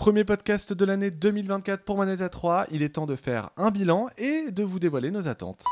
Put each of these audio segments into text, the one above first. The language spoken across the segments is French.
Premier podcast de l'année 2024 pour Manette à 3. Il est temps de faire un bilan et de vous dévoiler nos attentes.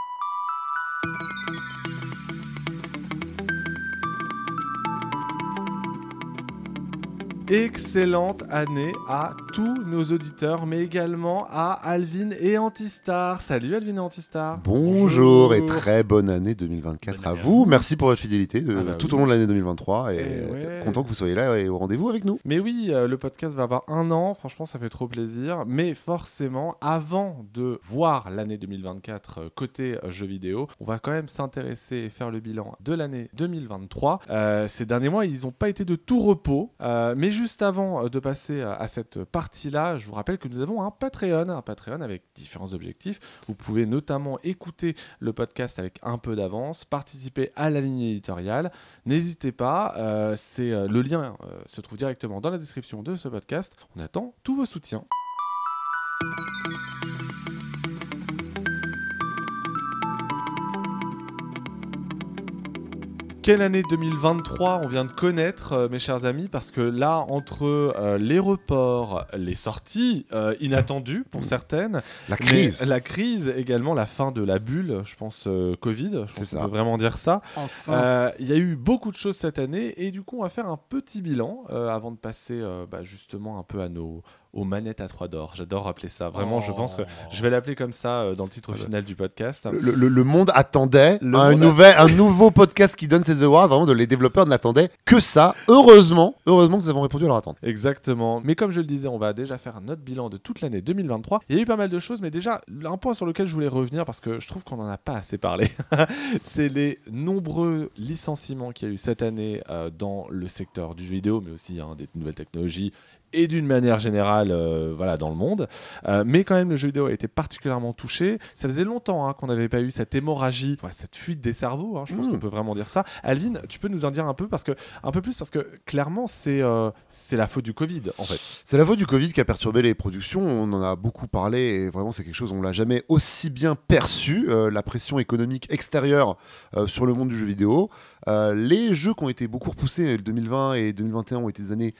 Excellente année à tous nos auditeurs, mais également à Alvin et Antistar. Salut Alvin et Antistar. Bonjour, et très bonne année 2024 à vous. Merci pour votre fidélité ah bah tout au long de l'année 2023 et, eh content que vous soyez là et au rendez-vous avec nous. Mais oui, euh, le podcast va avoir un an, franchement ça fait trop plaisir. Mais forcément, avant de voir l'année 2024 euh, côté euh, jeux vidéo, on va quand même s'intéresser et faire le bilan de l'année 2023. ces derniers mois, ils n'ont pas été de tout repos, mais juste avant euh, de passer à cette partie-là, je vous rappelle que nous avons un Patreon, un Patreon avec différents objectifs. Vous pouvez notamment écouter le podcast avec un peu d'avance, participer à la ligne éditoriale. N'hésitez pas, euh, euh, le lien se trouve directement dans la description de ce podcast. On attend tous vos soutiens. Quelle année 2023 on vient de connaître, euh, mes chers amis, parce que là, entre euh, les reports, les sorties euh, inattendues pour certaines, la crise, la crise également, la fin de la bulle, je pense Covid, je pense qu'on peut vraiment dire ça. Il y a eu beaucoup de choses cette année et du coup, on va faire un petit bilan avant de passer bah, justement un peu à nos aux manettes à 3 d'or. J'adore rappeler ça. Vraiment, je pense que je vais l'appeler comme ça euh, dans le titre final du podcast. Le, monde attendait un, nouvel, un nouveau podcast qui donne ses awards. Vraiment, de les développeurs n'attendaient que ça. Heureusement, heureusement que nous avons répondu à leur attente. Exactement. Mais comme je le disais, on va déjà faire notre bilan de toute l'année 2023. Il y a eu pas mal de choses, mais déjà, un point sur lequel je voulais revenir parce que je trouve qu'on n'en a pas assez parlé, c'est les nombreux licenciements qu'il y a eu cette année euh, dans le secteur du jeu vidéo, mais aussi hein, des nouvelles technologies et d'une manière générale euh, voilà, dans le monde. Euh, mais quand même, le jeu vidéo a été particulièrement touché. Ça faisait longtemps hein, qu'on n'avait pas eu cette hémorragie, cette fuite des cerveaux, hein, je pense hmm. qu'on peut vraiment dire ça. Alvin, tu peux nous en dire un peu, parce que, un peu plus, parce que clairement, c'est euh, c'est la faute du Covid, en fait. C'est la faute du Covid qui a perturbé les productions. On en a beaucoup parlé, et vraiment, c'est quelque chose, on l'a jamais aussi bien perçu, la pression économique extérieure sur le monde du jeu vidéo. Les jeux qui ont été beaucoup repoussés, 2020 et 2021 ont été des années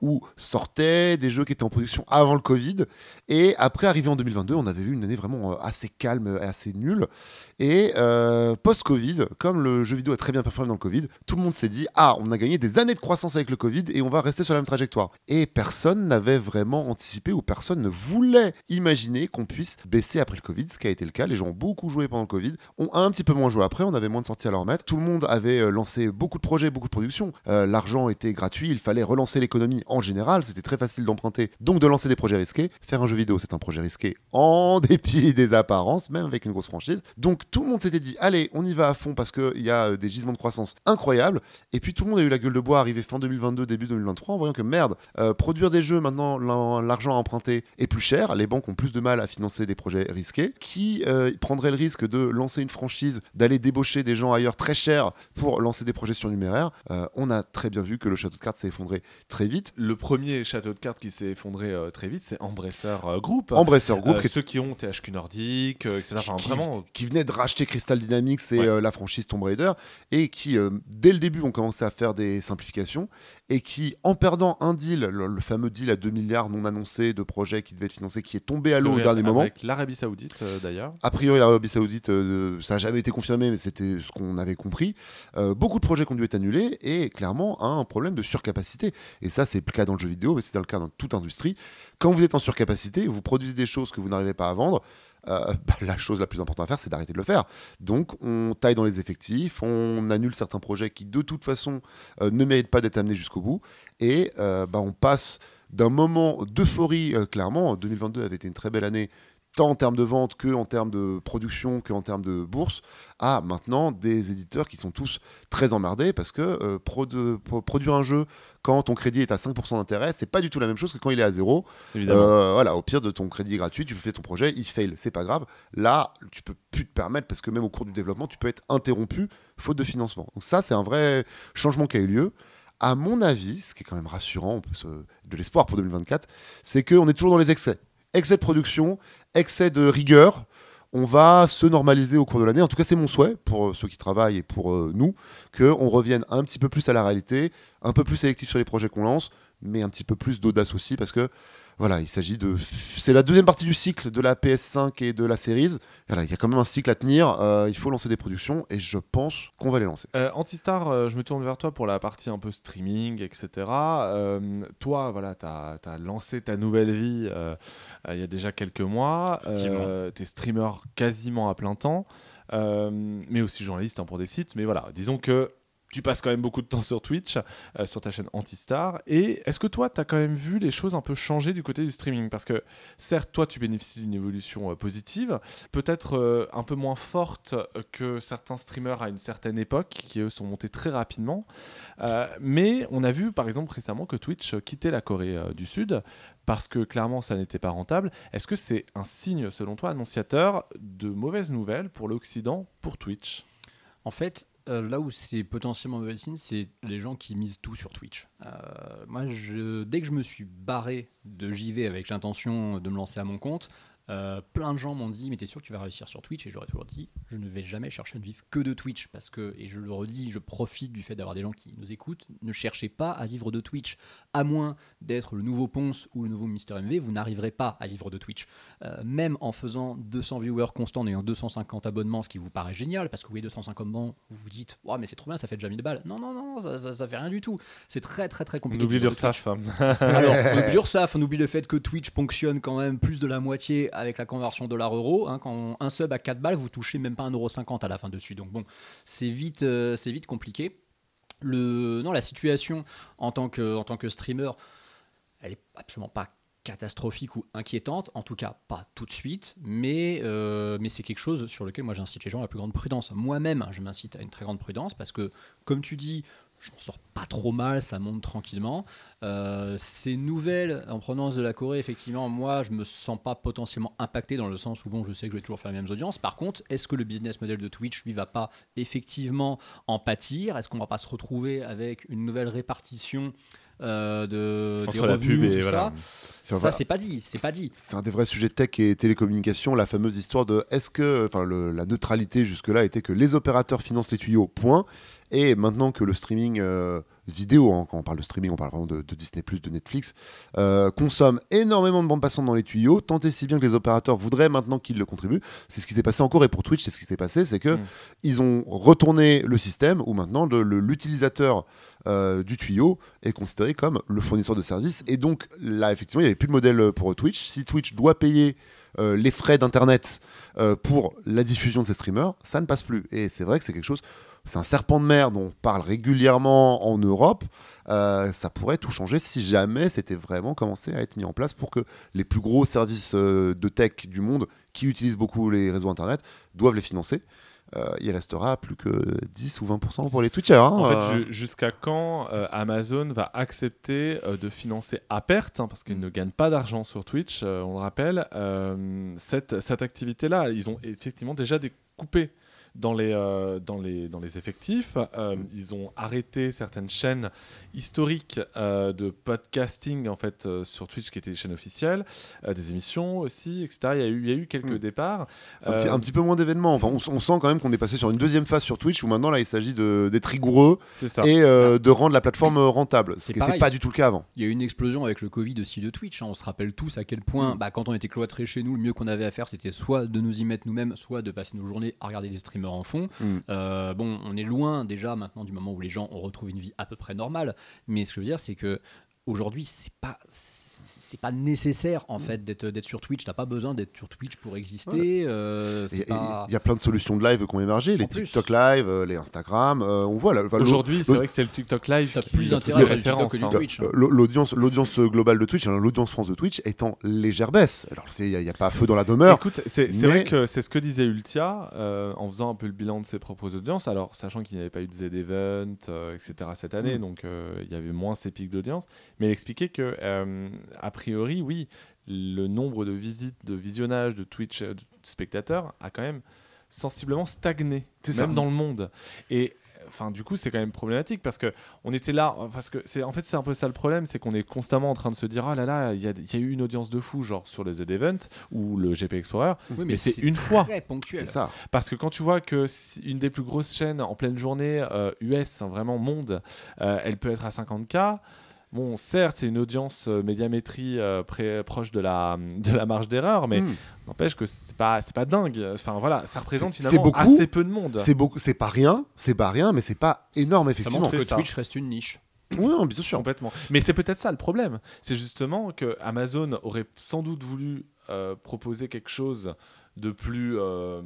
où sortaient, des jeux qui étaient en production avant le Covid. Et après, arrivé en 2022, on avait vu une année vraiment euh, assez calme et assez nulle. Et euh, post-Covid, comme le jeu vidéo a très bien performé dans le Covid, tout le monde s'est dit Ah, on a gagné des années de croissance avec le Covid et on va rester sur la même trajectoire. Et personne n'avait vraiment anticipé ou personne ne voulait imaginer qu'on puisse baisser après le Covid, ce qui a été le cas. Les gens ont beaucoup joué pendant le Covid, ont un petit peu moins joué après, on avait moins de sorties à leur mettre. Tout le monde avait euh, lancé beaucoup de projets, beaucoup de productions. L'argent était gratuit, il fallait relancer l'économie en général, c'était très facile d'emprunter, donc de lancer des projets risqués. Faire un jeu vidéo, c'est un projet risqué en dépit des apparences, même avec une grosse franchise. Donc tout le monde s'était dit, allez, on y va à fond parce qu'il y a euh, des gisements de croissance incroyables. Et puis tout le monde a eu la gueule de bois arrivé fin 2022, début 2023, en voyant que merde, euh, produire des jeux, maintenant l'argent à emprunter est plus cher, les banques ont plus de mal à financer des projets risqués. Qui euh, prendrait le risque de lancer une franchise, d'aller débaucher des gens ailleurs très cher pour lancer des projets surnuméraires? On a très bien vu que le château de cartes s'est effondré très vite. Le premier château de cartes qui s'est effondré très vite, c'est Embracer Group. Embracer Group. Ceux qui ont THQ Nordic, etc. Qui, vraiment... qui venait de racheter Crystal Dynamics et euh, la franchise Tomb Raider, et qui, euh, dès le début, ont commencé à faire des simplifications, et qui, en perdant un deal, le, fameux deal à 2 milliards non annoncé de projets qui devait être financé, qui est tombé à l'eau au dernier moment. Avec l'Arabie Saoudite, euh, d'ailleurs. A priori, l'Arabie Saoudite, ça n'a jamais été confirmé, mais c'était ce qu'on avait compris. beaucoup de projets qui ont dû être annulés, et clairement, un problème de surcapacité. Et ça, c'est le cas dans le jeu vidéo, mais c'est le cas dans toute industrie. Quand vous êtes en surcapacité, vous produisez des choses que vous n'arrivez pas à vendre, euh, la chose la plus importante à faire, c'est d'arrêter de le faire. Donc, on taille dans les effectifs, on annule certains projets qui, de toute façon, euh, ne méritent pas d'être amenés jusqu'au bout, et euh, bah, on passe d'un moment d'euphorie, clairement, 2022 avait été une très belle année tant en termes de vente que en termes de production que en termes de bourse, à maintenant des éditeurs qui sont tous très emmerdés parce que euh, produire un jeu quand ton crédit est à 5% d'intérêt, c'est pas du tout la même chose que quand il est à zéro. Euh, voilà, au pire de ton crédit gratuit, tu fais ton projet, il fail, c'est pas grave. Là, tu peux plus te permettre parce que même au cours du développement, tu peux être interrompu faute de financement. Donc ça, c'est un vrai changement qui a eu lieu à mon avis, ce qui est quand même rassurant, de l'espoir pour 2024, c'est qu'on est toujours dans les excès excès de production, excès de rigueur. On va se normaliser au cours de l'année. En tout cas, c'est mon souhait pour euh, ceux qui travaillent et pour euh, nous, qu'on revienne un petit peu plus à la réalité, un peu plus sélectif sur les projets qu'on lance, mais un petit peu plus d'audace aussi parce que voilà, il s'agit de. C'est la deuxième partie du cycle de la PS5 et de la Series. Voilà, il y a quand même un cycle à tenir. Euh, il faut lancer des productions et je pense qu'on va les lancer. Euh, Antistar, euh, je me tourne vers toi pour la partie un peu streaming, etc. Euh, toi, voilà, tu as, lancé ta nouvelle vie il y a déjà quelques mois. tu es streamer quasiment à plein temps. mais aussi journaliste hein, pour des sites. Mais voilà, disons que tu passes quand même beaucoup de temps sur Twitch, euh, sur ta chaîne Antistar. Et est-ce que toi, tu as quand même vu les choses un peu changer du côté du streaming? Parce que certes, toi, tu bénéficies d'une évolution euh, positive, peut-être euh, un peu moins forte que certains streamers à une certaine époque, qui eux sont montés très rapidement. mais on a vu, par exemple, récemment que Twitch quittait la Corée du Sud parce que clairement ça n'était pas rentable. Est-ce que c'est un signe, selon toi, annonciateur de mauvaises nouvelles pour l'Occident, pour Twitch? En fait, euh, là où c'est potentiellement mauvais signe, c'est les gens qui misent tout sur Twitch. Euh, moi, dès que je me suis barré de JV avec l'intention de me lancer à mon compte, euh, plein de gens m'ont dit, mais t'es sûr que tu vas réussir sur Twitch? Et j'aurais toujours dit, je ne vais jamais chercher à ne vivre que de Twitch. Parce que, et je le redis, je profite du fait d'avoir des gens qui nous écoutent. Ne cherchez pas à vivre de Twitch. À moins d'être le nouveau Ponce ou le nouveau Mister MV, vous n'arriverez pas à vivre de Twitch. Euh, même en faisant 200 viewers constants, en ayant 250 abonnements, ce qui vous paraît génial, parce que vous voyez 250 abonnements, vous vous dites, ouais, mais c'est trop bien, ça fait déjà 1000 balles. Non, non, non, ça, ça, fait rien du tout. C'est très, très, très compliqué. On oublie l'URSAF. Alors, on oublie l'URSAF, on oublie le fait que Twitch ponctionne quand même plus de la moitié avec la conversion de euro. Hein, quand un sub à 4 balles, vous touchez même pas 1,50€ à la fin dessus. Donc bon, c'est vite, euh, c'est vite compliqué. Le, non, la situation en tant que, en tant que streamer, elle est absolument pas catastrophique ou inquiétante, en tout cas pas tout de suite, mais, euh, mais c'est quelque chose sur lequel moi j'incite les gens à la plus grande prudence. Moi-même, je m'incite à une très grande prudence parce que, comme tu dis, je m'en sors pas trop mal, ça monte tranquillement. Euh, ces nouvelles en provenance de la Corée, effectivement, moi, je me sens pas potentiellement impacté dans le sens où, bon, je sais que je vais toujours faire les mêmes audiences. Par contre, est-ce que le business model de Twitch, lui, va pas effectivement en pâtir? Est-ce qu'on va pas se retrouver avec une nouvelle répartition euh, de Entre la pub et voilà. ça? Ça, c'est pas dit, c'est pas dit. C'est un des vrais sujets tech et télécommunications, la fameuse histoire de est-ce que, enfin, la neutralité jusque-là était que les opérateurs financent les tuyaux, point. Et maintenant que le streaming euh, vidéo, hein, quand on parle de streaming, on parle vraiment de, Disney, de Netflix, euh, consomme énormément de bandes passantes dans les tuyaux, tant et si bien que les opérateurs voudraient maintenant qu'ils le contribuent. C'est ce qui s'est passé encore, et pour Twitch, c'est ce qui s'est passé, c'est que mm. ils ont retourné le système où maintenant l'utilisateur euh, du tuyau est considéré comme le fournisseur de services. Et donc là, effectivement, il n'y avait plus de modèle pour Twitch. Si Twitch doit payer les frais d'internet pour la diffusion de ses streamers, ça ne passe plus. Et c'est vrai que c'est quelque chose c'est un serpent de mer dont on parle régulièrement en Europe. Euh, ça pourrait tout changer si jamais c'était vraiment commencé à être mis en place pour que les plus gros services euh, de tech du monde qui utilisent beaucoup les réseaux Internet doivent les financer. Euh, il restera plus que 10 ou 20% pour les Twitchers. Hein, en fait, jusqu'à quand Amazon va accepter de financer à perte, hein, parce qu'ils ne gagnent pas d'argent sur Twitch, on le rappelle, cette, cette activité-là? Ils ont effectivement déjà découpé dans les, euh, dans les, dans les effectifs. Euh, ils ont arrêté certaines chaînes historiques euh, de podcasting en fait sur Twitch qui étaient des chaînes officielles, des émissions aussi, etc. Il y a eu, il y a eu quelques mm. départs. Un petit, un, petit, peu moins d'événements. Enfin, on, sent quand même qu'on est passé sur une deuxième phase sur Twitch où maintenant là il s'agit d'être rigoureux et de rendre la plateforme rentable, ce qui n'était pas du tout le cas avant. Il y a eu une explosion avec le Covid aussi de Twitch. Hein. On se rappelle tous à quel point, mm. bah, quand on était cloîtrés chez nous, le mieux qu'on avait à faire c'était soit de nous y mettre nous-mêmes, soit de passer nos journées à regarder des streams en fond. Mm. Euh, bon, on est loin déjà maintenant du moment où les gens ont retrouvé une vie à peu près normale, mais ce que je veux dire, c'est que aujourd'hui, c'est pas c'est pas nécessaire en mm. fait d'être d'être sur Twitch. T'as pas besoin d'être sur Twitch pour exister. Euh, il y, a plein de solutions de live qui ont émergé, les TikTok live, euh, les Instagram. Euh, on voit aujourd'hui, c'est vrai que c'est le TikTok live. T'as plus intérêt à TikTok que hein. Twitch. Hein. L'audience l'audience globale de Twitch, hein, l'audience France de Twitch est en légère baisse. Alors il n'y a, pas feu dans la demeure. Écoute, c'est vrai que c'est ce que disait Ultia en faisant un peu le bilan de ses propres audiences. Alors sachant qu'il n'y avait pas eu de Z Event, etc. cette année, mm. donc il y avait moins ces pics d'audience, mais il expliquait que après priori, oui, le nombre de visites, de visionnages de Twitch euh, de spectateurs a quand même sensiblement stagné, même dans le monde. Et enfin du coup c'est quand même problématique parce que on était là parce que c'est en fait c'est un peu ça le problème c'est qu'on est constamment en train de se dire ah là là il y, a eu une audience de fou genre sur les Z Event ou le GP Explorer. Mais, c'est une fois. c'est ça. Parce que quand tu vois que une des plus grosses chaînes en pleine journée US euh, hein, vraiment monde euh, elle peut être à 50k bon, certes, c'est une audience euh, médiamétrie euh, pré- proche de la, de la marge d'erreur, mais Hmm. n'empêche que c'est pas, c'est pas dingue. Enfin voilà, ça représente finalement beaucoup. assez peu de monde. C'est beaucoup, c'est pas rien, c'est pas rien, mais c'est pas énorme Ça effectivement. montre que C'est ça. Twitch reste une niche. Oui, non, bien sûr. Complètement. Mais c'est peut-être ça le problème. C'est justement que Amazon aurait sans doute voulu euh, proposer quelque chose de plus. euh,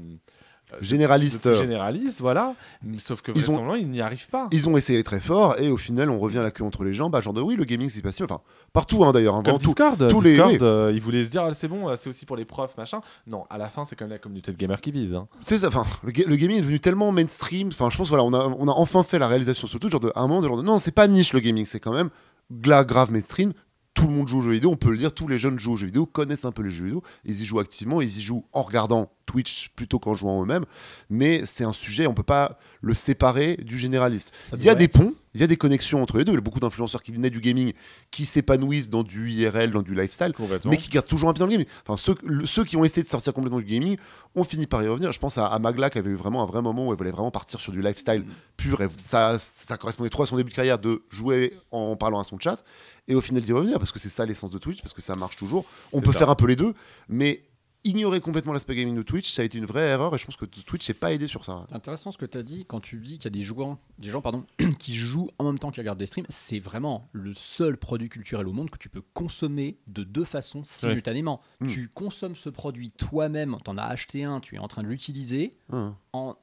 Généraliste. plus généraliste, voilà. Sauf que Ils ont- ils n'y arrivent pas. Ils ont essayé très fort et au final on revient la queue entre les jambes, bah, genre de oui le gaming c'est passé, enfin partout hein, d'ailleurs, hein, Comme vraiment tout. Discord, tous les- Discord euh, ils voulaient se dire, ah, c'est bon, euh, c'est aussi pour les profs, machin. Non, à la fin, c'est quand même la communauté de gamers qui vise. hein. C'est ça, enfin le, ga- le gaming est devenu tellement mainstream, enfin je pense voilà on a, on a enfin fait la réalisation surtout genre de un moment de genre de, non c'est pas niche le gaming, c'est quand même gla- grave mainstream. Tout le monde joue aux jeux vidéo, on peut le dire, tous les jeunes jouent aux jeux vidéo, connaissent un peu les jeux vidéo, ils y jouent activement, ils y jouent en regardant Twitch plutôt qu'en jouant eux-mêmes, mais c'est un sujet, on peut pas le séparer du généraliste. Il y a des ponts, il y a des connexions entre les deux. Il y a beaucoup d'influenceurs qui venaient du gaming, qui s'épanouissent dans du IRL, dans du lifestyle, mais qui gardent toujours un pied dans le gaming. Enfin, ceux, le- ceux qui ont essayé de sortir complètement du gaming ont fini par y revenir. Je pense à, à Magla qui avait eu vraiment un vrai moment où elle voulait vraiment partir sur du lifestyle pur. Et ça, ça correspondait trop à son début de carrière de jouer en parlant à son chat. Et au final d'y revenir, parce que c'est ça l'essence de Twitch, parce que ça marche toujours. On peut ça. faire un peu les deux, mais ignorer complètement l'aspect gaming de Twitch, ça a été une vraie erreur. Et je pense que Twitch s'est pas aidé sur ça. C'est intéressant ce que tu as dit quand tu dis qu'il y a des joueurs, des gens pardon, qui jouent en même temps qu'ils regardent des streams. C'est vraiment le seul produit culturel au monde que tu peux consommer de deux façons simultanément. Mm. Tu consommes ce produit toi-même, tu en as acheté un, tu es en train de l'utiliser Hein. en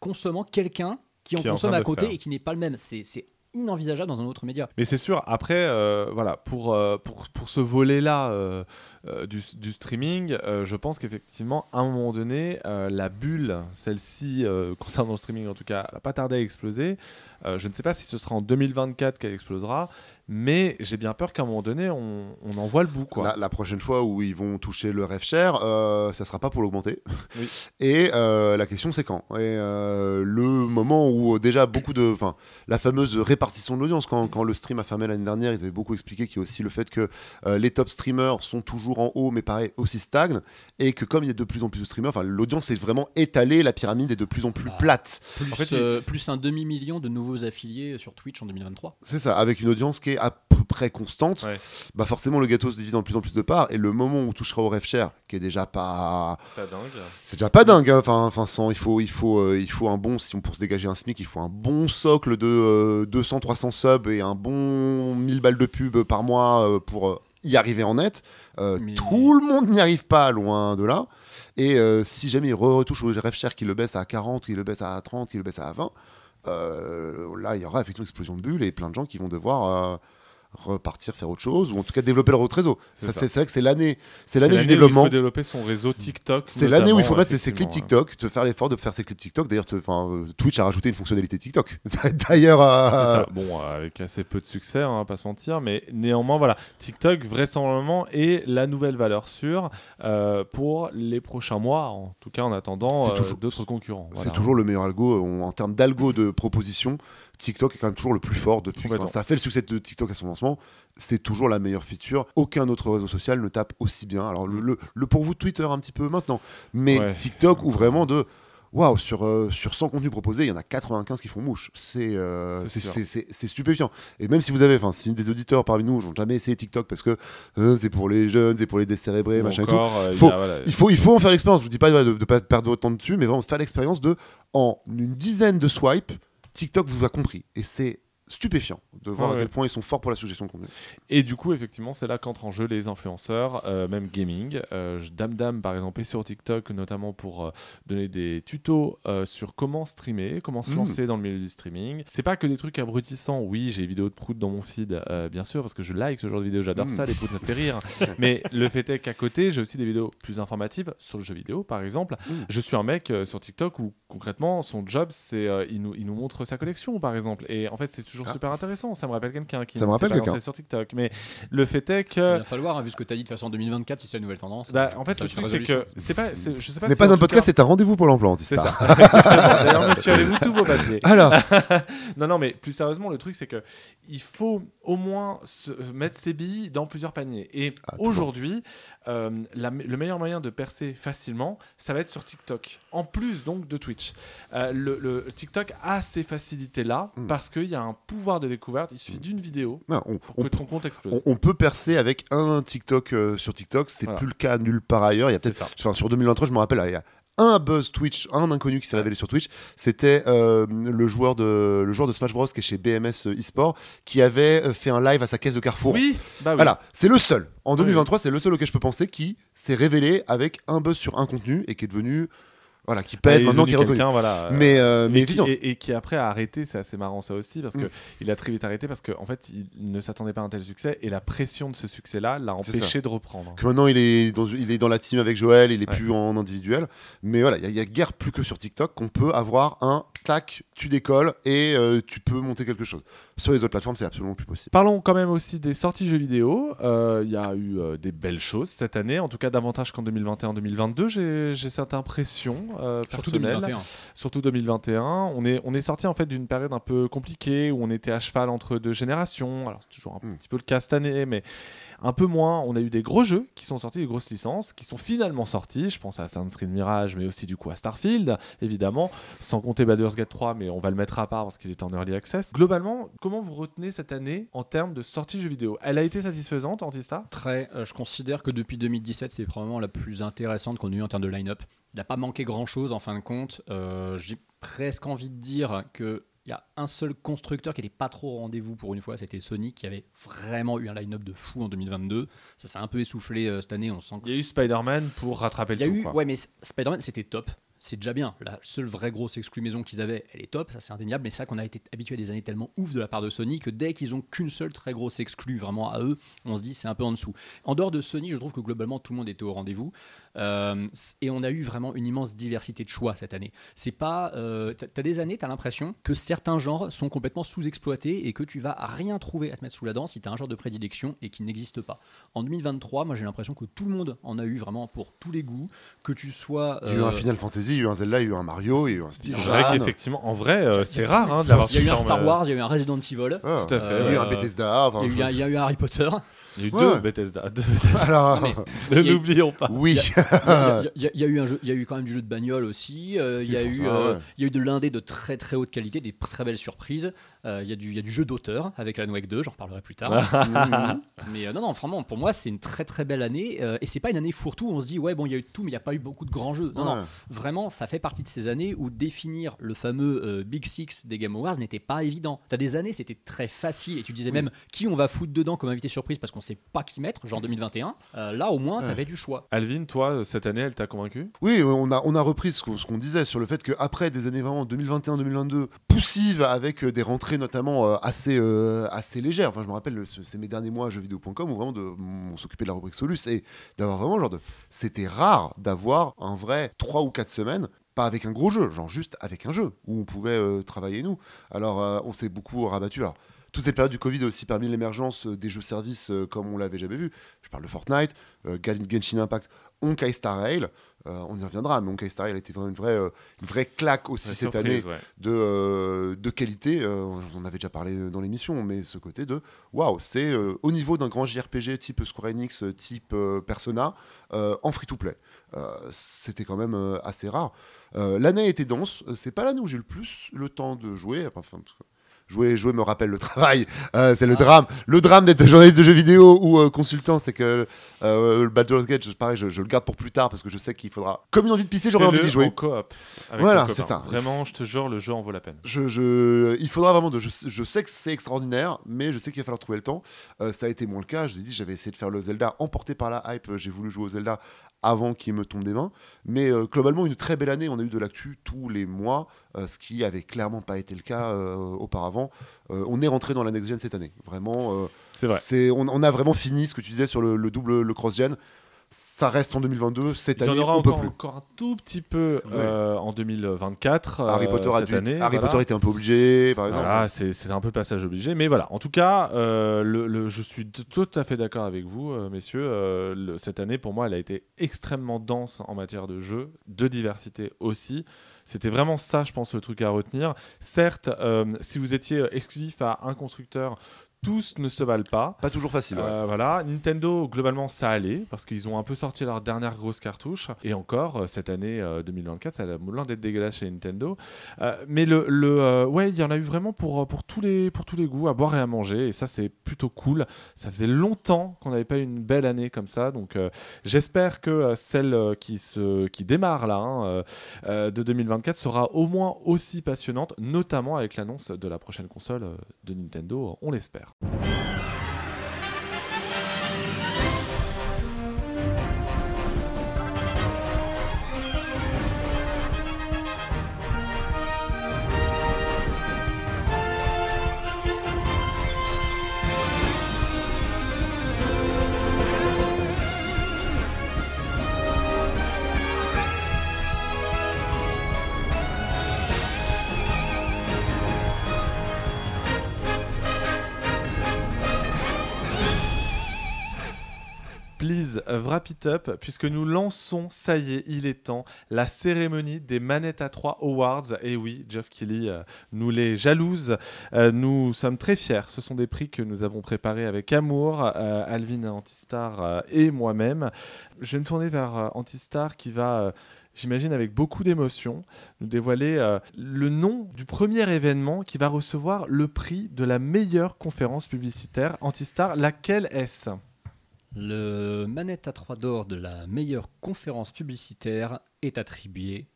consommant quelqu'un qui en Qui est en consomme à côté faire. et qui n'est pas le même. C'est c'est inenvisageable dans un autre média. Mais c'est sûr, après, euh, voilà, pour, euh, pour, pour ce volet-là euh, du, du streaming, je pense qu'effectivement, à un moment donné, la bulle, celle-ci, concernant le streaming en tout cas, va pas tarder à exploser. Je ne sais pas si ce sera en 2024 qu'elle explosera, mais j'ai bien peur qu'à un moment donné, on, on en voit le bout. Quoi. La, la prochaine fois où ils vont toucher le rêve cher, euh, ça sera pas pour l'augmenter. Oui. Et euh, la question c'est quand? Et euh, le moment où euh, déjà beaucoup de, enfin, la fameuse répartition de l'audience quand, quand le stream a fermé l'année dernière, ils avaient beaucoup expliqué qu'il y a aussi le fait que euh, les top streamers sont toujours en haut, mais pareil aussi stagnent, et que comme il y a de plus en plus de streamers, enfin, l'audience est vraiment étalée, la pyramide est de plus en plus Bah. plate. Plus, En fait, euh, plus un demi-million de nouveaux affiliés sur Twitch en 2023. C'est ça, avec une audience qui est à peu près constante, Ouais. bah forcément le gâteau se divise en plus en plus de parts, et le moment où on touchera au rêve cher, qui est déjà pas Pas dingue. C'est déjà pas dingue, hein. enfin, enfin sans, il faut, il faut, euh, il faut un bon, si on pour se dégager un SMIC, il faut un bon socle de 200-300 subs et un bon 1000 balles de pub par mois euh, pour euh, y arriver en net. Euh, Mais- Tout le monde n'y arrive pas, loin de là. Et euh, si jamais il re- retouche au rêve cher, qu'il le baisse à 40, qu'il le baisse à 30, qu'il le baisse à 20, euh, là il y aura effectivement une explosion de bulles et plein de gens qui vont devoir euh, repartir faire autre chose ou en tout cas développer leur autre réseau. C'est Ça, vrai que c'est l'année, c'est l'année du où développement. Il faut développer son réseau TikTok. C'est l'année où il faut mettre ses, clips effectivement, TikTok, te faire l'effort de faire ses clips TikTok. D'ailleurs, euh, Twitch a rajouté une fonctionnalité TikTok. D'ailleurs, euh, C'est ça. Bon, euh, avec assez peu de succès, hein, on va pas se mentir, mais néanmoins, voilà, TikTok vraisemblablement est la nouvelle valeur sûre euh, pour les prochains mois, en tout cas en attendant toujours- d'autres concurrents. c'est toujours le meilleur algo en termes d'algo de proposition. TikTok est quand même toujours le plus fort depuis. Enfin, ça fait le succès de TikTok à son lancement. C'est toujours la meilleure feature. Aucun autre réseau social ne tape aussi bien. Alors le, le- le pour vous Twitter un petit peu maintenant, mais Ouais. TikTok où vraiment de Waouh, sur, euh, sur 100 contenus proposés, il y en a 95 qui font mouche. C'est euh, C'est stupéfiant. Et même si vous avez, enfin, si des auditeurs parmi nous n'ont jamais essayé TikTok parce que euh, c'est pour les jeunes, c'est pour les décérébrés, Ou machin et tout, il a, voilà, il faut, il faut en faire l'expérience. Je vous dis pas de ne pas perdre votre temps dessus, mais vraiment faire l'expérience de, en une dizaine de swipes, TikTok vous a compris. Et c'est stupéfiant de voir Ouais, à quel point ils sont forts pour la suggestion de contenu. Et du coup, effectivement, c'est là qu'entrent en jeu les influenceurs, euh, même gaming. Euh, Dame Dame, par exemple, est sur TikTok, notamment pour euh, donner des tutos euh, sur comment streamer, comment se Mm. lancer dans le milieu du streaming. C'est pas que des trucs abrutissants. Oui, j'ai vidéos de prout dans mon feed, bien sûr, parce que je like ce genre de vidéos, j'adore Mm. ça, les proutes, ça me fait rire. Mais le fait est qu'à côté, j'ai aussi des vidéos plus informatives sur le jeu vidéo, par exemple. Mm. Je suis un mec sur TikTok où, concrètement, son job, c'est il, nous, il nous montre sa collection, par exemple. Et en fait, c'est toujours Ah. super intéressant. Ça me rappelle quelqu'un qui Ça me s'est rappelle quelqu'un. sur TikTok. Mais le fait est Il que. va falloir, hein, vu ce que tu as dit de toute façon en 2024, si c'est la nouvelle tendance. Bah, en fait, le truc, c'est que c'est pas, c'est- je sais pas Ce n'est si pas un podcast, cas- c'est un rendez-vous pour l'emploi, C'est ça. D'ailleurs, monsieur, avez-vous tous vos papiers Alors, Non, non, mais plus sérieusement, le truc, c'est que il faut au moins se mettre ses billes dans plusieurs paniers. Et Ah, aujourd'hui, euh, la- le meilleur moyen de percer facilement, ça va être sur TikTok. En plus donc de Twitch. Euh, le, le- TikTok a ces facilités-là Mm. parce qu'il y a un pouvoir de découverte. Il suffit d'une vidéo Ouais, on, pour on que ton compte explose. on- on peut percer avec un TikTok euh, sur TikTok, c'est Voilà. plus le cas nulle part ailleurs. Il y a peut-être, enfin, sur 2023, je me rappelle, il y a un buzz Twitch, un inconnu qui s'est révélé sur Twitch. C'était euh, le joueur de le joueur de Smash Bros qui est chez BMS eSport qui avait euh, fait un live à sa caisse de Carrefour. Oui, bah oui. Voilà, c'est le seul. En Oui, 2023, c'est le seul auquel je peux penser qui s'est révélé avec un buzz sur un contenu et qui est devenu voilà, qui pèse maintenant, qui est reconnu. voilà. euh, Mais euh, mais et, qui, et- et qui après a arrêté, c'est assez marrant ça aussi, parce que Mm. il a très vite arrêté parce qu'en en fait il, ne s'attendait pas à un tel succès et la pression de ce succès-là l'a empêché de reprendre. que maintenant il est dans, il est dans la team avec Joël, il est Ouais. plus en individuel. Mais voilà, il y, y a guère plus que sur TikTok qu'on peut avoir un tac, tu décolles et euh, tu peux monter quelque chose. Sur les autres plateformes, c'est absolument plus possible. Parlons quand même aussi des sorties jeux vidéo. Euh, Il y a eu euh, des belles choses cette année, en tout cas davantage qu'en 2021-2022. J'ai j'ai cette impression euh, Surtout personnelle. 2021. surtout 2021. On est, on est sorti en fait d'une période un peu compliquée où on était à cheval entre deux générations. Alors c'est toujours un Mm. petit peu le cas cette année, mais un peu moins. On a eu des gros jeux qui sont sortis, des grosses licences qui sont finalement sortis. Je pense à Assassin's Creed Mirage, mais aussi du coup à Starfield, évidemment, sans compter Baldur's Gate 3, mais on va le mettre à part parce qu'il est en early access. Globalement, comment vous retenez cette année en termes de sortie jeux vidéo? Elle a été satisfaisante, Antista? Très, euh, je considère que depuis 2017, c'est probablement la plus intéressante qu'on ait eu en termes de line-up. Il n'a pas manqué grand-chose en fin de compte. Euh, J'ai presque envie de dire que il y a un seul constructeur qui n'était pas trop au rendez-vous pour une fois, c'était Sony qui avait vraiment eu un line-up de fou en 2022. Ça s'est un peu essoufflé euh, cette année, on sent Il y a eu Spider-Man pour rattraper le y a tout. eu, quoi. ouais, mais Spider-Man, c'était top. C'est déjà bien. La seule vraie grosse exclue maison qu'ils avaient, elle est top, ça c'est indéniable. Mais c'est vrai qu'on a été habitué à des années tellement ouf de la part de Sony que dès qu'ils ont qu'une seule très grosse exclue vraiment à eux, on se dit c'est un peu en dessous. En dehors de Sony, je trouve que globalement tout le monde était au rendez-vous. Euh, et on a eu vraiment une immense diversité de choix cette année. C'est pas. Euh, t'as des années, t'as l'impression que certains genres sont complètement sous-exploités et que tu vas rien trouver à te mettre sous la dent si t'as un genre de prédilection et qui n'existe pas. En 2023, moi j'ai l'impression que tout le monde en a eu vraiment pour tous les goûts, que tu sois. Il y a eu un euh, Final Fantasy, il y a eu un Zelda, il y a eu un Mario, il y a eu un vrai qu'effectivement, en vrai, euh, c'est rare hein, d'avoir Il y a eu un Star Wars, il y a eu un Resident Evil, Ah, Tout à fait. Il y a eu un Bethesda. enfin, il y, a il y a eu un Harry Potter. Il y a eu Ouais. deux Bethesda. deux Alors, Mais Ne Il y a eu- l'oublions pas. oui. Il y, a- y y eu un jeu, il y a eu quand même du jeu de bagnole aussi. euh, il y a eu, euh, ouais. y a eu de l'indé de très très haute qualité, des très belles surprises. Euh, il y a du, il y a du jeu d'auteur avec Alan Wake 2, j'en reparlerai plus tard. Mhm. mais euh, non non, vraiment pour moi c'est une très très belle année euh, et c'est pas une année fourre-tout. où On se dit ouais bon il y a eu tout mais il n'y a pas eu beaucoup de grands jeux. Non non, vraiment ça fait partie de ces années où définir le fameux euh, Big Six des Game Awards n'était pas évident. T'as des années c'était très facile et tu disais même qui on va foutre dedans comme invité surprise parce qu'on sait pas qui mettre, genre 2021. Euh, là au moins Ouais. t'avais du choix. Alvin, toi, cette année, elle t'a convaincu? Oui, on a, on a repris ce qu'on disait sur le fait qu'après des années vraiment 2021-2022 poussives avec des rentrées notamment euh, assez, euh, assez légères. Enfin, je me rappelle, le- ce- c'est mes derniers mois à jeuxvideo.com où vraiment de, on s'occupait de la rubrique Solus et d'avoir vraiment genre de. C'était rare d'avoir un vrai 3 ou 4 semaines. Pas avec un gros jeu, genre juste avec un jeu où on pouvait euh, travailler nous. Alors, on s'est beaucoup rabattu. Alors, toute cette période du Covid a aussi permis l'émergence des jeux-services euh, comme on l'avait jamais vu. Je parle de Fortnite, Genshin Impact, Honkai Star Rail. Euh, on y reviendra, mais Honkai Star Rail a été vraiment une vraie, euh, une vraie claque aussi cette surprise, année ouais. de, euh, de qualité. On en avait déjà parlé dans l'émission, mais ce côté de waouh, c'est au niveau d'un grand JRPG type Square Enix, type Persona, en free-to-play. C'était quand même assez rare. L'année était dense. Euh, C'est pas l'année où j'ai le plus le temps de jouer. Enfin, jouer, jouer me rappelle le travail. Euh, c'est le Ah. drame. Le drame d'être journaliste de jeux vidéo ou euh, consultant, c'est que euh, le Baldur's Gate, pareil, je, je le garde pour plus tard parce que je sais qu'il faudra. Comme une envie de pisser, j'aurais envie d'y jouer. en coop. Voilà, c'est ça. Vraiment, je te jure, le jeu en vaut la peine. Je, je- il faudra vraiment de. Je, je sais que c'est extraordinaire, mais je sais qu'il va falloir trouver le temps. Euh, ça a été moins le cas. Je l'ai dit, j'avais essayé de faire le Zelda emporté par la hype. J'ai voulu jouer au Zelda avant qu'il me tombe des mains. Mais euh, globalement, une très belle année. On a eu de l'actu tous les mois, euh, ce qui avait clairement pas été le cas euh, auparavant. On est rentré dans la next gen cette année. Vraiment, C'est vrai. on, on a vraiment fini ce que tu disais sur le, le double le cross gen. Ça reste en 2022. Cette Il y en année, aura on peut encore, plus. encore un tout petit peu euh, en 2024. Harry euh, Potter a cette année. Harry voilà. Potter était un peu obligé, par exemple. Voilà, c'est un peu passage obligé. Mais voilà, en tout cas, euh, le, le- je suis tout à fait d'accord avec vous, euh, messieurs. Euh, le- cette année, pour moi, elle a été extrêmement dense en matière de jeux, de diversité aussi. C'était vraiment ça, je pense, le truc à retenir. Certes, euh, si vous étiez exclusif à un constructeur, tous ne se valent pas. Pas toujours facile. ouais. Euh, voilà, Nintendo globalement ça allait parce qu'ils ont un peu sorti leur dernière grosse cartouche et encore euh, cette année euh, 2024 ça a loin d'être dégueulasse chez Nintendo. Euh, mais le, le euh, ouais il y en a eu vraiment pour pour tous les pour tous les goûts à boire et à manger et ça c'est plutôt cool. Ça faisait longtemps qu'on n'avait pas eu une belle année comme ça donc euh, j'espère que euh, celle euh, qui se qui démarre là hein, euh, euh, de 2024 sera au moins aussi passionnante notamment avec l'annonce de la prochaine console euh, de Nintendo on l'espère. you wrap it up, puisque nous lançons, ça y est, il est temps, la cérémonie des manettes à 3 Awards. Et oui, Geoff Kelly euh, nous les jalouse. Euh, nous sommes très fiers. Ce sont des prix que nous avons préparés avec amour, euh, Alvin Antistar euh, et moi-même. Je vais me tourner vers euh, Antistar qui va. euh, J'imagine avec beaucoup d'émotion, nous dévoiler euh, le nom du premier événement qui va recevoir le prix de la meilleure conférence publicitaire. Antistar, laquelle est-ce? Le Manette à 3 d'or de la meilleure conférence publicitaire est attribué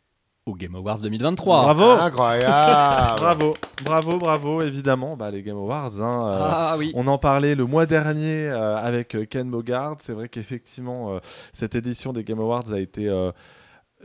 au Game Awards 2023. Bravo Incroyable. Bravo, bravo, bravo, évidemment. Bah, les Game Awards, hein, euh, Ah oui. on en parlait le mois dernier euh, avec euh, Ken Bogard. C'est vrai qu'effectivement, euh, cette édition des Game Awards a été, euh,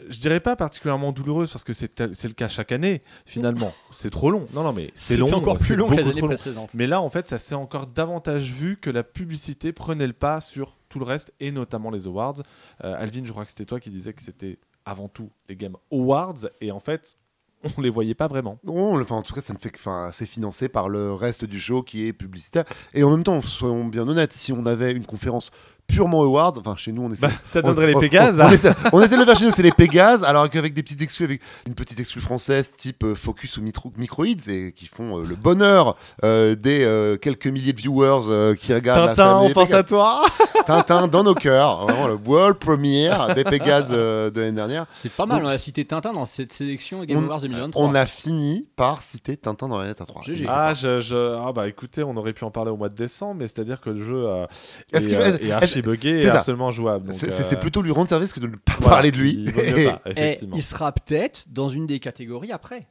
je dirais pas particulièrement douloureuse parce que c'est le cas chaque année, finalement. c'est trop long. Non, non, mais c'est long. C'était encore plus long que les années précédentes. Mais là, en fait, ça s'est encore davantage vu que la publicité prenait le pas sur tout le reste, et notamment les awards. Euh, Alvin, je crois que c'était toi qui disais que c'était avant tout les Game Awards, et en fait, on les voyait pas vraiment. Non, enfin, en tout cas, ça ne fait que, enfin, c'est financé par le reste du show qui est publicitaire. Et en même temps, soyons bien honnêtes, si on avait une conférence purement awards, enfin, chez nous, on essaie. Bah, ça on- donnerait les on- Pégases. On, essaie, on essaie de le faire chez nous, c'est les Pégases, alors qu'avec des petites exclus, avec une petite exclue française type euh, Focus ou Mitro- Microids, et qui font euh, le bonheur euh, des euh, quelques milliers de viewers euh, qui regardent la Tintin, on pense Pégases. à toi. Tintin dans nos cœurs, vraiment le world premiere des Pégases euh, de l'année dernière. C'est pas mal, Donc- on a cité Tintin dans cette sélection Game On- Awards 2023. On a fini par citer Tintin dans la lettre à 3. GG. Ah, je, je- ah, bah écoutez, on aurait pu en parler au mois de décembre, mais c'est-à-dire que le jeu euh, est, euh, est archi buggé c'est et absolument jouable. C'est euh, c'est plutôt lui rendre service que de ne pas voilà, parler de lui. il pas, Et il sera peut-être dans une des catégories après.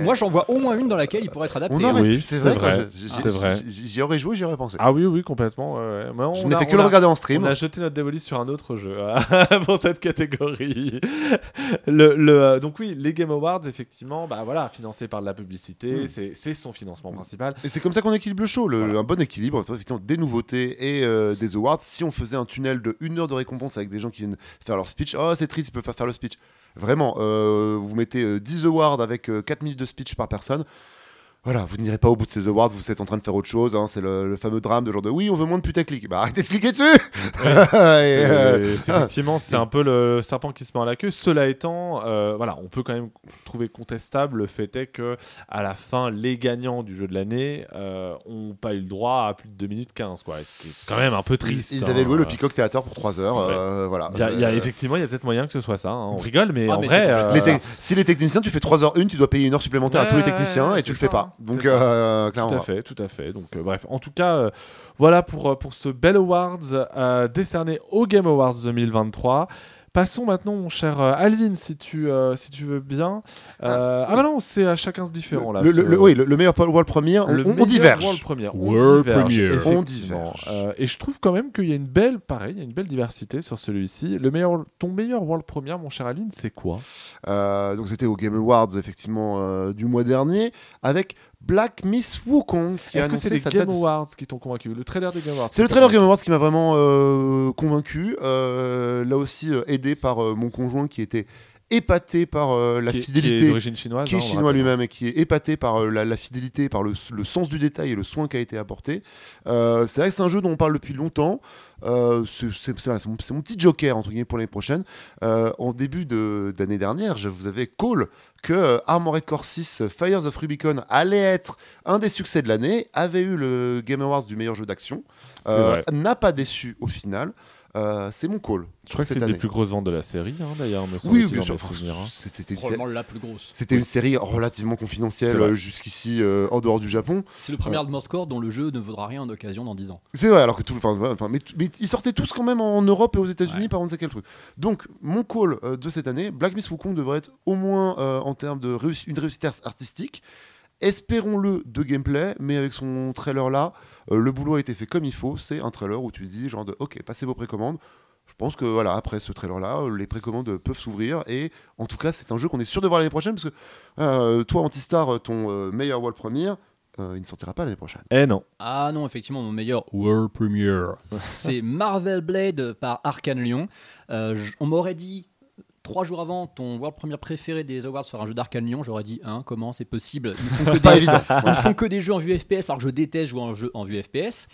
Moi, j'en vois au moins une dans laquelle il pourrait être adapté. on aurait Oui, pu, c'est c'est vrai. J'y aurais joué, j'y aurais pensé. Ah oui, oui, complètement. ouais, ouais. Mais on Je n'ai fait que on le a- regarder en On stream. a jeté notre dévolu sur un autre jeu pour cette catégorie. le, le, euh, donc oui, les Game Awards, effectivement, bah voilà, financés par de la publicité, Mm. c'est son financement principal. Et c'est comme ça qu'on équilibre le show, le- Voilà. un bon équilibre, effectivement, des nouveautés et euh, des awards. Si on faisait un tunnel de une heure de récompense avec des gens qui viennent faire leur speech, oh c'est triste, ils peuvent pas faire le speech. Vraiment, euh, vous mettez euh, 10 awards avec euh, 4 minutes de speech par personne. Voilà, vous n'irez pas au bout de ces awards, vous êtes en train de faire autre chose. hein, c'est le, le fameux drame de genre de oui, on veut moins de putaclic. Bah arrêtez de cliquer dessus Et, C'est euh, c'est effectivement, c'est un peu le serpent qui se mord la queue. Cela étant, euh, voilà, on peut quand même trouver contestable le fait est que à la fin, les gagnants du jeu de l'année euh, ont pas eu le droit à plus de 2 minutes 15, quoi. Ce qui est quand même un peu triste. ils hein. avaient loué le Peacock Theater pour 3 heures. euh, voilà. Il y a, il y a Euh, effectivement, il y a peut-être moyen que ce soit ça. hein. On rigole, mais Ah, en mais vrai, euh, Les si les techniciens, tu fais 3h1, tu dois payer une heure supplémentaire à tous les Ouais, techniciens et tu le fais pas. Donc, euh, Tout à fait, tout à fait. Donc, euh, bref, en tout cas, euh, voilà pour, pour ce bel Awards décerné au Game Awards 2023. Passons maintenant, mon cher euh, Alvin, si tu, euh, si tu veux bien. Euh, ah, bah non, c'est à chacun différent là. Le, ce- le- le- oui, le, le meilleur World Premier, on, le on- on meilleur diverge. World Premiere. On World diverge. On. Euh, et je trouve quand même qu'il y a une belle, pareil, il y a une belle diversité sur celui-ci. Le meilleur, ton meilleur World Premiere, mon cher Alvin, c'est quoi? Euh, donc c'était au Game Awards effectivement euh, du mois dernier avec Black Miss Wukong Est-ce que c'est les Game Awards qui t'ont convaincu Le trailer des Game Awards C'est le trailer Game Awards qui m'a vraiment euh, convaincu. Euh, là aussi euh, aidé par mon conjoint qui était épaté par la qui est- qui est fidélité d'origine chinoise. qui est hein, chinois lui-même et qui est épaté par la, la fidélité, par le, le sens du détail et le soin qui a été apporté. C'est vrai que c'est un jeu dont on parle depuis longtemps. Euh, c'est mon, petit joker entre guillemets pour l'année prochaine. Euh, en début de- d'année dernière, je vous avais call que euh, Armored Core 6 euh, Fires of Rubicon allait être un des succès de l'année, avait eu le Game Awards du meilleur jeu d'action, n'a pas déçu au final. Euh, c'est mon call. Je crois que c'est une des plus grosses ventes de la série, hein, d'ailleurs, me Oui, bien sûr. hein. C'est- C'était une, Probablement la plus grosse. c'était une série relativement confidentielle C'est euh, jusqu'ici euh, en dehors du Japon. C'est le premier Armored Core dont le jeu ne vaudra rien en occasion dans 10 ans. C'est vrai, alors que tout, enfin, mais, mais ils sortaient tous quand même en Europe et aux États-Unis Ouais. par on ne sait quel truc. Donc, mon call euh, de cette année, Black Myth Wukong devrait être au moins euh, en termes de réussi- une réussite artistique. Espérons-le de gameplay, mais avec son trailer là, euh, le boulot a été fait comme il faut. C'est un trailer où tu dis genre de OK, passez vos précommandes. Je pense que voilà, après ce trailer là, les précommandes peuvent s'ouvrir et en tout cas, c'est un jeu qu'on est sûr de voir l'année prochaine parce que euh, toi, Antistar, ton euh, meilleur World Premiere, euh, il ne sortira pas l'année prochaine. Eh non. Ah non, effectivement, mon meilleur World Premiere, c'est Marvel Blade par Arkane Lyon. Euh, on m'aurait dit trois jours avant ton World Premiere préféré des Awards sur un jeu d'Arkane Lyon, j'aurais dit hein, comment c'est possible? Ils font que des, ils ne font que des jeux en vue FPS alors que je déteste jouer en jeu en vue FPS.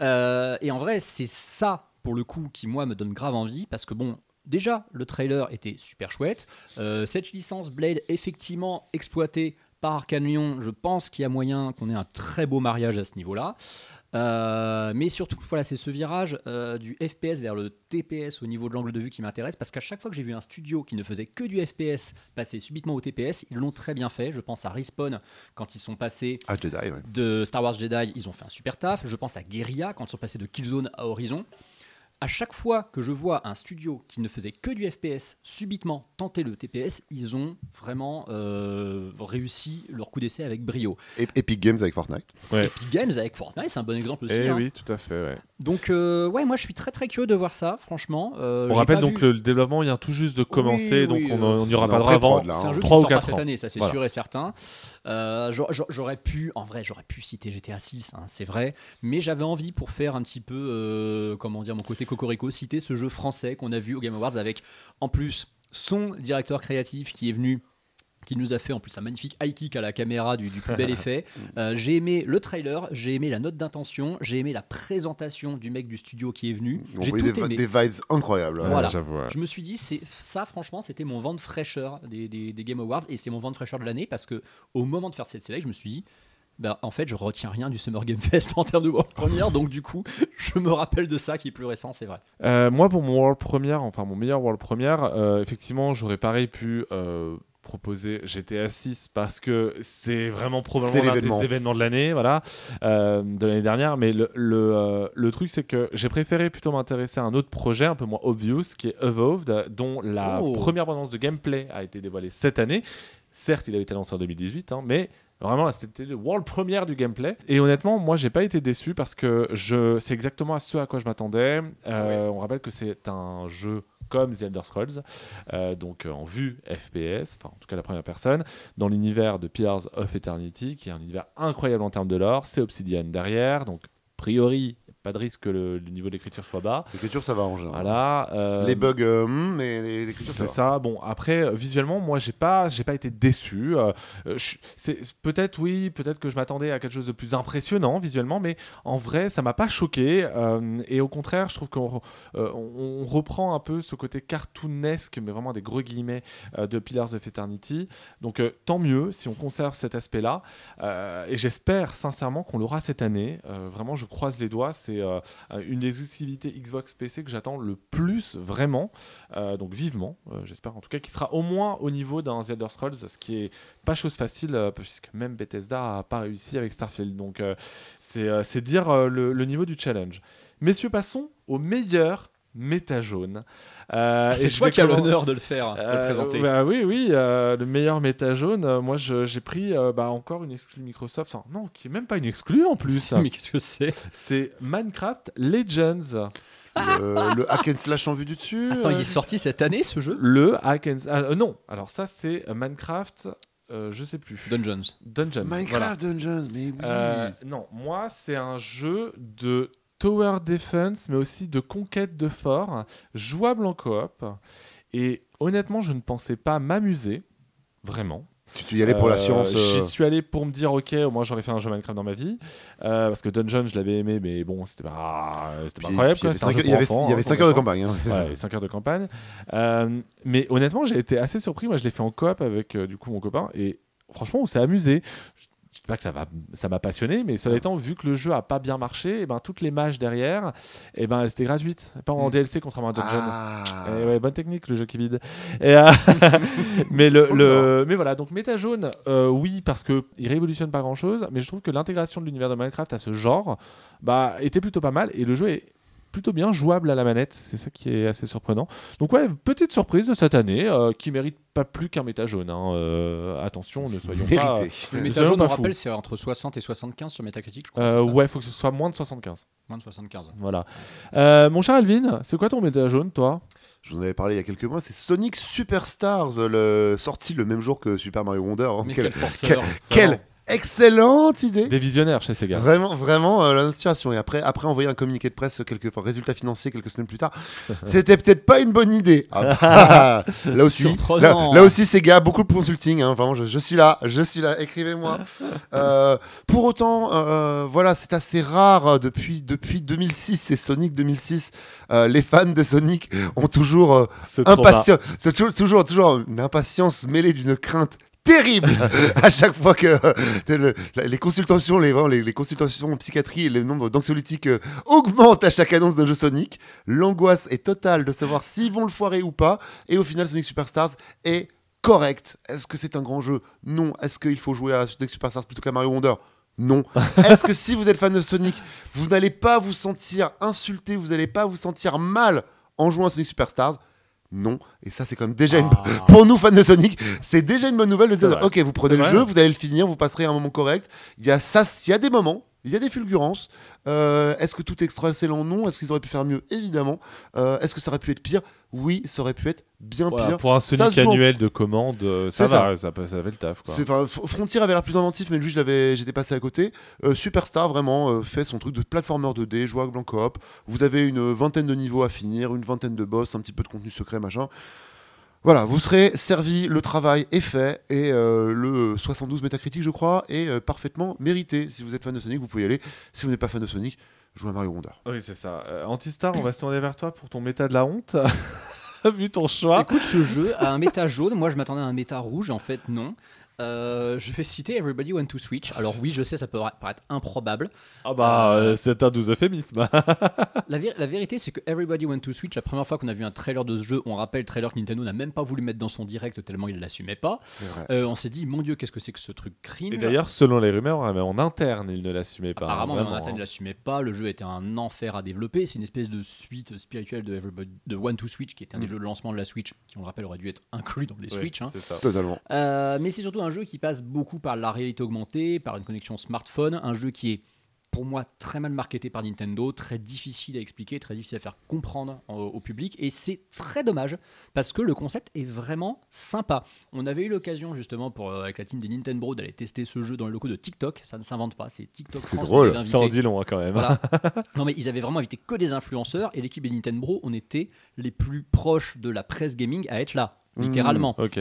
Euh, et en vrai, c'est ça pour le coup qui moi me donne grave envie parce que bon. Déjà, le trailer était super chouette. Euh, cette licence Blade, effectivement exploitée par Arkane Lyon, je pense qu'il y a moyen qu'on ait un très beau mariage à ce niveau-là. Euh, mais surtout, voilà, c'est ce virage euh, du FPS vers le TPS au niveau de l'angle de vue qui m'intéresse parce qu'à chaque fois que j'ai vu un studio qui ne faisait que du FPS passer subitement au TPS, ils l'ont très bien fait. Je pense à Respawn quand ils sont passés Ah, Jedi, ouais. de Star Wars Jedi, ils ont fait un super taf. Je pense à Guerrilla quand ils sont passés de Killzone à Horizon. À chaque fois que je vois un studio qui ne faisait que du FPS subitement tenter le TPS, ils ont vraiment euh, réussi leur coup d'essai avec brio. Et- Epic Games avec Fortnite. Epic Games avec Fortnite, c'est un bon exemple aussi. Eh hein. oui, tout à fait. ouais. Donc euh, ouais, moi je suis très très curieux de voir ça, franchement. Euh, On rappelle donc vu- le développement vient tout juste de commencer, Oui, donc oui, on euh, n'y aura pas avant. là, C'est un hein. jeu Trois qui ou sort pas quatre cette ans. année, ça c'est Voilà. sûr et certain. Euh, j'a- j'a- j'aurais pu, en vrai, j'aurais pu citer GTA 6, hein, c'est vrai, mais j'avais envie pour faire un petit peu, euh, comment dire, mon côté cocorico, citer ce jeu français qu'on a vu au Game Awards avec, en plus, son directeur créatif qui est venu qui nous a fait en plus un magnifique high kick à la caméra du, du plus bel effet. Euh, j'ai aimé le trailer, j'ai aimé la note d'intention, j'ai aimé la présentation du mec du studio qui est venu. On J'ai voyait tout des, aimé. des vibes incroyables. Ouais, Voilà. ouais. Je me suis dit, c'est ça, franchement, c'était mon vent de fraîcheur des, des- des Game Awards et c'était mon vent de fraîcheur de l'année parce que au moment de faire cette sélection, je me suis dit, bah, en fait, je retiens rien du Summer Game Fest en termes de World Premiere, donc du coup, je me rappelle de ça qui est plus récent, c'est vrai. Euh, moi, pour mon World Premiere, enfin mon meilleur World Premiere, euh, effectivement, j'aurais pareil pu euh, proposer GTA 6 parce que c'est vraiment probablement l'un des événements de l'année, voilà, euh, de l'année dernière. Mais le, le, euh, le truc, c'est que j'ai préféré plutôt m'intéresser à un autre projet un peu moins obvious, qui est Evolved, dont la Oh. première bande de gameplay a été dévoilée cette année. Certes, il avait été annoncé en 2018, hein, mais Vraiment, c'était le world première du gameplay. Et honnêtement, moi, j'ai pas été déçu parce que je, c'est exactement à ce à quoi je m'attendais. Euh, On rappelle que c'est un jeu comme The Elder Scrolls, euh, donc euh, en vue FPS, enfin en tout cas la première personne, dans l'univers de Pillars of Eternity, qui est un univers incroyable en termes de lore. C'est Obsidian derrière, donc a priori, pas de risque que le, le niveau d'écriture soit bas. L'écriture, ça va en général. Voilà. euh, Les bugs, euh, hmm, mais l'écriture, ça c'est va. ça. Bon, après, euh, visuellement, moi, j'ai pas, j'ai pas été déçu. Euh, c'est peut-être oui, peut-être que je m'attendais à quelque chose de plus impressionnant visuellement, mais en vrai, ça m'a pas choqué. et au contraire, je trouve qu'on on, on reprend un peu ce côté cartoonesque, mais vraiment des gros guillemets de Pillars of Eternity. Donc, tant mieux si on conserve cet aspect-là. Et j'espère sincèrement qu'on l'aura cette année. Vraiment, je croise les doigts. C'est euh, une des exclusivités Xbox PC que j'attends le plus vraiment. Euh, donc vivement, euh, j'espère en tout cas qu'il sera au moins au niveau d'un The Elder Scrolls, ce qui est pas chose facile euh, puisque même Bethesda a pas réussi avec Starfield. Donc euh, c'est euh, dire euh, le, le niveau du challenge. Messieurs, passons au meilleur méta jaune. Euh, et c'est toi qui as l'honneur de le faire, de le euh, présenter. bah oui, oui, euh, le meilleur méta jaune. euh, moi, j'ai pris euh, bah, encore une exclue Microsoft. Enfin, non, qui est même pas une exclue en plus. Mais qu'est-ce que c'est? C'est Minecraft Legends. Le, le hack and slash en vue du dessus. Attends, il est sorti cette année ce jeu? Le hack and... ah, euh, non, alors ça c'est Minecraft, euh, je sais plus. Dungeons. Dungeons. voilà. Minecraft Dungeons, mais oui. Euh, non, moi c'est un jeu de tower defense, mais aussi de conquête de fort, jouable en coop. Et honnêtement, je ne pensais pas m'amuser, vraiment. Tu, y allais pour la Euh, science. J'y euh, suis allé pour me dire, ok, au moins j'aurais fait un jeu Minecraft dans ma vie. Euh, parce que Dungeon, je l'avais aimé, mais bon, c'était pas, c'était pas incroyable. Il y avait jeu cinq- il y avait- pour enfants, il y avait hein, 5 pour heures de campagne. hein. Voilà, les 5 heures de campagne. Euh, mais honnêtement, j'ai été assez surpris. Moi, je l'ai fait en coop avec euh, du coup mon copain et franchement, on s'est amusé. Je je dis pas que ça va, ça m'a passionné, mais cela étant, vu que le jeu a pas bien marché, et ben toutes les mages derrière, et ben elles étaient gratuites, pas en Mm. DLC contrairement à Dungeon. Ah. Eh ouais, bonne technique le jeu qui vide. Et, euh, mais le, Faut le- mais voilà donc méta jaune euh, oui parce que il révolutionne pas grand chose mais je trouve que l'intégration de l'univers de Minecraft à ce genre bah était plutôt pas mal et le jeu est plutôt bien jouable à la manette c'est ça qui est assez surprenant donc ouais petite surprise de cette année euh, qui mérite pas plus qu'un méta jaune hein. Euh, attention ne soyons pas Vérité. Le Euh, méta jaune, on pas rappelle, c'est entre 60 et 75 sur Metacritic, je crois. Euh, ouais faut que ce soit moins de 75 Moins de 75. voilà Euh, mon cher Alvin c'est quoi ton méta jaune toi? Je vous en avais parlé il y a quelques mois, c'est Sonic Superstars, le... sorti le même jour que Super Mario Wonder. hein. Mais Quel- quel forceur. Excellente idée des visionnaires chez Sega Vraiment, vraiment euh, l'inspiration. Et après, après envoyer un communiqué de presse, quelques enfin, résultats financiers quelques semaines plus tard, c'était peut-être pas une bonne idée. Ah, là aussi, là, là aussi, ces gars, beaucoup de consulting. hein, vraiment, je, je suis là, je suis là. Écrivez-moi. Euh, pour autant, euh, voilà, c'est assez rare euh, depuis depuis 2006. C'est Sonic 2006. Euh, les fans de Sonic ont toujours euh, Ce trauma. impatient. C'est toujours, toujours, toujours une impatience mêlée d'une crainte terrible à chaque fois que euh, le- les consultations, les, les, les consultations en psychiatrie et le nombre d'anxiolytiques euh, augmente à chaque annonce d'un jeu Sonic. L'angoisse est totale de savoir s'ils vont le foirer ou pas. Et au final, Sonic Superstars est correct. Est-ce que c'est un grand jeu? Non. Est-ce qu'il faut jouer à Sonic Superstars plutôt qu'à Mario Wonder? Non. Est-ce que si vous êtes fan de Sonic, vous n'allez pas vous sentir insulté, vous n'allez pas vous sentir mal en jouant à Sonic Superstars? Non. Et ça, c'est quand même déjà une Ah. pour nous fans de Sonic, c'est déjà une bonne nouvelle de dire ok, vous prenez le jeu, vous allez le finir, vous passerez un moment correct. Il y a ça, il y a des moments, il y a des fulgurances. Euh, Est-ce que tout est excellent Non? Est-ce qu'ils auraient pu faire mieux? Évidemment. Euh, Est-ce que ça aurait pu être pire? Oui, ça aurait pu être bien Voilà, pire. pour un Sonic en- annuel de commande, euh, ça va, ça, fait le taf. Quoi. Enfin, Frontier avait l'air plus inventif, mais lui, je l'avais- j'étais passé à côté. Euh, Superstar, vraiment, fait son truc de platformer 2D, jouable en coop. Vous avez une vingtaine de niveaux à finir, une vingtaine de boss, un petit peu de contenu secret, machin. Voilà, vous serez servi, le travail est fait, et euh, le 72 métacritique, je crois, est euh, parfaitement mérité. Si vous êtes fan de Sonic, vous pouvez y aller. Si vous n'êtes pas fan de Sonic, jouez à Mario Wonder. Oui, c'est ça. Euh, Antistar, on va se tourner vers toi pour ton méta de la honte. Vu ton choix. Écoute, ce jeu a un méta jaune. Moi, je m'attendais à un méta rouge. En fait, non. Euh, je vais citer Everybody Want to Switch. Alors oui, je sais, ça peut paraître improbable. Ah bah, Euh, euh, c'est un doux euphémisme. La, vé- la vérité, c'est que Everybody Want to Switch, la première fois qu'on a vu un trailer de ce jeu, on rappelle le trailer que Nintendo n'a même pas voulu mettre dans son direct tellement il l'assumait pas. Euh, on s'est dit, mon dieu, qu'est-ce que c'est que ce truc cringe Et d'ailleurs, selon les rumeurs, même en interne, il ne l'assumait pas. Apparemment, hein, même vraiment, en interne, il hein. l'assumait pas. Le jeu était un enfer à développer. C'est une espèce de suite spirituelle de, Everybody, de One to Switch, qui était un des Mm. jeux de lancement de la Switch, qui, on le rappelle, aurait dû être inclus dans les Switch. hein. C'est ça. Totalement. Euh, mais c'est surtout un jeu qui passe beaucoup par la réalité augmentée, par une connexion smartphone, un jeu qui est pour moi très mal marketé par Nintendo, très difficile à expliquer, très difficile à faire comprendre au, public, et c'est très dommage parce que le concept est vraiment sympa. On avait eu l'occasion justement pour, euh, avec la team des Nintendo d'aller tester ce jeu dans le locaux de TikTok, ça ne s'invente pas, c'est TikTok France. drôle. Ça en dit long hein, quand même. Voilà. non mais ils avaient vraiment invité que des influenceurs et l'équipe des Nintendo, on était les plus proches de la presse gaming à être là, Mmh. littéralement. Ok.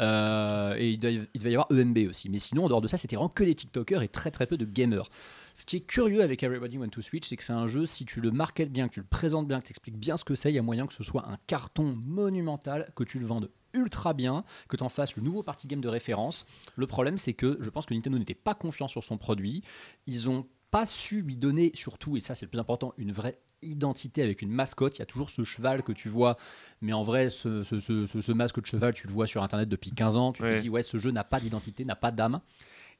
Euh, et il devait, il devait y avoir EMB aussi. Mais sinon, en dehors de ça, c'était vraiment que des TikTokers et très très peu de gamers. Ce qui est curieux avec Everybody Want to Switch, c'est que c'est un jeu, si tu le marketes bien, que tu le présentes bien, que tu expliques bien ce que c'est, il y a moyen que ce soit un carton monumental, que tu le vendes ultra bien, que tu en fasses le nouveau party game de référence. Le problème, c'est que je pense que Nintendo n'était pas confiant sur son produit. Ils ont pas su lui donner, surtout, et ça c'est le plus important, une vraie identité avec une mascotte. Il y a toujours ce cheval que tu vois, mais en vrai, ce, ce- ce- masque de cheval, tu le vois sur Internet depuis 15 ans. Tu Ouais. te dis, ouais, ce jeu n'a pas d'identité, n'a pas d'âme.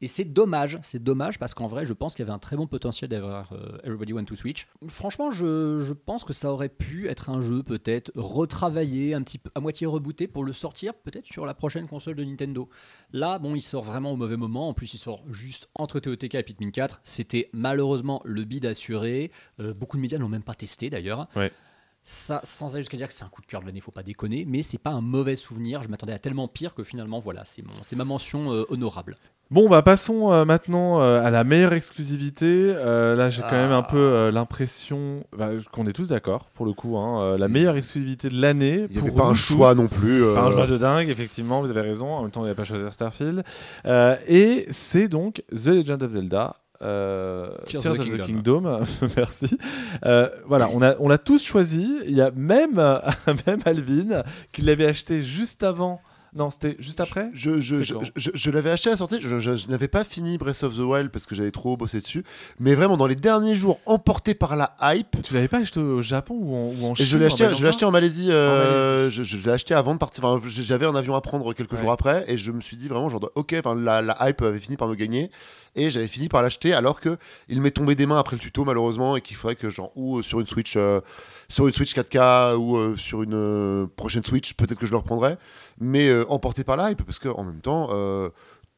Et c'est dommage, c'est dommage parce qu'en vrai, je pense qu'il y avait un très bon potentiel d'avoir euh, Everybody Want to Switch. Franchement, je, pense que ça aurait pu être un jeu peut-être retravaillé, un petit peu à moitié rebooté pour le sortir peut-être sur la prochaine console de Nintendo. Là, bon, il sort vraiment au mauvais moment. En plus, il sort juste entre TOTK et Pikmin 4. C'était malheureusement le bid assuré. Euh, beaucoup de médias l'ont même pas testé d'ailleurs. Ça, sans aller jusqu'à dire que c'est un coup de cœur de l'année, faut pas déconner, mais c'est pas un mauvais souvenir. Je m'attendais à tellement pire que finalement, voilà, c'est mon, c'est ma mention euh, honorable. Bon, bah passons euh, maintenant euh, à la meilleure exclusivité. Euh, là, j'ai quand même un Ah. peu euh, l'impression bah, qu'on est tous d'accord, pour le coup. hein, euh, la meilleure exclusivité de l'année. Il n'y avait pas un choix tous. non plus. euh, Pas un choix de dingue, effectivement, vous avez raison. En même temps, on n'avait pas choisi Starfield. Euh, et c'est donc The Legend of Zelda. Euh, Tears Tears of of the the Kingdom, merci. Euh, voilà, on a, on l'a tous choisi. Il y a même, même Alvin qui l'avait acheté juste avant. Non, c'était juste après Je, je, je, quand je- je l'avais acheté à la sortie, je, je- je n'avais pas fini Breath of the Wild parce que j'avais trop bossé dessus, mais vraiment dans les derniers jours, emporté par la hype, Tu l'avais pas acheté au Japon ou en, ou en et Chine je l'ai ou en acheté, je l'ai Bayonne acheté en Malaisie, euh, Malaisie. je, je l'ai acheté avant de partir, enfin, j'avais un avion à prendre quelques Ouais. jours après, et je me suis dit vraiment, genre, ok, enfin, la, la hype avait fini par me gagner, et j'avais fini par l'acheter alors que il m'est tombé des mains après le tuto malheureusement, et qu'il faudrait que genre, ou euh, sur une Switch... euh, sur une Switch 4K ou euh, sur une prochaine Switch, peut-être que je le reprendrai, mais emporté par la hype, parce qu'en même temps,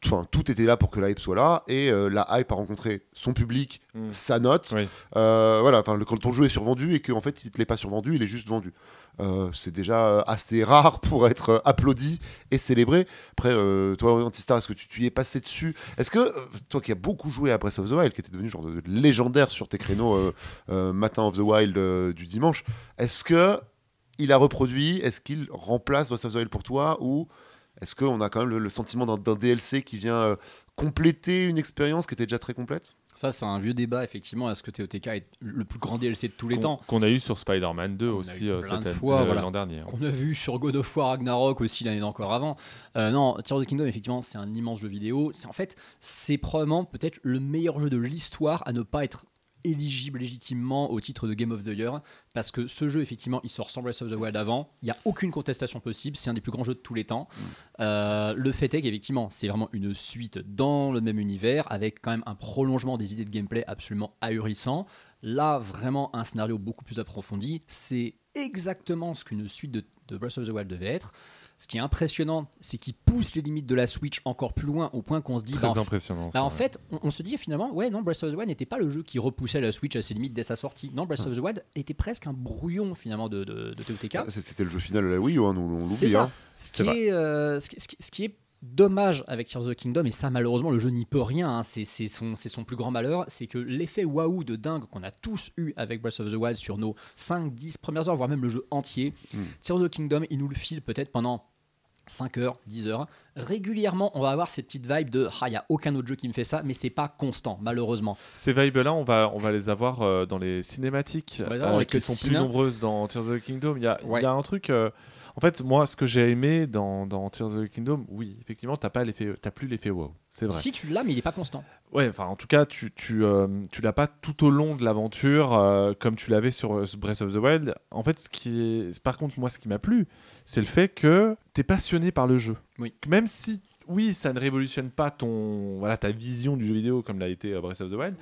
enfin, tout était là pour que la hype soit là, et euh, la hype a rencontré son public, Mm. sa note. Oui. Euh, voilà, enfin, le- quand ton jeu est survendu et qu'en fait, il ne l'est pas survendu, il est juste vendu. Euh, c'est déjà assez rare pour être applaudi et célébré. Après, toi, Antistar, est-ce que tu, tu y es passé dessus? Est-ce que, toi qui as beaucoup joué à Breath of the Wild, qui était devenu genre de, légendaire sur tes créneaux Matin of the Wild du dimanche, est-ce que il a reproduit? Est-ce qu'il remplace Breath of the Wild pour toi Ou est-ce qu'on a quand même le, le sentiment d'un DLC qui vient euh, compléter une expérience qui était déjà très complète? Ça, c'est un vieux débat, effectivement. Est-ce que TOTK est le plus grand DLC de tous les qu'on- temps? Qu'on a eu sur Spider-Man 2 Qu'on a aussi eu euh, cette année- fois, euh, voilà. l'an dernier. qu'on a vu sur God of War Ragnarok aussi l'année d'encore avant. Euh, non, Tears of the Kingdom, effectivement, c'est un immense jeu vidéo. C'est en fait, c'est probablement peut-être le meilleur jeu de l'histoire à ne pas être éligible légitimement au titre de Game of the Year parce que ce jeu effectivement il sort sans Breath of the Wild avant. Il n'y a aucune contestation possible. C'est un des plus grands jeux de tous les temps. Euh, le fait est qu'effectivement c'est vraiment une suite dans le même univers avec quand même un prolongement des idées de gameplay absolument ahurissant. Là vraiment un scénario beaucoup plus approfondi. C'est exactement ce qu'une suite de, de Breath of the Wild devait être ce qui est impressionnant c'est qu'il pousse les limites de la Switch encore plus loin au point qu'on se dit Très bah, en impressionnant. bah, ça, en ouais. fait, on, on se dit finalement, ouais, non, Breath of the Wild n'était pas le jeu qui repoussait la Switch à ses limites dès sa sortie. Non, Breath of the Wild était presque un brouillon finalement de, de, de TOTK. C'était le jeu final de la Wii U, hein, nous, on C'est l'oublie. ça. hein. Ce C'est qui, est, euh, ce, qui, ce qui- ce qui est dommage avec Tears of the Kingdom, et ça malheureusement le jeu n'y peut rien, hein, c'est son, plus grand malheur, c'est que l'effet waouh de dingue qu'on a tous eu avec Breath of the Wild sur nos 5-10 premières heures, voire même le jeu entier, Mm. Tears of the Kingdom, il nous le file peut-être pendant 5 heures, 10 heures. Régulièrement, on va avoir ces petites vibes de Ah, il n'y a aucun autre jeu qui me fait ça, mais c'est pas constant, malheureusement. Ces vibes-là, on va, on va les avoir euh, dans les cinématiques euh, qui sont plus nombreuses dans Tears of the Kingdom. Il y a, il Ouais. y a un truc. euh, en fait, moi, ce que j'ai aimé dans, dans Tears of the Kingdom, oui, effectivement, t'as pas l'effet, t'as plus l'effet wow. C'est vrai. Si tu l'as, mais il n'est pas constant. Ouais, enfin, en tout cas, tu, tu, euh, tu l'as pas tout au long de l'aventure euh, comme tu l'avais sur euh, Breath of the Wild. En fait, ce qui est, par contre, moi, ce qui m'a plu, c'est le fait que t'es passionné par le jeu. Oui. Même si, oui, ça ne révolutionne pas ton, voilà, ta vision du jeu vidéo comme l'a été Breath of the Wild.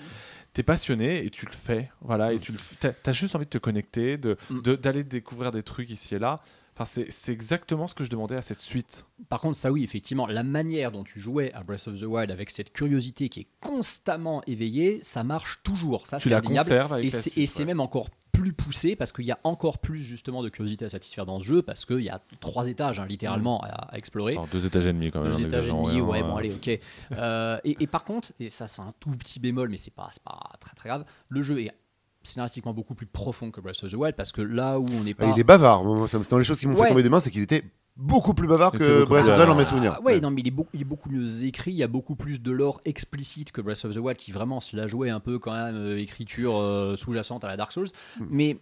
T'es passionné et tu le fais, voilà, et Mm. tu le, t'as, t'as juste envie de te connecter, Mm. de- d'aller découvrir des trucs ici et là. Enfin, c'est, c'est exactement ce que je demandais à cette suite. Par contre, ça oui, effectivement, la manière dont tu jouais à Breath of the Wild avec cette curiosité qui est constamment éveillée, ça marche toujours. Ça, tu c'est la indéniable. conserves avec Et la c'est suite, et c'est ouais. même encore plus poussé parce qu'il y a encore plus justement de curiosité à satisfaire dans ce jeu parce qu'il y a trois étages hein, littéralement à, à explorer. Alors, deux étages et demi quand même. Deux en étages et demi, ouais, bon, allez, ok. Euh, et, et par contre, et ça, c'est un tout petit bémol, mais c'est pas, c'est pas très très grave, le jeu est scénaristiquement beaucoup plus profond que Breath of the Wild parce que là où on n'est Bah, pas. il est bavard. Moi, ça me- C'est dans les choses qui m'ont Ouais. fait tomber des mains, c'est qu'il était beaucoup plus bavard que Breath of the Wild dans mes souvenirs. Ah ouais, non, mais il est, beaucoup, il est beaucoup mieux écrit. Il y a beaucoup plus de lore explicite que Breath of the Wild, qui vraiment se la jouait un peu quand même euh, écriture euh, sous-jacente à la Dark Souls. Mm. Mais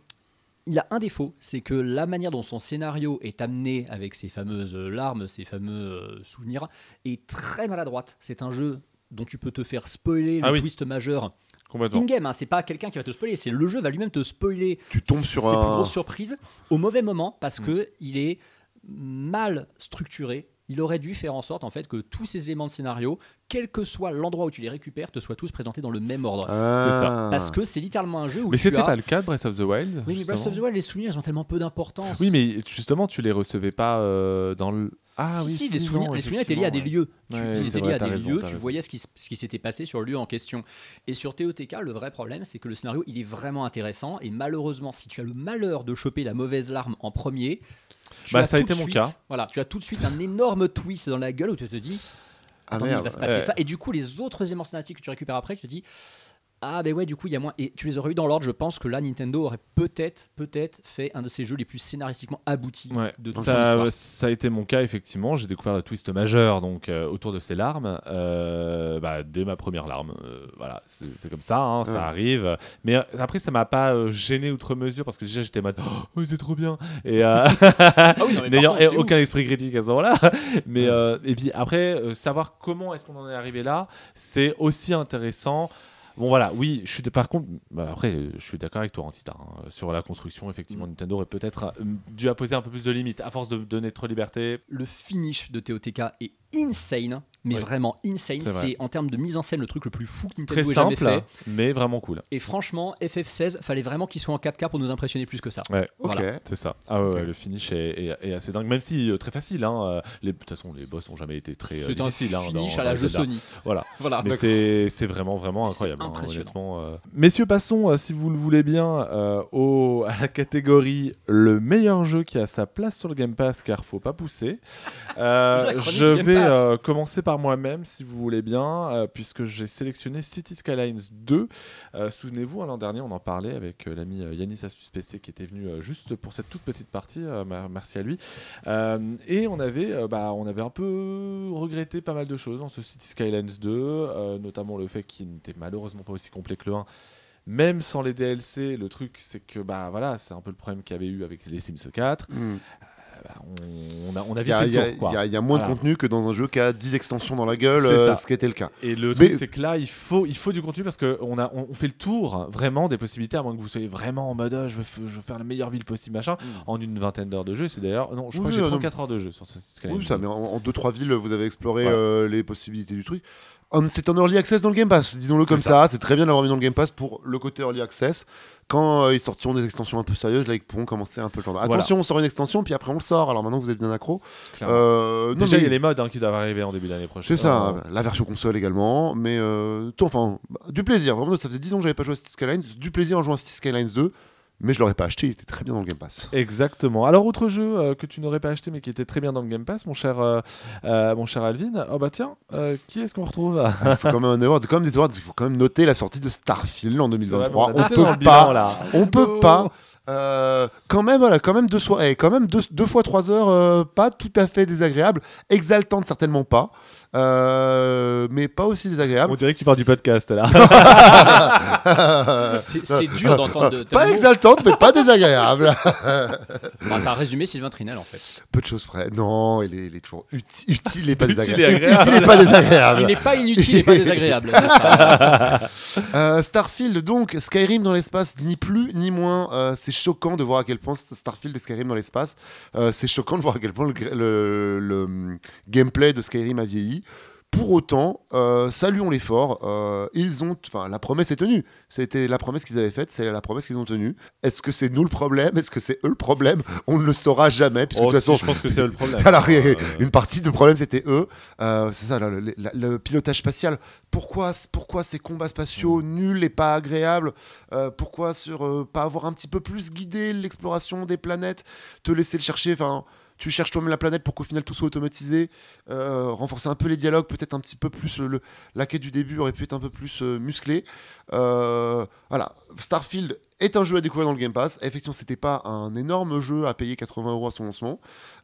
il a un défaut, c'est que la manière dont son scénario est amené avec ses fameuses euh, larmes, ses fameux euh, souvenirs, est très maladroite. C'est un jeu dont tu peux te faire spoiler le Ah oui. twist majeur. In-game. hein. c'est pas quelqu'un qui va te spoiler, c'est le jeu va lui-même te spoiler Tu tombes sur ses un- plus grosses surprises au mauvais moment parce Mm. que il est mal structuré. Il aurait dû faire en sorte en fait que tous ces éléments de scénario, quel que soit l'endroit où tu les récupères, te soient tous présentés dans le même ordre. Ah. C'est ça. Parce que c'est littéralement un jeu où Mais c'était as... pas le cas de Breath of the Wild Oui, mais Breath of the Wild, les souvenirs, ils ont tellement peu d'importance. Oui, mais justement, tu les recevais pas euh, dans le. Ah si, oui, si, les souvenirs, les souvenirs étaient liés à des lieux. Tu, Ouais, étaient vrai, liés à des raison, lieux, tu raison. voyais ce qui, s- ce qui s'était passé sur le lieu en question. Et sur TOTK, le vrai problème, c'est que le scénario, il est vraiment intéressant. Et malheureusement, si tu as le malheur de choper la mauvaise larme en premier, tu Bah, as ça a tout de été mon suite- cas. Voilà, tu as tout de suite un énorme twist dans la gueule où tu te dis, Ah attendez, il merde. va se passer Ouais. ça. Et du coup, les autres éléments scénaristiques que tu récupères après, tu te dis. Ah ben ouais du coup il y a moins et tu les aurais eu dans l'ordre je pense que là Nintendo aurait peut-être peut-être fait un de ces jeux les plus scénaristiquement aboutis Ouais, de toute ça, ça a été mon cas effectivement. J'ai découvert le twist majeur donc euh, autour de ces larmes euh, bah, dès ma première larme. Euh, voilà, c'est c'est comme ça, hein, ça arrive. Mais euh, après, ça m'a pas euh, gêné outre mesure parce que déjà j'étais en mode oh, c'est trop bien et euh, Ah oui, n'ayant aucun ouf. esprit critique à ce moment-là. Mais euh, et puis après, euh, savoir comment est-ce qu'on en est arrivé là, c'est aussi intéressant. Bon voilà, oui, je suis par contre, bah, après, je suis d'accord avec toi, Antistar, hein, sur la construction. Effectivement, Nintendo aurait peut-être euh, dû apposer un peu plus de limites à force de donner trop de liberté. le finish de TOTK est insane, mais Oui. vraiment insane. C'est vrai. En termes de mise en scène le truc le plus fou que Très Nintendo ait jamais simple, fait. mais vraiment cool. Et franchement, FF16, fallait vraiment qu'il soit en 4K pour nous impressionner plus que ça. Ouais, Ok. Voilà. c'est ça. Ah ouais, le finish est, est- est assez dingue, même si euh, très facile. Hein, euh, les- de toute façon, les boss ont jamais été très euh, C'est un difficiles. hein, finish dans- à la jeu Zelda. Sony. Voilà. Voilà. Mais c'est c'est vraiment, vraiment incroyable, hein, honnêtement. euh. Messieurs, passons, euh, si vous le voulez bien, euh, au, à la catégorie le meilleur jeu qui a sa place sur le Game Pass, car faut pas pousser. Euh, je vais euh, commencer par moi-même, si vous voulez bien, euh, puisque j'ai sélectionné City Skylines 2. Euh, Souvenez-vous, hein, l'an dernier, on en parlait avec euh, l'ami Yanis Asus PC qui était venu juste pour cette toute petite partie. mer- merci à lui. Et on avait, bah, on avait un peu regretté pas mal de choses dans ce City Skylines 2, euh, notamment le fait qu'il n'était malheureusement pas aussi complet que le 1. Même sans les DLC, le truc c'est que bah voilà, c'est un peu le problème qu'il y avait eu avec les Sims 4. Hmm. Bah, on, a, on a vite il y a- y y moins Voilà. de contenu que dans un jeu qui a 10 extensions dans la gueule, euh, ce qui était le cas. Et le Mais- truc, c'est que là, il faut, il faut du contenu parce qu'on on, on fait le tour vraiment des possibilités, à moins que vous soyez vraiment en mode, ah, je, veux, f- je veux faire la meilleure ville possible, machin, en une vingtaine d'heures de jeu. C'est d'ailleurs, non, je crois Oui, que j'ai non, 34 heures de jeu sur ce. Oui, ça, mais en 2-3 villes, vous avez exploré euh, les possibilités du truc. Hum, C'est en early access dans le Game Pass, disons-le comme ça. ça. C'est très bien d'avoir mis dans le Game Pass pour le côté early access. Quand euh, ils sortiront des extensions un peu sérieuses, là ils pourront commencer un peu le temps. Voilà. Attention, on sort une extension, puis après on le sort. Alors maintenant que vous êtes bien accro. Euh, non, Déjà, mais- il y a les modes hein, qui doivent arriver en début d'année prochaine. C'est ça, Euh, la version console également, mais tout, enfin, bah, du plaisir. Vraiment, ça faisait 10 ans que j'avais pas joué à City Skylines, du plaisir en jouant à City Skylines 2, mais je l'aurais pas acheté, il était très bien dans le Game Pass. Exactement. Alors, autre jeu euh, que tu n'aurais pas acheté mais qui était très bien dans le Game Pass, mon cher, euh, euh, mon cher Alvin. Oh bah tiens, euh, qui est-ce qu'on retrouve? Il faut quand même un award, même des awards, il faut quand même noter la sortie de Starfield en 2023. C'est vrai, On le peut bilan, pas, là. on peut pas. euh, quand même, voilà, quand même deux, soirs, eh, quand même deux, deux fois trois heures, euh, pas tout à fait désagréable, exaltante certainement pas, euh, mais pas aussi désagréable. On dirait que tu parles du podcast là. C'est dur d'entendre de Pas exaltante, mais pas désagréable. Bah, T'as résumé Sylvain Trinel en fait. Peu de choses près. Non, il est, il est toujours uti- utile et pas Utile et désagréable. agréable. Utile et pas Il désagréable. n'est pas inutile et pas désagréable. Euh, Starfield, donc, Skyrim dans l'espace, ni plus ni moins. Euh, c'est choquant de voir à quel point Starfield et Skyrim dans l'espace, euh, c'est choquant de voir à quel point le, gra- le- le, hum, gameplay de Skyrim a vieilli. Pour autant, euh, saluons l'effort. Euh, ils ont, enfin, la promesse est tenue. C'était la promesse qu'ils avaient faite, c'est la promesse qu'ils ont tenue. Est-ce que c'est nous le problème? Est-ce que c'est eux le problème? On ne le saura jamais, puisque Oh, de toute si, façon, je pense que c'est le problème. Alors, Euh, une partie du problème, c'était eux. Euh, c'est ça, le, le- le pilotage spatial. Pourquoi, pourquoi ces combats spatiaux Mm. nuls et pas agréables? Euh, Pourquoi sur pas avoir un petit peu plus guidé l'exploration des planètes Te laisser le chercher? Enfin, tu cherches toi-même la planète pour qu'au final tout soit automatisé. Euh, renforcer un peu les dialogues, peut-être un petit peu plus. Le, la du début aurait pu être un peu plus euh, musclée. Euh, voilà, Starfield est un jeu à découvrir dans le Game Pass. Effectivement, c'était pas un énorme jeu à payer 80 euros à son lancement.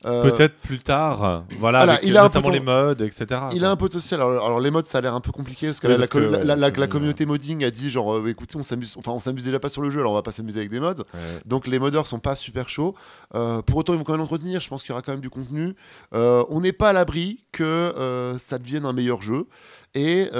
Euh, Peut-être plus tard, voilà, voilà, avec il a un notamment peu les modes, etc. Il a un potentiel. Alors, alors, les modes, ça a l'air un peu compliqué parce que Oui, la, la parce que, co- la- ouais, la- la- comme, la communauté modding a dit genre, euh, écoutez, on s'amuse, enfin, on s'amuse déjà pas sur le jeu, alors on va pas s'amuser avec des mods. Ouais. Donc les modeurs sont pas super chauds. Euh, pour autant, ils vont quand même l'entretenir. Je pense qu'il y aura quand même du contenu. On n'est pas à l'abri que ça devienne un meilleur jeu. Et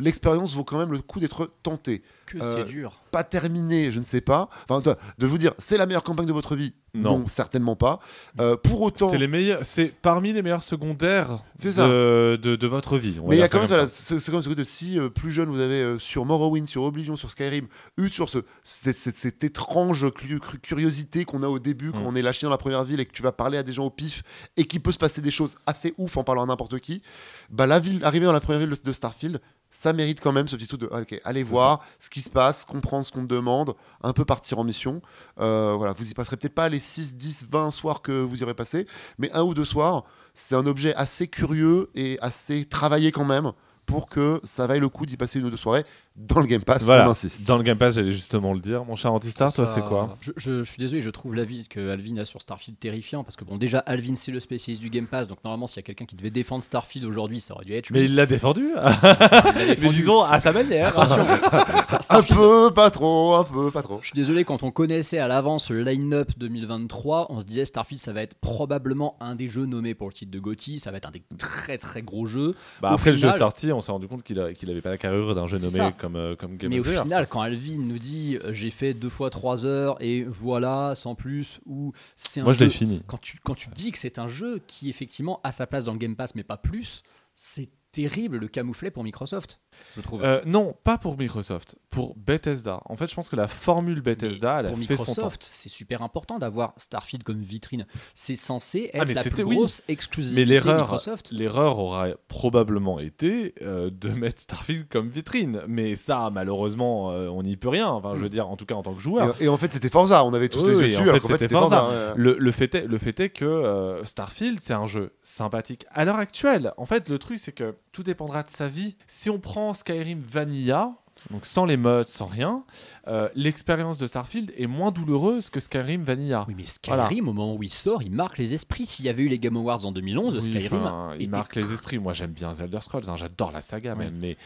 l'expérience vaut quand même le coup d'être tenté. Que Euh, c'est dur. Pas terminé, je ne sais pas. Enfin, de vous dire, c'est la meilleure campagne de votre vie. Non, certainement pas. Euh, pour autant, C'est les meilleurs, c'est parmi les meilleurs secondaires ça. de, de, de votre vie. on va Mais il y a quand même, comme voilà, ça. c'est c'est comme ce côté, si euh, plus jeune vous avez euh, sur Morrowind, sur Oblivion, sur Skyrim, eu sur ce, cette, cette- cette étrange cu- cu- curiosité qu'on a au début quand Mm. on est lâché dans la première ville et que tu vas parler à des gens au pif et qu'il peut se passer des choses assez ouf en parlant à n'importe qui, bah la ville, arriver dans la première ville de Starfield, ça mérite quand même ce petit truc de ah, ok, aller voir ce qui se passe, comprendre ce qu'on te demande, un peu partir en mission. Euh, voilà, vous y passerez peut-être pas les 6, 10, 20 soirs que vous y aurez passé, mais un ou deux soirs, c'est un objet assez curieux et assez travaillé quand même pour que ça vaille le coup d'y passer une ou deux soirées dans le Game Pass. Voilà, On insiste. dans le Game Pass, j'allais justement le dire. Mon cher Antistar, toi, Ça- c'est quoi je, je- je suis désolé, je trouve l'avis que Alvin a sur Starfield terrifiant parce que bon, déjà Alvin c'est le spécialiste du Game Pass, donc normalement s'il y a quelqu'un qui devait défendre Starfield aujourd'hui, ça aurait dû être lui. Mais il l'a défendu. L'a Mais défendu. disons à sa manière. Attention, Star- Un peu, pas trop, un peu, pas trop. Je suis désolé, quand on connaissait à l'avance le line-up 2023, on se disait Starfield ça va être probablement un des jeux nommés pour le titre de GOTY, ça va être un des très très gros jeux. Bah, après le jeu sorti, on s'est rendu compte qu'il a- qu'il avait pas la carrure d'un jeu nommé ça. Comme, euh, comme Game Mais au of final, quand Alvin nous dit euh, j'ai fait deux fois trois heures et voilà, sans plus, ou c'est un Moi, je jeu l'ai fini. quand tu, quand tu dis que c'est un jeu qui effectivement a sa place dans le Game Pass mais pas plus, c'est terrible le camouflet pour Microsoft, je trouve. Euh, non, pas pour Microsoft, pour Bethesda. En fait, je pense que la formule Bethesda, elle a pour fait son temps. Microsoft, c'est super important d'avoir Starfield comme vitrine. C'est censé Ah, être mais la plus oui. grosse Mais exclusivité l'erreur, Microsoft. l'erreur aura probablement été euh, de mettre Starfield comme vitrine. Mais ça, malheureusement, euh, on n'y peut rien. Enfin, je veux dire, en tout cas en tant que joueur. Et, et en fait, c'était Forza, on avait tous Oui, les yeux oui, dessus, en alors fait, c'était c'était Forza. Le, le fait est, le fait est que euh, Starfield, c'est un jeu sympathique. À l'heure actuelle, en fait, le truc, c'est que tout dépendra de sa vie. Si on prend Skyrim Vanilla, donc sans les mods, sans rien, euh, l'expérience de Starfield est moins douloureuse que Skyrim Vanilla. Oui, mais Skyrim, au moment où il sort, il marque les esprits. S'il y avait eu les Game Awards en 2011, Oui, Skyrim. enfin, il marque les esprits. Moi, j'aime bien Zelda Scrolls. hein, J'adore la saga Ouais. même, mais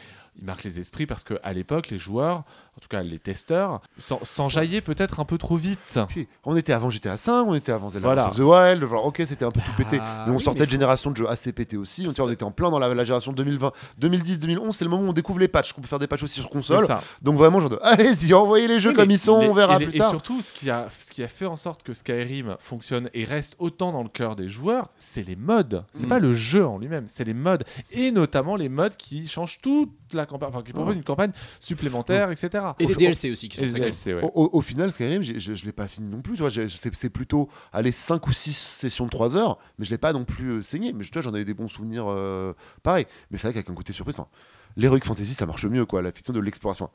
il marque les esprits parce que à l'époque, les joueurs, en tout cas les testeurs, s'en- s'enjaillaient peut-être un peu trop vite. Puis, on était avant GTA 5, on était avant Zelda Voilà. Of the Wild, ok, c'était un peu tout pété. Ah, mais on oui, sortait mais de génération de jeux assez pétés aussi. On, on était en plein dans la, la génération 2020, 2010, 2011, c'est le moment où on découvre les patchs, qu'on peut faire des patchs aussi sur console. Donc vraiment, genre de, allez-y, envoyez les jeux Oui, comme mais ils sont, on verra et plus et tard. surtout, ce qui, a, ce qui a fait en sorte que Skyrim fonctionne et reste autant dans le cœur des joueurs, c'est les mods. C'est Mm. pas le jeu en lui-même, c'est les mods. Et notamment les mods qui changent toute la campagne, enfin qui proposent une campagne supplémentaire, etc. Et Au- les DLC aussi qui sont Et très. DLC, ouais. Au, au- au final, Skyrim, j'ai- je, je l'ai pas fini non plus. tu vois, j'ai- C'est plutôt aller 5 ou 6 sessions de 3 heures, mais je l'ai pas non plus euh, saigné. Mais tu vois, j'en avais des bons souvenirs euh, pareil. Mais c'est vrai qu'avec un côté surprise, enfin, l'Heroic Fantasy, ça marche mieux, quoi. La fiction de l'exploration.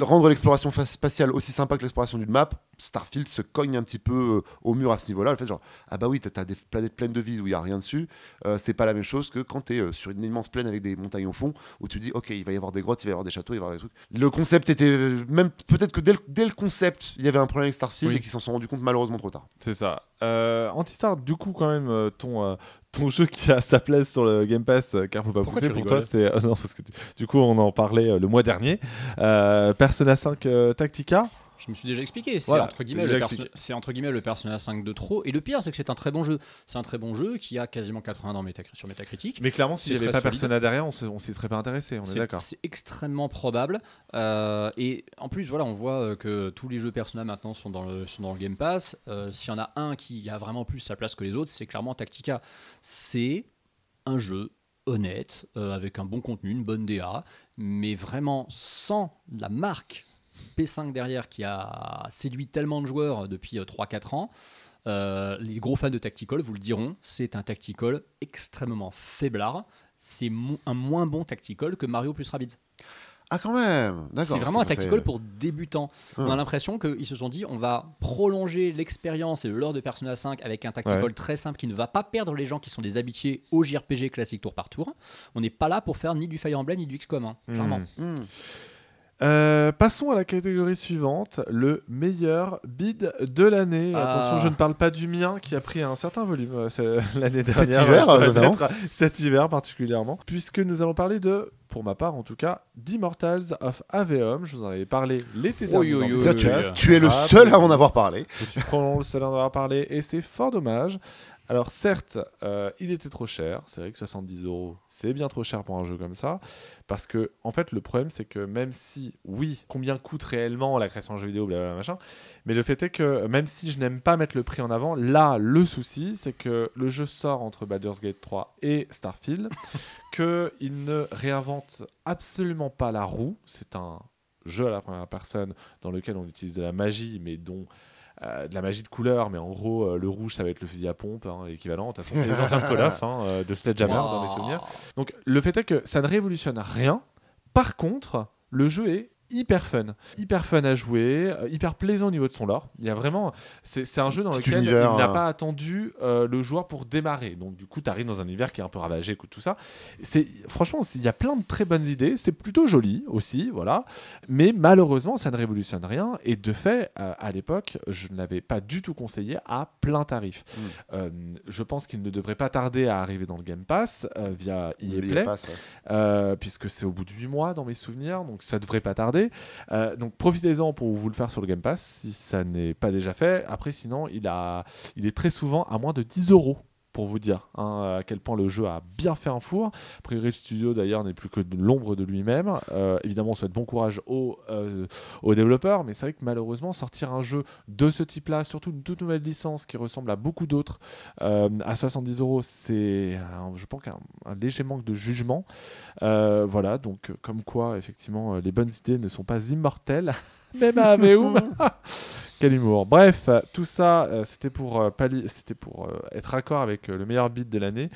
Rendre l'exploration spatiale aussi sympa que l'exploration d'une map, Starfield se cogne un petit peu euh, au mur à ce niveau-là. Le fait, genre, ah bah oui, t'as as des planètes pleines de vide où il y a rien dessus. Euh, c'est pas la même chose que quand t'es euh, sur une immense plaine avec des montagnes au fond, où tu dis, ok, il va y avoir des grottes, il va y avoir des châteaux, il va y avoir des trucs. Le concept était euh, même peut-être que dès le, dès le concept, il y avait un problème avec Starfield Oui. et qu'ils s'en sont rendus compte malheureusement trop tard. C'est ça. Euh, Antistar, du coup, quand même, ton, ton jeu qui a sa place sur le Game Pass, euh, car faut pas Pourquoi pousser, pour toi, c'est. euh, non, parce que du coup, on en parlait euh, le mois dernier. Persona 5 euh, Tactica. Je me suis déjà expliqué. C'est Voilà, entre, guillemets le entre guillemets Persona 5 de trop. Et le pire, c'est que c'est un très bon jeu. C'est un très bon jeu qui a quasiment 80 dans sur Metacritic. Mais clairement, s'il n'y avait pas solide. Persona derrière, on on s'y serait pas intéressé, on est, C'est d'accord. c'est extrêmement probable. Euh, et en plus, voilà, on voit euh, que tous les jeux Persona maintenant sont dans le, sont dans le Game Pass. Euh, S'il y en a un qui a vraiment plus sa place que les autres, c'est clairement Tactica. C'est un jeu honnête, euh, avec un bon contenu, une bonne DA, mais vraiment sans la marque P5 derrière qui a séduit tellement de joueurs depuis euh, 3-4 ans. Euh, les gros fans de Tactical vous le diront, c'est un Tactical extrêmement faiblard. C'est mo- un moins bon Tactical que Mario plus Rabbids. Ah quand même, d'accord. C'est vraiment un Tactical pour débutants. On Ah. a l'impression qu'ils se sont dit on va prolonger l'expérience et le lore de Persona 5 avec un Tactical Ouais. très simple qui ne va pas perdre les gens qui sont des habitués au JRPG classique tour par tour. On n'est pas là pour faire ni du Fire Emblem ni du XCOM, hein, clairement. Hmm. Hmm. Euh, passons à la catégorie suivante, le meilleur bid de l'année. Ah. Attention, je ne parle pas du mien qui a pris un certain volume euh, l'année Cet dernière. hiver, euh, non admettre, cet hiver particulièrement, puisque nous allons parler de, pour ma part en tout cas, d'Immortals of Aveum. Je vous en avais parlé l'été dernier. tu, es le Ah, seul à en avoir parlé. Je suis probablement le seul à en avoir parlé et c'est fort dommage. Alors certes, euh, il était trop cher. C'est vrai que 70 euros, c'est bien trop cher pour un jeu comme ça. Parce que, en fait, le problème, c'est que même si, oui, combien coûte réellement la création de jeu vidéo, blablabla, machin, mais le fait est que même si je n'aime pas mettre le prix en avant, là, le souci, c'est que le jeu sort entre Baldur's Gate 3 et Starfield, qu'il ne réinvente absolument pas la roue. C'est un jeu à la première personne dans lequel on utilise de la magie, mais dont de la magie de couleur, mais en gros, euh, le rouge, ça va être le fusil à pompe, hein, l'équivalent. De toute façon, c'est les anciens Call of, hein, euh, de Sledgehammer, dans mes souvenirs. Donc, le fait est que ça ne révolutionne rien. Par contre, le jeu est hyper fun, hyper fun à jouer, euh, hyper plaisant au niveau de son lore. Il y a vraiment, c'est un jeu dans lequel univers, il n'a euh. pas attendu euh, le joueur pour démarrer. Donc du coup, tu arrives dans un univers qui est un peu ravagé, tout ça. C'est franchement, il y a plein de très bonnes idées. C'est plutôt joli aussi, voilà. Mais malheureusement, ça ne révolutionne rien. Et de fait, euh, à l'époque, je ne l'avais pas du tout conseillé à plein tarif. Mm. Euh, je pense qu'il ne devrait pas tarder à arriver dans le Game Pass via EA y Play. ouais. Euh, puisque c'est au bout de 8 mois dans mes souvenirs, donc ça devrait pas tarder. Euh, donc profitez-en pour vous le faire sur le Game Pass si ça n'est pas déjà fait. Après, sinon, il, il est très souvent à moins de 10 euros. Pour vous dire hein, à quel point le jeu a bien fait un four. A priori, studio d'ailleurs n'est plus que l'ombre de lui-même. Euh, évidemment, on souhaite bon courage aux, euh, aux développeurs, mais c'est vrai que malheureusement, sortir un jeu de ce type-là, surtout une toute nouvelle licence qui ressemble à beaucoup d'autres, euh, à 70 euros, c'est, je pense, un, un léger manque de jugement. Voilà, donc comme quoi, effectivement, les bonnes idées ne sont pas immortelles, même à Aveum. Quel humour. Bref, tout ça, euh, c'était pour, euh, pallier- c'était pour euh, être raccord avec euh, le meilleur beat de l'année.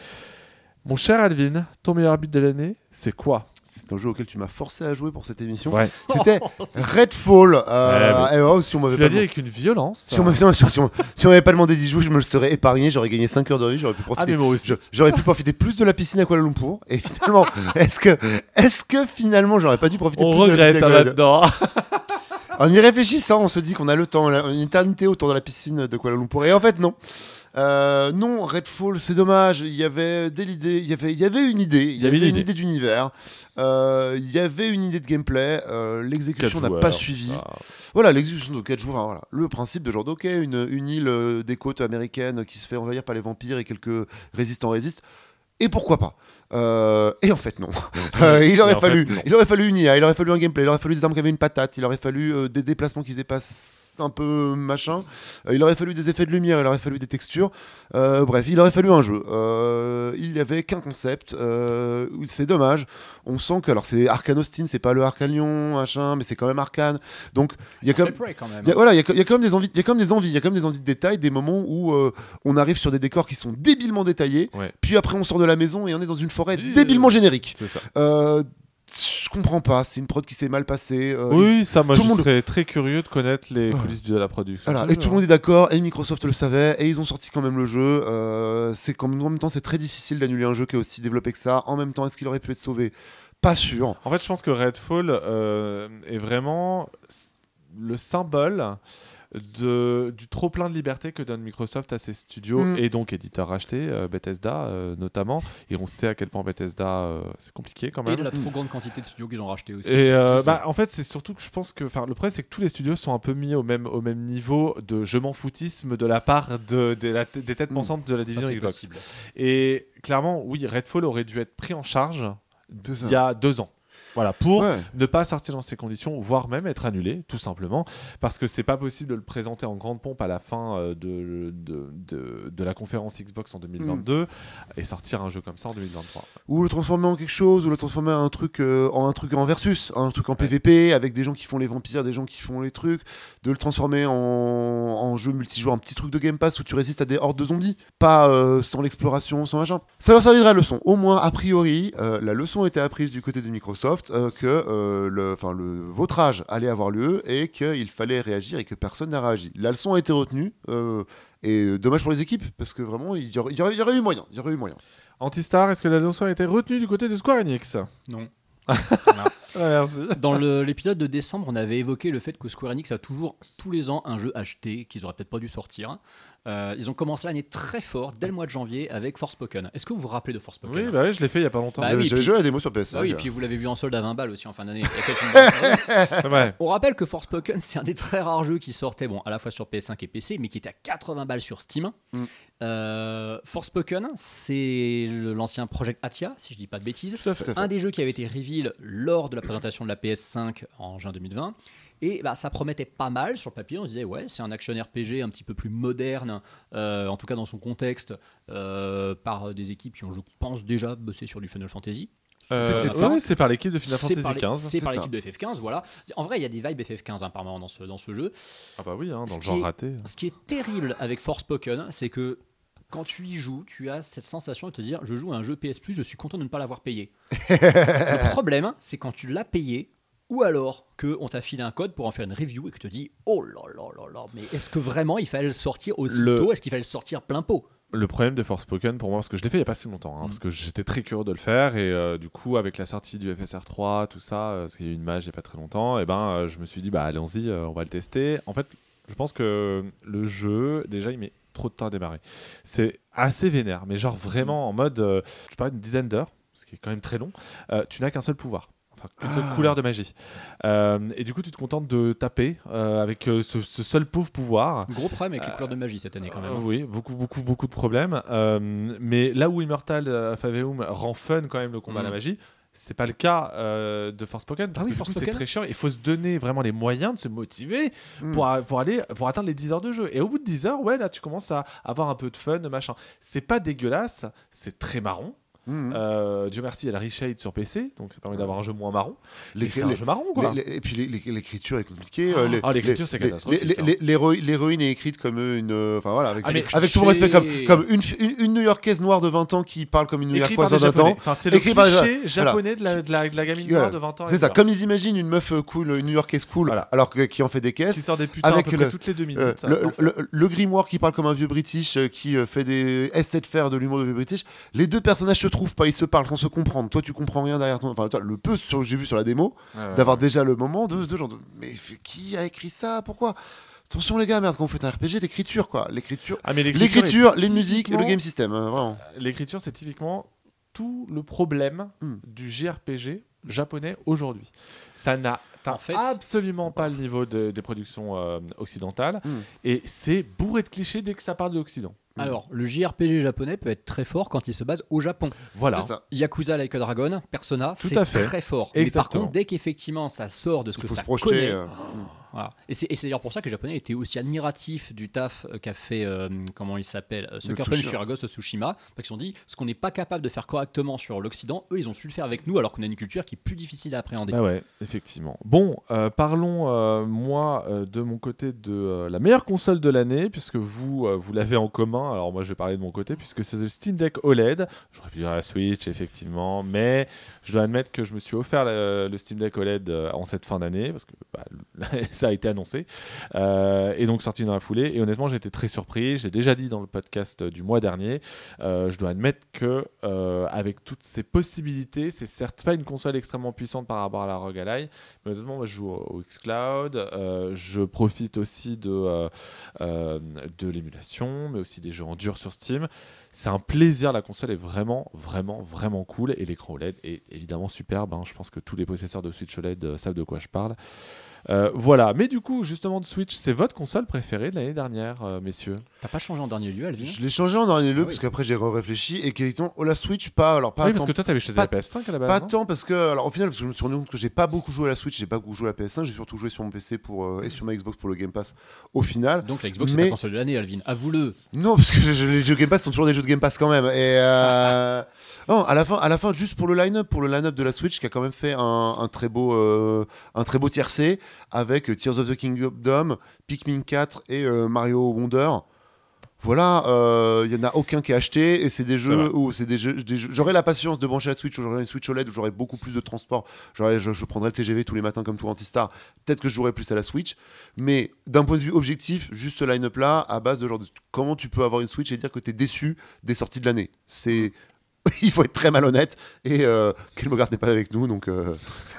Mon cher Alvin, ton meilleur beat de l'année, c'est quoi? C'est un jeu auquel tu m'as forcé à jouer pour cette émission. Ouais. C'était Redfall. euh, Ouais, et oh, si on m'avait Tu l'as pas dit avec une violence. Si on m'avait non, si- si on- si on m'avait pas demandé d'y jouer, je me le serais épargné, j'aurais gagné 5 heures de vie, j'aurais pu Ah, profiter. je- J'aurais pu profiter plus de la piscine à Kuala Lumpur. Et finalement, est-ce que, est-ce que finalement j'aurais pas dû profiter On plus de la regrette piscine à hein, Kuala Lumpur? là-dedans. En y réfléchissant, on se dit qu'on a le temps, une éternité autour de la piscine de Kuala Lumpur. Et en fait, non. Euh, non, Redfall, c'est dommage. Il y avait des idées, il y avait, il y avait une idée, il y, avait, une idée. idée d'univers, euh, il y avait une idée de gameplay. euh, L'exécution n'a pas suivi. Voilà, l'exécution de 4 joueurs. hein, voilà. Le principe de genre, ok, une, une île des côtes américaines qui se fait envahir par les vampires et quelques résistants résistent. Et pourquoi pas? Euh, Et en fait, non. Euh, il, aurait fait, fallu, non. il aurait fallu une IA, il aurait fallu un gameplay, il aurait fallu des armes qui avaient une patate, il aurait fallu euh, des déplacements qui faisaient pas un peu machin, Euh, il aurait fallu des effets de lumière, il aurait fallu des textures. Euh, bref, il aurait fallu un jeu. Euh, il n'y avait qu'un concept. Euh, c'est dommage. On sent que, alors c'est Arkane Austin, c'est pas le Arkane Lyon, machin, mais c'est quand même Arkane. Donc il y a quand même. Il y a, voilà, il y, a, il y a quand même des envies, il y a quand même des envies, il y a quand même des envies de détails, des moments où euh, on arrive sur des décors qui sont débilement détaillés, Ouais. puis après on sort de la maison et on est dans une forêt débilement générique. C'est ça. Je comprends pas, c'est une prod qui s'est mal passée. euh, Oui, ça, moi, je monde- serais très curieux de connaître les Ouais. coulisses de la production. Voilà, et tout le monde est d'accord, et Microsoft le savait, et ils ont sorti quand même le jeu. Euh, c'est comme en même temps, c'est très difficile d'annuler un jeu qui est aussi développé que ça. En même temps, est-ce qu'il aurait pu être sauvé? Pas sûr. En fait, je pense que Redfall euh, est vraiment le symbole de, du trop plein de liberté que donne Microsoft à ses studios Mm. et donc éditeurs rachetés, euh, Bethesda euh, notamment. Et on sait à quel point Bethesda, euh, c'est compliqué quand Et même. de la trop grande quantité de studios qu'ils ont racheté aussi. Et euh, bah, en fait, c'est surtout que je pense que enfin, le problème, c'est que tous les studios sont un peu mis au même, au même niveau de je m'en foutisme de la part de, de la- des têtes Mm. pensantes de la division Xbox. possible. Et clairement, oui, Redfall aurait dû être pris en charge il y a deux ans. Voilà, pour Ouais. ne pas sortir dans ces conditions, voire même être annulé, tout simplement, parce que c'est pas possible de le présenter en grande pompe à la fin euh, de, de, de, de la conférence Xbox en 2022 et sortir un jeu comme ça en 2023. Ou le transformer en quelque chose, ou le transformer en un truc, euh, en un truc en versus, un truc en PVP avec des gens qui font les vampires, des gens qui font les trucs, de le transformer en, en jeu multijoueur, un petit truc de Game Pass où tu résistes à des hordes de zombies, pas euh, sans l'exploration, sans machin. Ça leur servira de leçon. Au moins, a priori, euh, la leçon était apprise du côté de Microsoft euh, que euh, le, enfin, le vautrage allait avoir lieu et qu'il fallait réagir et que personne n'a réagi. La leçon a été retenue. euh, et dommage pour les équipes, parce que vraiment, il y aurait, il y aurait- il y aurait eu moyen. Il y aurait eu moyen. Antistar, est-ce que la leçon a été retenue du côté de Square Enix? Non. Ah, Merci. Dans le- l'épisode de décembre, on avait évoqué le fait que Square Enix a toujours tous les ans un jeu acheté qu'ils auraient peut-être pas dû sortir. Euh, ils ont commencé l'année très fort dès le mois de janvier avec Forspoken. Est-ce que vous vous rappelez de Forspoken Oui, bah oui, je l'ai fait il y a pas longtemps. Bah oui, puis- joué à la démo sur PS5. Bah oui, et puis vous l'avez vu en solde à 20 balles aussi en fin d'année. On rappelle que Forspoken, c'est un des très rares jeux qui sortait bon, à la fois sur PS5 et PC, mais qui était à 80 balles sur Steam. Mm. Euh, Forspoken, c'est l'ancien Project Atia, si je dis pas de bêtises. Tout à fait. Tout à fait. Un des jeux qui avait été reveal lors de la présentation de la PS5 en juin 2020. Et bah, ça promettait pas mal sur le papier. On se disait, ouais, c'est un action RPG un petit peu plus moderne, euh, en tout cas dans son contexte, euh, par des équipes qui ont, je pense, déjà bossé sur du Final Fantasy. Euh, C'est- ouais, c'est par l'équipe de Final Fantasy XV. C'est par l'équipe de FF15, voilà. En vrai, il y a des vibes FF15 hein, par moment dans ce, dans ce jeu. Ah bah oui, hein, Ce dans le qui genre est- raté. Ce qui est terrible avec Forspoken, c'est que quand tu y joues, tu as cette sensation de te dire je joue à un jeu PS Plus, je suis content de ne pas l'avoir payé. le problème, c'est quand tu l'as payé, ou alors qu'on t'a filé un code pour en faire une review et que tu te dis oh là là là là, mais est-ce que vraiment il fallait le sortir aussitôt Le- Est-ce qu'il fallait le sortir plein pot Le problème de Forspoken pour moi, parce que je l'ai fait il y a pas si longtemps, hein, Mm. parce que j'étais très curieux de le faire et euh, du coup avec la sortie du FSR 3, tout ça, euh, parce qu'il y a eu une mage il y a pas très longtemps, et ben euh, je me suis dit bah allons-y, on va le tester. En fait, je pense que le jeu déjà il met trop de temps à démarrer. C'est assez vénère, mais genre vraiment en mode, je parlais d'une dizaine d'heures, ce qui est quand même très long. tu n'as qu'un seul pouvoir. Enfin, une seule couleur de magie. Euh, et du coup, tu te contentes de taper euh, avec euh, ce, ce seul pauvre pouvoir. Gros problème avec les couleurs de magie cette année quand même. Euh, hein. oui, beaucoup, beaucoup, beaucoup de problèmes. Euh, mais là où Immortal euh, Faveum rend fun quand même le combat à la Mm. magie, c'est pas le cas euh, de Forspoken parce Ah oui, que du coup, c'est très chiant. Il faut se donner vraiment les moyens de se motiver Mm. pour, a- pour aller pour atteindre les 10 heures de jeu. Et au bout de 10 heures, ouais, là, tu commences à avoir un peu de fun, machin. C'est pas dégueulasse, c'est très marron. Mhm. Euh, Dieu merci, il y a la reshade sur PC, donc ça permet d'avoir un jeu moins marron. C'est un jeu marron, quoi. Les- les- et puis l'écriture est compliquée. euh, les- Ah, l'écriture, c'est catastrophique, hein. l'héroïne- est écrite comme une. euh, Enfin voilà, avec, Ah, avec tout le respect, comme, une, une, une New-Yorkaise noire de 20 ans qui parle comme une New-Yorkaise des de 20 japonais. ans. Enfin, c'est le par cliché japonais de, la, de, la, de la gamine Qui- noire ouais. de 20 ans. C'est ça, comme ils imaginent une meuf euh, cool, une New-Yorkaise cool, Voilà. alors que, qui en fait des qui caisses. sort des putains Avec à peu près le- toutes les deux minutes. Euh, le, grimoire qui parle comme un vieux british euh, qui euh, fait des essais de faire de l'humour de vieux british les deux personnages se trouvent pas ils se parlent sans se comprendre toi tu comprends rien derrière ton enfin le peu sur- que j'ai vu sur la démo Ouais, ouais. d'avoir déjà le moment de, de genre de- mais qui a écrit ça? Pourquoi? Attention les gars merde quand vous faites un RPG l'écriture quoi l'écriture Ah, mais l'écriture les musiques et le game system hein, vraiment L'écriture, c'est typiquement tout le problème Hmm. du JRPG japonais aujourd'hui. Ça n'a atteint En fait- absolument pas le niveau de- des productions euh, occidentales Hmm. et c'est bourré de clichés dès que ça parle de l'Occident. Alors, le JRPG japonais peut être très fort quand il se base au Japon. Voilà. ça Yakuza Like a Dragon, Persona, Tout c'est à fait. très fort. Mais par Exactement. contre, dès qu'effectivement ça sort de ce il que faut ça se projeter connaît, euh, voilà. et c'est d'ailleurs pour ça que les Japonais étaient aussi admiratifs du taf euh, qu'a fait, euh, comment il s'appelle, euh, Sucker Punch Tsushima. sur Ghost of Tsushima, parce qu'ils se sont dit, ce qu'on n'est pas capable de faire correctement sur l'Occident, eux ils ont su le faire avec nous, alors qu'on a une culture qui est plus difficile à appréhender. Bah ouais, effectivement. Bon, euh, parlons, moi, de mon côté, de la meilleure console de l'année, puisque vous, vous l'avez en commun. Alors moi, je vais parler de mon côté, puisque c'est le Steam Deck OLED. J'aurais pu dire la Switch, effectivement, mais je dois admettre que je me suis offert le, le Steam Deck OLED en cette fin d'année, parce que bah, ça a été annoncé, Euh, et donc sorti dans la foulée. Et honnêtement, j'ai été très surpris. J'ai déjà dit dans le podcast du mois dernier, euh, je dois admettre que euh, avec toutes ces possibilités, c'est certes pas une console extrêmement puissante par rapport à la ROG Ally, mais honnêtement, moi je joue au xCloud, je profite aussi de, de l'émulation, mais aussi des jeux en dur sur Steam. C'est un plaisir, la console est vraiment, vraiment, vraiment cool et l'écran OLED est évidemment superbe. hein. Je pense que tous les possesseurs de Switch OLED savent de quoi je parle. Euh, voilà, mais du coup, justement, de Switch, c'est votre console préférée de l'année dernière, euh, messieurs? T'as pas changé en dernier lieu, Alvin? Je l'ai changé en dernier lieu Ah oui. parce qu'après j'ai réfléchi et qu'effectivement oh, la Switch pas alors pas Oui, tant- parce que toi, t'avais choisi la PS5 à la base. Pas tant parce que alors au final parce que je me suis rendu compte que j'ai pas beaucoup joué à la Switch, j'ai pas beaucoup joué à la PS5, j'ai surtout joué sur mon PC pour euh, et sur ma Xbox pour le Game Pass au final. Donc la Xbox c'est Mais- ta console de l'année, Alvin. Avoue-le. Non parce que je- les jeux Game Pass sont toujours des jeux de Game Pass quand même et euh, non à la fin à la fin juste pour le line-up pour le line-up de la Switch qui a quand même fait un, un très beau euh, un très beau tiercé avec Tears of the Kingdom, Pikmin 4 et euh, Mario Wonder. Voilà, il y en a aucun qui est acheté et c'est des jeux où c'est des jeux, J'aurais la patience de brancher la Switch, j'aurais une Switch OLED où j'aurais beaucoup plus de transport. J'aurais- Je, je prendrais le TGV tous les matins comme tout anti-star. Peut-être que je jouerais plus à la Switch, mais d'un point de vue objectif, juste ce line-up là, à base de genre de comment tu peux avoir une Switch et dire que tu es déçu des sorties de l'année? C'est il faut être très malhonnête et euh, Kelmogart n'est pas avec nous donc euh,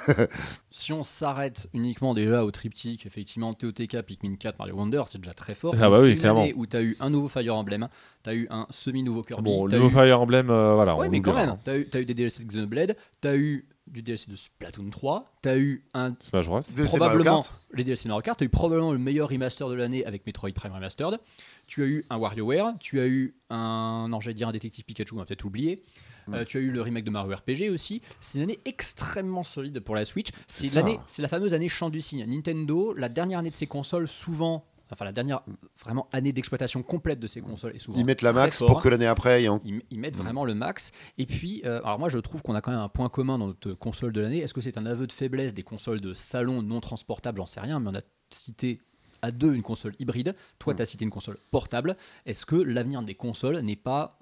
si on s'arrête uniquement déjà au triptyque, effectivement, TOTK, Pikmin 4, Mario Wonder, c'est déjà très fort. Ah bah oui, c'est une clairement. année où tu as eu un nouveau Fire Emblem, tu as eu un semi-nouveau Kirby. Bon, le nouveau eu... Fire Emblem, euh, voilà. Ouais, on mais quand même, tu as, eu- t'as eu des DLC de Xenoblade, tu as eu du DLC de Splatoon 3, tu as eu un Smash Bros. DLC Mario probablement Kart. les DLC Mario Kart, tu as eu probablement le meilleur remaster de l'année avec Metroid Prime Remastered. Tu as eu un WarioWare, tu as eu un, non, j'allais dire un détective Pikachu, on va peut-être oublier. Euh, tu as eu le remake de Mario RPG aussi. C'est une année extrêmement solide pour la Switch. C'est l'année, c'est la fameuse année champ du cygne. Nintendo, la dernière année de ses consoles, souvent, enfin la dernière vraiment année d'exploitation complète de ses consoles est souvent. Ils mettent la max fort. pour que l'année après, Ils, ils mettent Mm. vraiment le max. Et puis, euh, alors moi je trouve qu'on a quand même un point commun dans notre console de l'année. Est-ce que c'est un aveu de faiblesse des consoles de salon non transportables? J'en sais rien, mais on a cité à deux une console hybride. Toi, Mm. tu as cité une console portable. Est-ce que l'avenir des consoles n'est pas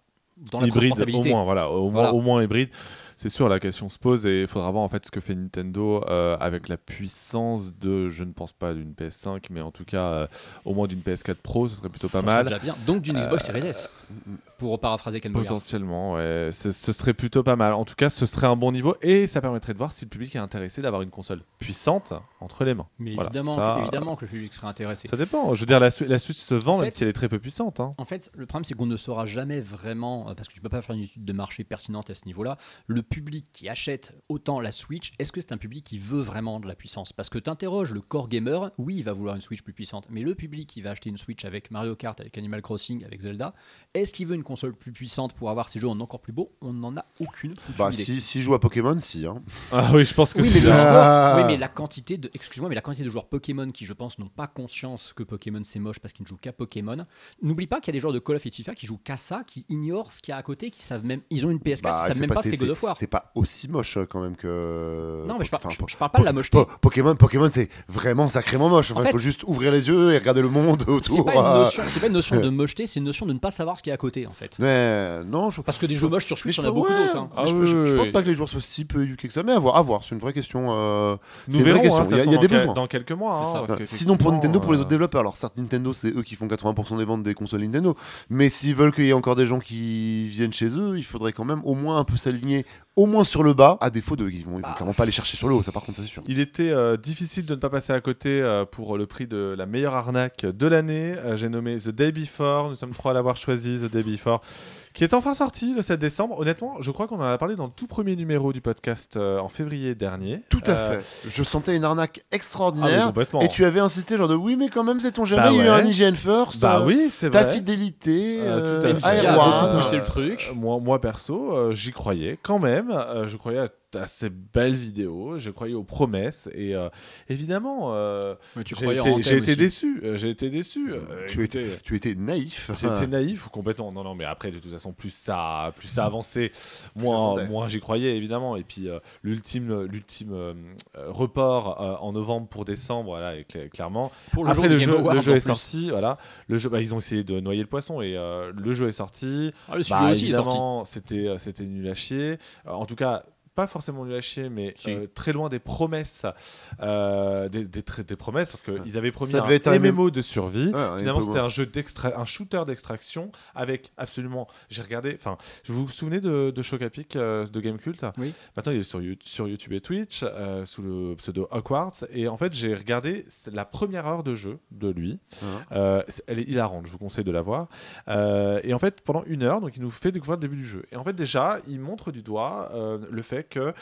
dans la hybride au moins voilà au, Voilà. Moins, au moins hybride c'est sûr la question se pose et il faudra voir en fait ce que fait Nintendo euh, avec la puissance de je ne pense pas d'une PS5 mais en tout cas euh, au moins d'une PS4 Pro ce serait plutôt Ça pas mal déjà bien. Donc d'une Xbox Series S, pour paraphraser Ken potentiellement ouais. Ce, ce serait plutôt pas mal. En tout cas ce serait un bon niveau et ça permettrait de voir si le public est intéressé d'avoir une console puissante entre les mains. Mais Voilà, évidemment, ça, évidemment que le public serait intéressé. ça dépend. Je veux dire la, la Switch se vend En même fait- si elle est très peu puissante hein. En fait, le problème, c'est qu'on ne saura jamais vraiment, euh, parce que tu peux pas faire une étude de marché pertinente à ce niveau-là, le public qui achète autant la Switch, est-ce que c'est un public qui veut vraiment de la puissance? Parce que tu interroges le core gamer, oui, il va vouloir une Switch plus puissante, mais le public qui va acheter une Switch avec Mario Kart, avec Animal Crossing, avec Zelda, est-ce qu'il veut une console plus puissante pour avoir ses jeux en encore plus beau On n'en a aucune foutue Bah, idée. si, si joue à Pokémon, si. Hein. ah oui je pense que Oui, c'est mais, le là. joueur- Ah. oui, mais la quantité de, excuse-moi, mais la quantité de joueurs Pokémon qui, je pense, n'ont pas conscience que Pokémon c'est moche parce qu'ils ne jouent qu'à Pokémon. N'oublie pas qu'il y a des joueurs de Call of et de FIFA qui jouent qu'à ça, qui ignorent ce qu'il y a à côté, qui savent même, ils ont une PS4, Bah, ils savent même pas- pas ce qu'est God of War. C'est pas aussi moche euh, quand même que. Non, mais je, par- Enfin, je- po- je parle pas de la mocheté. po- Pokémon, Pokémon, c'est vraiment sacrément moche. Enfin, En il fait- faut juste ouvrir les yeux et regarder le monde C'est autour. pas, c'est pas une notion de mocheté, c'est une notion de ne pas savoir ce qu'il y a à côté en fait. Mais non, je Parce que des jeux moches sur Switch, on a beaucoup ouais, d'autres. hein. Ah je, oui, je- oui, je pense oui. pas que les joueurs soient si peu éduqués que ça, mais à voir, à voir. C'est une vraie question. euh, nous c'est une vraie verrons question. hein, Il y a- y des besoins. dans quelques mois C'est hein, ça. parce que Sinon pour Nintendo, pour les euh, autres développeurs, alors certes Nintendo c'est eux qui font 80% des ventes des consoles Nintendo, mais s'ils veulent qu'il y ait encore des gens qui viennent chez eux, il faudrait quand même au moins un peu s'aligner, au moins sur le bas, à défaut de, ils vont, ils vont Bah. clairement pas aller chercher sur le haut, ça par contre ça, c'est sûr. Il était euh, difficile de ne pas passer à côté euh, pour le prix de la meilleure arnaque de l'année. Euh, J'ai nommé The Day Before. Nous sommes trois à l'avoir choisi, The Day Before, qui est enfin sorti le 7 décembre. Honnêtement, je crois qu'on en a parlé dans le tout premier numéro du podcast euh, en février dernier. Tout à Euh, fait. Je sentais une arnaque Ah, extraordinaire. complètement. et tu avais insisté genre de oui mais quand même c'est ton jamais Bah il y a eu ouais. un hygiene first. Bah euh, oui, c'est Ta vrai. fidélité, Euh, tout euh, à fait. A beaucoup poussé euh, le truc. Euh, moi, moi perso, euh, j'y croyais quand même. Euh, je croyais à, à ces belles vidéos. Je croyais aux promesses. Et euh, évidemment, euh, tu j'ai été, déçu. Euh, J'ai été déçu. Euh, Tu étais naïf. J'étais naïf ou complètement. Non, non, mais après, de toute façon, plus ça, plus ça avançait, ça moins, moins j'y croyais, évidemment. Et puis, euh, l'ultime, l'ultime euh, euh, report euh, en novembre pour décembre, voilà, et clairement. Pour le après, jour le jeu, le jeu est plus. sorti, voilà. Le jeu, bah, ils ont essayé de noyer le poisson et euh, le jeu est sorti. Ah, le studio Bah, aussi c'était, euh, c'était nul à chier. Euh, en tout cas, pas forcément nul à chier, mais Si. euh, très loin des promesses, euh, des, des, tr- des promesses, parce qu'ils avaient promis Ça un un MMO de survie. Ouais, Finalement, c'était un jeu d'extra, un shooter d'extraction avec absolument. J'ai regardé. Enfin, vous vous souvenez de, de Chocapic euh, de Gamecult Oui. Maintenant, il est sur, You- sur YouTube et Twitch euh, sous le pseudo Hogwarts. Et en fait, j'ai regardé la première heure de jeu de lui. Ouais. Euh, c'est- elle est hilarante. Je vous conseille de la voir. Euh, et en fait, pendant une heure, donc il nous fait découvrir le début du jeu. Et en fait, déjà, il montre du doigt euh, le fait que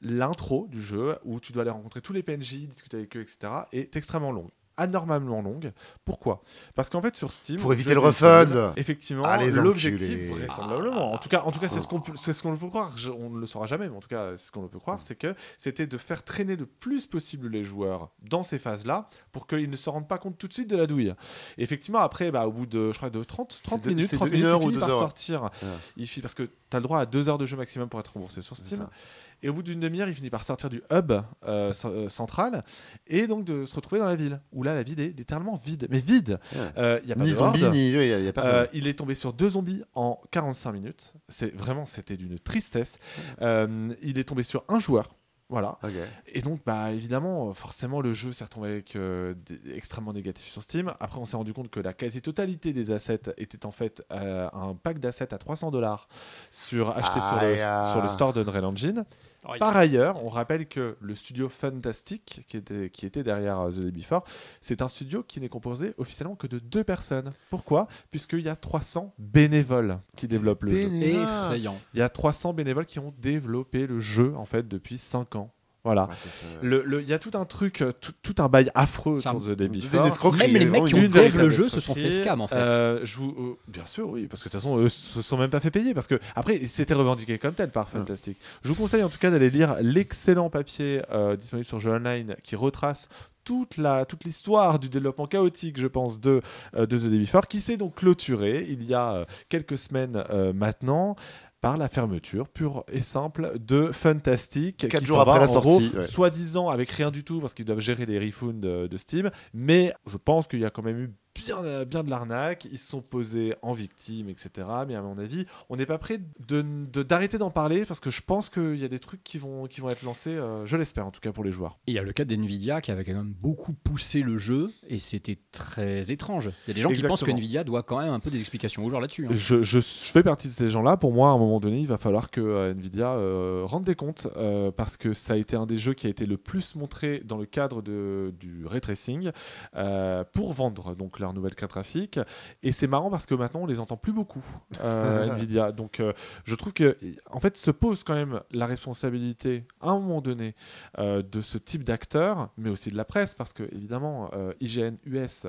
l'intro du jeu, où tu dois aller rencontrer tous les PNJ, discuter avec eux, etc., est extrêmement longue. Anormalement longue. Pourquoi? Parce qu'en fait, sur Steam. Pour éviter le refund. Effectivement, l'objectif, vraisemblablement. En tout cas, en tout cas c'est ce qu'on peut, c'est ce qu'on peut croire. Je- on ne le saura jamais, mais en tout cas, c'est ce qu'on peut croire, c'est que c'était de faire traîner le plus possible les joueurs dans ces phases-là pour qu'ils ne se rendent pas compte tout de suite de la douille. Et effectivement, après, bah, au bout de, je crois, de 30, 30 de- minutes, c'est 30 de une minutes, il finit par heures. sortir. Il finit, parce que tu as le droit à deux heures de jeu maximum pour être remboursé sur Steam. Et au bout d'une demi-heure, il finit par sortir du hub euh, euh, central et donc de se retrouver dans la ville. Où là, la ville est littéralement vide. Mais vide Ouais. Euh, Il y a pas Ni de zombie, horde. ni. Il y, a- y a personne. Euh, il est tombé sur deux zombies en 45 minutes. C'est vraiment, c'était d'une tristesse. Euh, il est tombé sur un joueur. Voilà. Et donc, bah, évidemment, euh, forcément, le jeu s'est retrouvé avec euh, extrêmement négatif sur Steam. Après, on s'est rendu compte que la quasi-totalité des assets était en fait euh, un pack d'assets à 300 dollars sur acheté sur, le, Aïe, ah. sur le store d'Unreal Engine. Par ailleurs, on rappelle que le studio Fantastic, qui était, qui était derrière euh, The Day Before, c'est un studio qui n'est composé officiellement que de deux personnes. Pourquoi? Puisqu'il y a 300 bénévoles qui développent le jeu. Effrayant. Il y a 300 bénévoles qui ont développé le jeu en fait depuis 5 ans. Voilà. Il y a tout un truc, euh, tout, tout un bail affreux autour de The Day Before. Même les mecs qui ont fait le jeu se sont fait scam en fait. Euh, je vous, euh, bien sûr, oui, parce que de toute façon, eux se sont même pas fait payer. Parce que après, c'était revendiqué comme tel par Fantastic. Je vous conseille en tout cas d'aller lire l'excellent papier disponible sur Jeux Online qui retrace toute la toute l'histoire du développement chaotique, je pense, de, de The Day Before, qui s'est donc clôturé il y a quelques semaines maintenant par la fermeture pure et simple de Fantastic. 4 jours après la sortie. Soi-disant avec rien du tout parce qu'ils doivent gérer les refunds de, de Steam. Mais je pense qu'il y a quand même eu bien, euh, bien de l'arnaque, ils se sont posés en victime, etc. Mais à mon avis, on n'est pas prêt d'arrêter de, d'en parler parce que je pense qu'il y a des trucs qui vont, qui vont être lancés, euh, je l'espère en tout cas pour les joueurs. Il y a le cas d'NVIDIA qui avait quand même beaucoup poussé le jeu et c'était très étrange. Il y a des gens qui pensent que NVIDIA doit quand même un peu des explications aux joueurs là-dessus. Hein. Je, je, fais partie de ces gens-là. Pour moi, à un moment donné, il va falloir que euh, NVIDIA rende des comptes parce que ça a été un des jeux qui a été le plus montré dans le cadre de, du ray tracing pour vendre donc leur nouvelle carte graphique. Et c'est marrant parce que maintenant on les entend plus beaucoup, euh, Nvidia. Donc euh, je trouve que en fait se pose quand même la responsabilité à un moment donné euh, de ce type d'acteur, mais aussi de la presse, parce que évidemment IGN US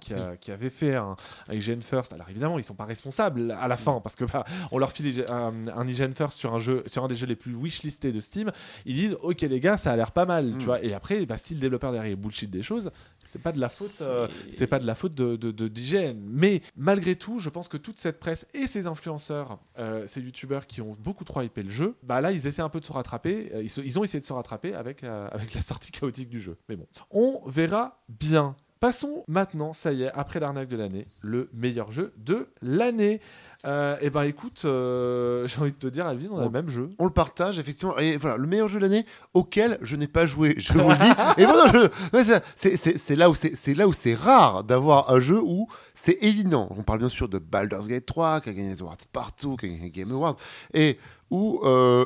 qui, qui, avait fait un, IGN First, alors évidemment ils sont pas responsables à la fin parce que bah, on leur file un, IGN First sur un jeu, sur un des jeux les plus wishlistés de Steam, ils disent ok les gars ça a l'air pas mal, tu mm. vois. Et après bah, si le développeur derrière bullshit des choses, c'est pas de la faute, c'est pas de la faute de, d'hygiène. Mais malgré tout, je pense que toute cette presse et ces influenceurs, euh, ces youtubeurs qui ont beaucoup trop hypé le jeu, bah là, ils essaient un peu de se rattraper. Euh, ils, ont essayé de se rattraper avec, euh, avec la sortie chaotique du jeu. Mais bon, on verra bien. Passons maintenant, ça y est, après l'arnaque de l'année, le meilleur jeu de l'année. Euh, et ben écoute, euh, j'ai envie de te dire, Alvin, on a le même jeu. On le partage, effectivement. Et voilà, le meilleur jeu de l'année auquel je n'ai pas joué, je vous le dis. et voilà, c'est là où c'est là où c'est rare d'avoir un jeu où c'est évident. On parle bien sûr de Baldur's Gate 3, qui a gagné les awards partout, qui a gagné Game Awards, et où euh,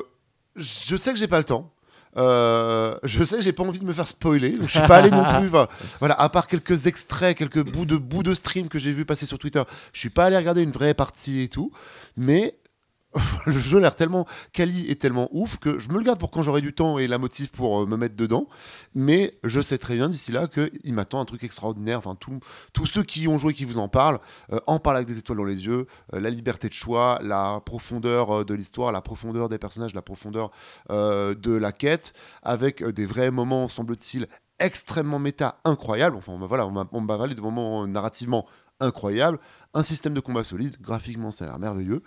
je sais que j'ai pas le temps. Euh, je sais j'ai pas envie de me faire spoiler, donc je suis pas allé non plus. Voilà, à part quelques extraits, quelques bouts de bouts de stream que j'ai vu passer sur Twitter, je suis pas allé regarder une vraie partie et tout. Mais le jeu a l'air tellement quali et tellement ouf que je me le garde pour quand j'aurai du temps et la motive pour euh, me mettre dedans. Mais je sais très bien d'ici là qu'il m'attend un truc extraordinaire. Enfin, tous ceux qui ont joué, qui vous en parlent, euh, en parlent avec des étoiles dans les yeux. Euh, la liberté de choix, la profondeur de l'histoire, la profondeur des personnages, la profondeur de la quête, avec des vrais moments, semble-t-il, extrêmement méta, incroyables. Enfin, voilà, on m'a valé de moments narrativement incroyables. Un système de combat solide, graphiquement, ça a l'air merveilleux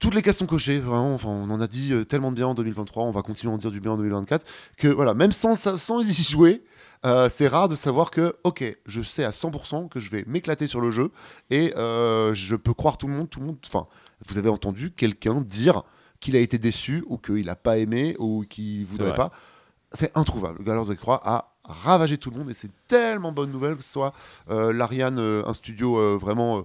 toutes les cases sont cochées, vraiment. Enfin, on en a dit euh, tellement de bien en 2023, on va continuer à en dire du bien en 2024, que voilà, même sans, sans y jouer, euh, c'est rare de savoir que, ok, je sais à 100% que je vais m'éclater sur le jeu et euh, je peux croire tout le monde, tout le monde. Enfin, vous avez entendu quelqu'un dire qu'il a été déçu ou qu'il n'a pas aimé ou qu'il voudrait pas. C'est introuvable. Galers of Croix a ravagé tout le monde et c'est tellement bonne nouvelle que ce soit l'Ariane, un studio vraiment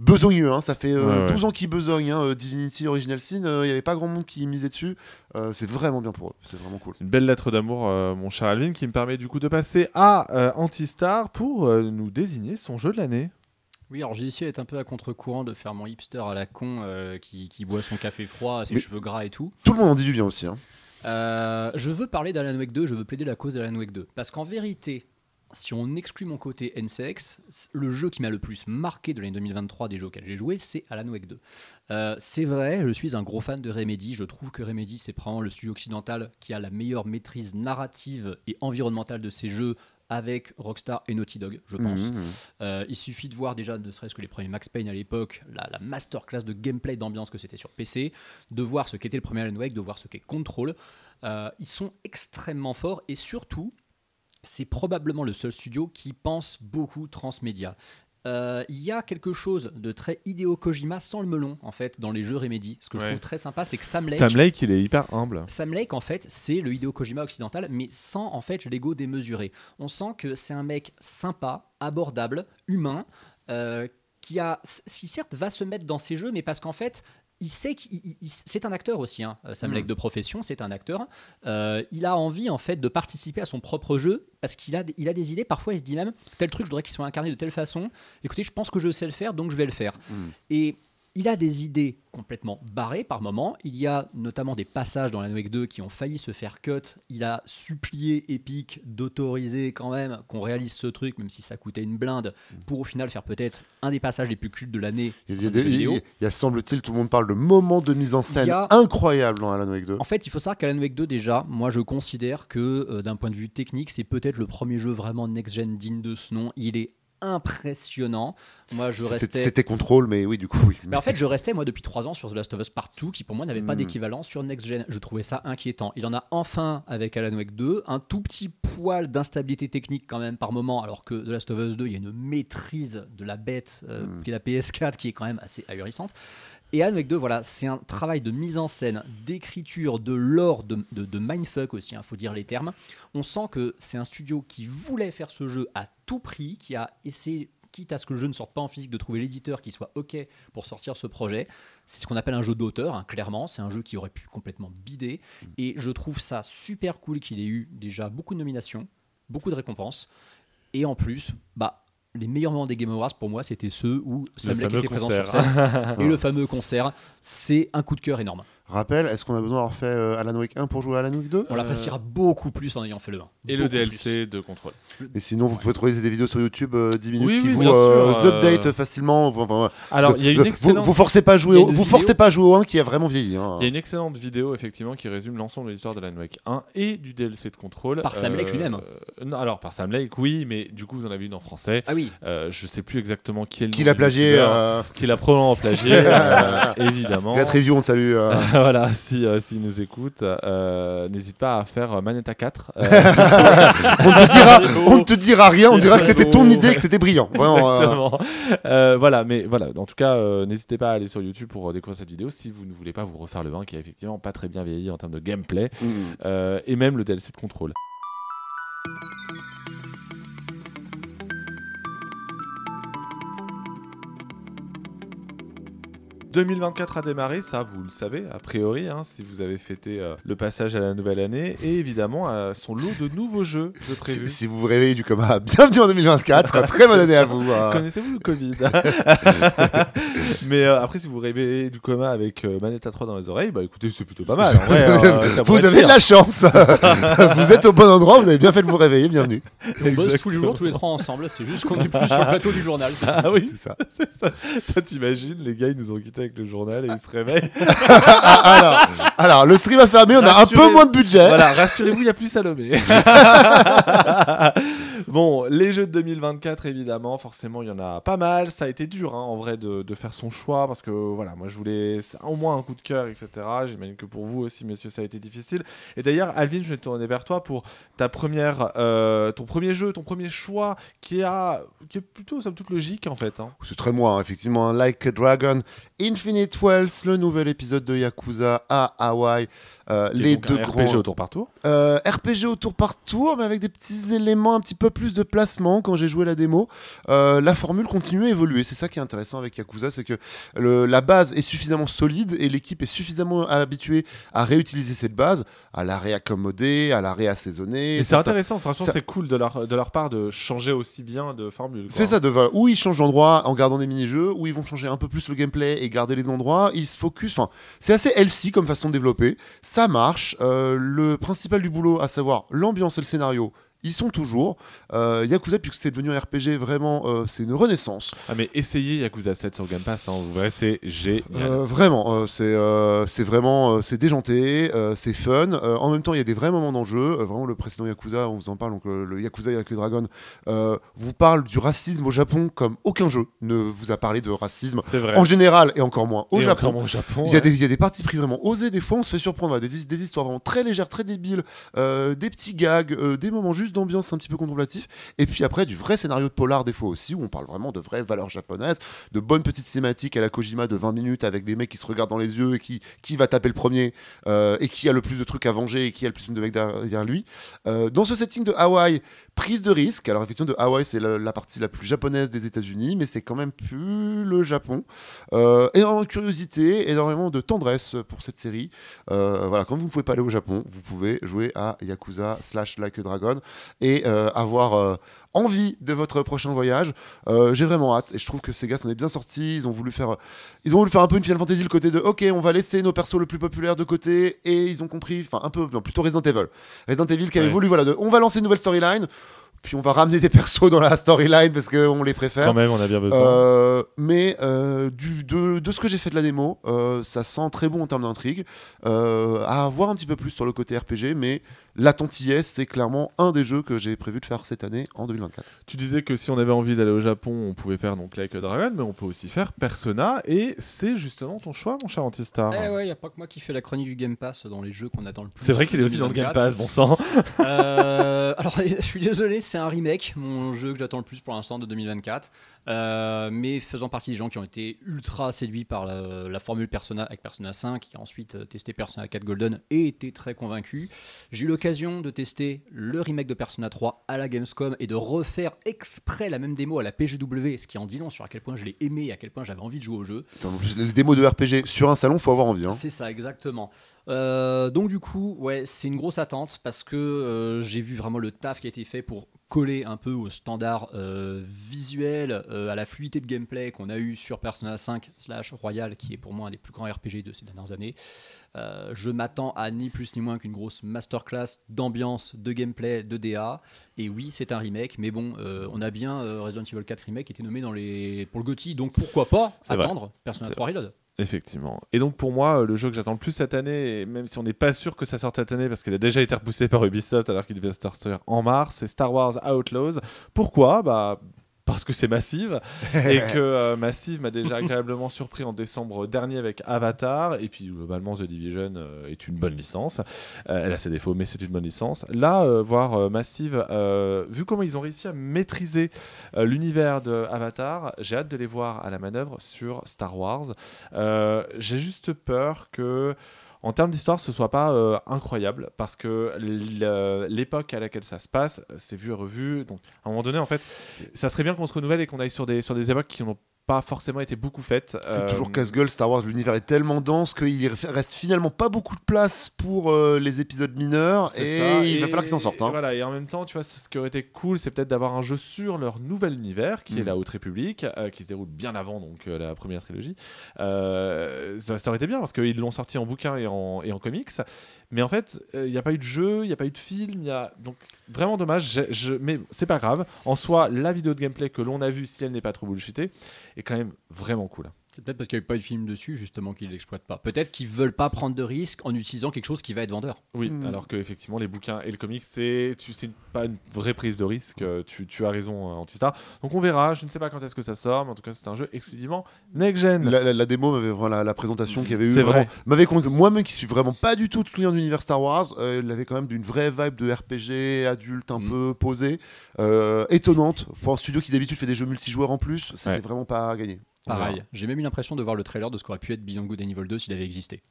besogneux. Hein, ça fait 12 euh, ans qu'ils besognent. Hein, euh, Divinity Original Sin, il n'y avait pas grand monde qui misait dessus. Euh, c'est vraiment bien pour eux. C'est vraiment cool. Une belle lettre d'amour, mon cher Alvin, qui me permet du coup de passer à Antistar pour nous désigner son jeu de l'année. Oui, alors j'ai essayé d'être un peu à contre-courant, de faire mon hipster à la con qui, boit son café froid, ses cheveux gras et tout. Tout le monde en dit du bien aussi. Hein. je veux parler d'Alan Wake 2, je veux plaider la cause d'Alan Wake 2. Parce qu'en vérité, si on exclut mon côté NCX, le jeu qui m'a le plus marqué de l'année 2023 des jeux auxquels j'ai joué, c'est Alan Wake 2. Euh, c'est vrai, je suis un gros fan de Remedy. Je trouve que Remedy, c'est probablement le studio occidental qui a la meilleure maîtrise narrative et environnementale de ses jeux avec Rockstar et Naughty Dog, je pense. Mmh, mmh. Euh, il suffit de voir déjà, ne serait-ce que les premiers Max Payne à l'époque, la, la, masterclass de gameplay d'ambiance que c'était sur PC, de voir ce qu'était le premier Alan Wake, de voir ce qu'est Control. Euh, ils sont extrêmement forts et surtout, c'est probablement le seul studio qui pense beaucoup transmédia. Euh, il y a quelque chose de très Hideo Kojima sans le melon en fait dans les jeux Remedy. Ce que je trouve très sympa, c'est que Sam Lake. Sam Lake, il est hyper humble. Sam Lake, en fait, c'est le Hideo Kojima occidental, mais sans en fait l'ego démesuré. On sent que c'est un mec sympa, abordable, humain. Euh, qui a, qui certes va se mettre dans ces jeux, mais parce qu'en fait, il sait qu'il c'est un acteur aussi, hein. Sam Lake de profession, c'est un acteur. Euh, il a envie en fait de participer à son propre jeu parce qu'il a, il a des idées. Parfois, il se dit même tel truc, je voudrais qu'il soit incarné de telle façon. Écoutez, je pense que je sais le faire, donc je vais le faire. Mm. Et il a des idées complètement barrées par moment. Il y a notamment des passages dans la Wake 2 qui ont failli se faire cut. Il a supplié Epic d'autoriser quand même qu'on réalise ce truc, même si ça coûtait une blinde, pour au final faire peut-être un des passages les plus cultes de l'année. Il y a, des- il y semble-t-il, tout le monde parle de moments de mise en scène a- incroyables dans Alan Wake 2. En fait, il faut savoir qu'Alan Wake 2, déjà, moi je considère que euh, d'un point de vue technique, c'est peut-être le premier jeu vraiment next-gen digne de ce nom. Il est impressionnant. Moi, je restais. C'était contrôle, mais oui, du coup, oui. Mais en fait, je restais moi depuis trois ans sur The Last of Us Partout, qui pour moi n'avait pas Mm. d'équivalent sur Next Gen. Je trouvais ça inquiétant. Il en a enfin avec Alan Wake 2, un tout petit poil d'instabilité technique quand même par moment, alors que The Last of Us 2, il y a une maîtrise de la bête euh, Mm. qui est la PS4 qui est quand même assez ahurissante. Et Wake 2, voilà, c'est un travail de mise en scène, d'écriture, de lore, de, de, de mindfuck aussi, il faut dire les termes. On sent que c'est un studio qui voulait faire ce jeu à tout prix, qui a essayé, quitte à ce que le jeu ne sorte pas en physique, de trouver l'éditeur qui soit OK pour sortir ce projet. C'est ce qu'on appelle un jeu d'auteur, hein, clairement. C'est un jeu qui aurait pu complètement bider. Et je trouve ça super cool qu'il ait eu déjà beaucoup de nominations, beaucoup de récompenses. Et en plus, bah, les meilleurs moments des Game Awards pour moi, c'était ceux où Sam Lake était présent sur scène. et le fameux concert, c'est un coup de cœur énorme. Rappel, est-ce qu'on a besoin d'avoir fait euh, Alan Wake 1 pour jouer à Alan Wake 2 On l'appréciera beaucoup plus en ayant fait le 1. Et le DLC de contrôle. Et sinon, vous pouvez trouver des vidéos sur YouTube euh, 10 minutes Oui, qui oui, vous euh, sûr, euh, update facilement. Enfin, enfin, Alors, il y a vous- une excellente. Vous, vous forcez pas à jouer au, vous forcez pas à jouer au 1 qui a vraiment vieilli. hein. Il y a une excellente vidéo effectivement qui résume l'ensemble de l'histoire de Alan Wake 1 et du DLC de contrôle. Par Sam Lake lui-même. euh, non, alors par Sam Lake, oui, mais du coup vous en avez une en français. Ah oui, Euh, je sais plus exactement qui est le Qui l'a plagié euh, Qui l'a probablement plagié, euh, évidemment. Gat Review, on te salue. voilà, si euh, s'il nous écoute, euh, n'hésite pas à faire euh, Manetta 4. euh, on, te dira, on ne te dira rien, on dira que c'était ton idée, que c'était brillant. Vraiment, euh, voilà, mais voilà, en tout cas, n'hésitez pas à aller sur YouTube pour découvrir cette vidéo si vous ne voulez pas vous refaire le 1 qui est effectivement pas très bien vieilli en termes de gameplay mm. et même le DLC de contrôle. « 2024 a démarré, ça vous le savez, a priori, hein, si vous avez fêté euh, le passage à la nouvelle année, et évidemment euh, son lot de nouveaux jeux de Si, prévus. si vous vous réveillez du coma, bienvenue en 2024. Très bonne année à vous. euh. Connaissez-vous le Covid? Mais euh, après, si vous vous réveillez du coma avec euh, Manetta 3 dans les oreilles, bah écoutez, c'est plutôt pas mal. en vrai, euh, ça pourrait vous être avez de la chance. vous êtes au bon endroit, vous avez bien fait de vous réveiller. Bienvenue. on bosse tous les jours, tous les trois ensemble. C'est juste qu'on est plus sur le plateau du journal. c'est tout. Ah oui, C'est ça. c'est ça. Toi, t'imagines, les gars, ils nous ont quittés avec le journal et ils se réveillent. alors, alors, le stream a fermé, on a un Rassurez- peu moins de budget. voilà, rassurez-vous, il n'y a plus Salomé. bon, les jeux de 2024, évidemment, forcément, il y en a pas mal. Ça a été dur, hein, en vrai, de, faire son choix parce que, voilà, moi, je voulais au moins un coup de cœur, etc. J'imagine que pour vous aussi, messieurs, ça a été difficile. Et d'ailleurs, Alvin, je vais tourner vers toi pour ta première, euh, ton premier jeu, ton premier choix qui, a, qui est plutôt, somme toute, logique, en fait. hein. C'est très moi, hein, effectivement. Like a Dragon, Infinite Wells, le nouvel épisode de Yakuza à Hawaï. Euh, les deux grands. RPG au tour par tour. Euh, RPG au tour par tour, mais avec des petits éléments un petit peu plus de placement quand j'ai joué la démo. Euh, la formule continue à évoluer. C'est ça qui est intéressant avec Yakuza, c'est que le- la base est suffisamment solide et l'équipe est suffisamment habituée à réutiliser cette base, à la réaccommoder, à la réassaisonner. Et c'est intéressant, franchement, ça- c'est cool de leur, de leur part de changer aussi bien de formule. C'est ça, de, voilà, où ils changent d'endroit en gardant des mini-jeux, où ils vont changer un peu plus le gameplay et garder les endroits. Ils se focus, enfin, c'est assez healthy comme façon de développer. Ça marche. Euh, le principal du boulot, à savoir l'ambiance et le scénario, ils sont toujours. Euh, Yakuza, puisque c'est devenu un RPG, vraiment, euh, c'est une renaissance. Ah, mais essayez Yakuza 7 sur Game Pass, hein, verrez, c'est génial. Euh, vraiment, c'est c'est vraiment, c'est déjanté, c'est fun. En même temps, il y a des vrais moments d'enjeu. Vraiment, le précédent Yakuza, on vous en parle, donc le Yakuza a Dragon, vous parle du racisme au Japon comme aucun jeu ne vous a parlé de racisme c'est vrai. en général et encore moins au Et Japon. encore moins au Japon. Il y, a des, il y a des parties pris vraiment osées, des fois on se fait surprendre, à des, des histoires vraiment très légères, très débiles, des petits gags, des moments juste d'ambiance un petit peu et puis après du vrai scénario de polar des fois aussi, où on parle vraiment de vraies valeurs japonaises, de bonnes petites cinématiques à la Kojima de 20 minutes avec des mecs qui se regardent dans les yeux et qui, qui va taper le premier, euh, et qui a le plus de trucs à venger et qui a le plus de mecs derrière lui. Euh, dans ce setting de Hawaï, prise de risque. Alors effectivement, de Hawaï, c'est la, partie la plus japonaise des États-Unis, mais c'est quand même plus le Japon. Euh, énormément de curiosité, énormément de tendresse pour cette série. Euh, voilà, quand vous ne pouvez pas aller au Japon, vous pouvez jouer à Yakuza slash Like a Dragon et euh, avoir euh, envie de votre prochain voyage. Euh, J'ai vraiment hâte et je trouve que ces gars s'en est bien sortis. Ils ont voulu faire, ils ont voulu faire un peu une Final Fantasy le côté de OK, on va laisser nos persos le plus populaires de côté et ils ont compris, enfin un peu, non, plutôt Resident Evil. Resident Evil qui avait Ouais. voulu voilà, de, on va lancer une nouvelle storyline. Puis on va ramener des persos dans la storyline parce qu'on les préfère. Quand même, on a bien besoin. Euh, mais euh, du, de, de ce que j'ai fait de la démo, ça sent très bon en termes d'intrigue. À voir un petit peu plus sur le côté RPG, mais la Tantillesse, c'est clairement un des jeux que j'ai prévu de faire cette année en 2024. Tu disais que si on avait envie d'aller au Japon, on pouvait faire donc Like a Dragon, mais on peut aussi faire Persona, et c'est justement ton choix, mon cher Antistar. Eh ouais, y a pas que moi qui fais la chronique du Game Pass dans les jeux qu'on attend le plus. C'est vrai qu'il est aussi dans le Game 2024. Pass, bon sang. Euh, alors, je suis désolé, c'est un remake, mon jeu que j'attends le plus pour l'instant de 2024. Euh, mais faisant partie des gens qui ont été ultra séduits par la, la formule Persona avec Persona 5, qui a ensuite euh, testé Persona 4 Golden et été très convaincu, j'ai eu l'occasion de tester le remake de Persona 3 à la Gamescom et de refaire exprès la même démo à la PGW, ce qui en dit long sur à quel point je l'ai aimé et à quel point j'avais envie de jouer au jeu. Attends, les démos de RPG sur un salon, faut avoir envie. hein. C'est ça, exactement. Euh, donc du coup, ouais, c'est une grosse attente parce que euh, j'ai vu vraiment le taf qui a été fait pour coller un peu au standard euh, visuel, euh, à la fluidité de gameplay qu'on a eu sur Persona 5 slash Royal, qui est pour moi un des plus grands RPG de ces dernières années. Je m'attends à ni plus ni moins qu'une grosse masterclass d'ambiance, de gameplay, de DA. Et oui, c'est un remake, mais bon, on a bien Resident Evil 4 Remake qui était nommé dans les... pour le GOTY, donc pourquoi pas vrai. attendre Persona C'est 3 Reload Effectivement. Et donc pour moi, euh, le jeu que j'attends le plus cette année, même si on n'est pas sûr que ça sorte cette année parce qu'il a déjà été repoussé par Ubisoft alors qu'il devait sortir en mars, c'est Star Wars Outlaws. Pourquoi? Bah parce que c'est Massive et que euh, Massive m'a déjà agréablement surpris en décembre dernier avec Avatar et puis globalement The Division euh, est une bonne licence. Euh, elle a ses défauts mais c'est une bonne licence. Là, voir Massive, vu comment ils ont réussi à maîtriser l'univers de Avatar, j'ai hâte de les voir à la manœuvre sur Star Wars. J'ai juste peur que en termes d'histoire, ce soit pas euh, incroyable parce que l- l'époque à laquelle ça se passe, c'est vu et revu. Donc, à un moment donné, en fait, ça serait bien qu'on se renouvelle et qu'on aille sur des, sur des époques qui n'ont pas forcément été beaucoup faites. C'est Euh, toujours casse-gueule, Star Wars, l'univers est tellement dense qu'il reste finalement pas beaucoup de place pour euh, les épisodes mineurs et ça, il va et- falloir qu'ils s'en sortent. et hein. Voilà, et en même temps, tu vois, ce qui aurait été cool, c'est peut-être d'avoir un jeu sur leur nouvel univers, qui est Mm. la Haute République, euh, qui se déroule bien avant donc la première trilogie. Ça, ça aurait été bien parce qu'ils l'ont sorti en bouquin et en, et en comics, mais en fait, il n'y a pas eu de jeu, il n'y a pas eu de film, il y a donc vraiment dommage. je- Mais c'est pas grave. En soi, la vidéo de gameplay que l'on a vue, si elle n'est pas trop bullshitée, est quand même vraiment cool. C'est peut-être parce qu'il n'y a pas eu de film dessus, justement, qu'ils l'exploitent pas. Peut-être qu'ils veulent pas prendre de risques en utilisant quelque chose qui va être vendeur. Oui, Mm. alors que effectivement les bouquins et le comic c'est une- pas une vraie prise de risque. euh, Tu, tu as raison, euh, Antistar. Donc on verra. Je ne sais pas quand est-ce que ça sort, mais en tout cas c'est un jeu exclusivement next gen. La, la- la démo m'avait vraiment la, la présentation qu'il y avait eu vrai. m'avait convaincu moi-même qui suis vraiment pas du tout de client d'univers Star Wars euh, il avait quand même d'une vraie vibe de RPG adulte un Mm. peu posée euh, étonnante pour un studio qui d'habitude fait des jeux multijoueurs en plus c'était Ouais. vraiment pas gagné. Pareil. J'ai même eu l'impression de voir le trailer de ce qu'aurait pu être Beyond Good and Evil 2 s'il avait existé.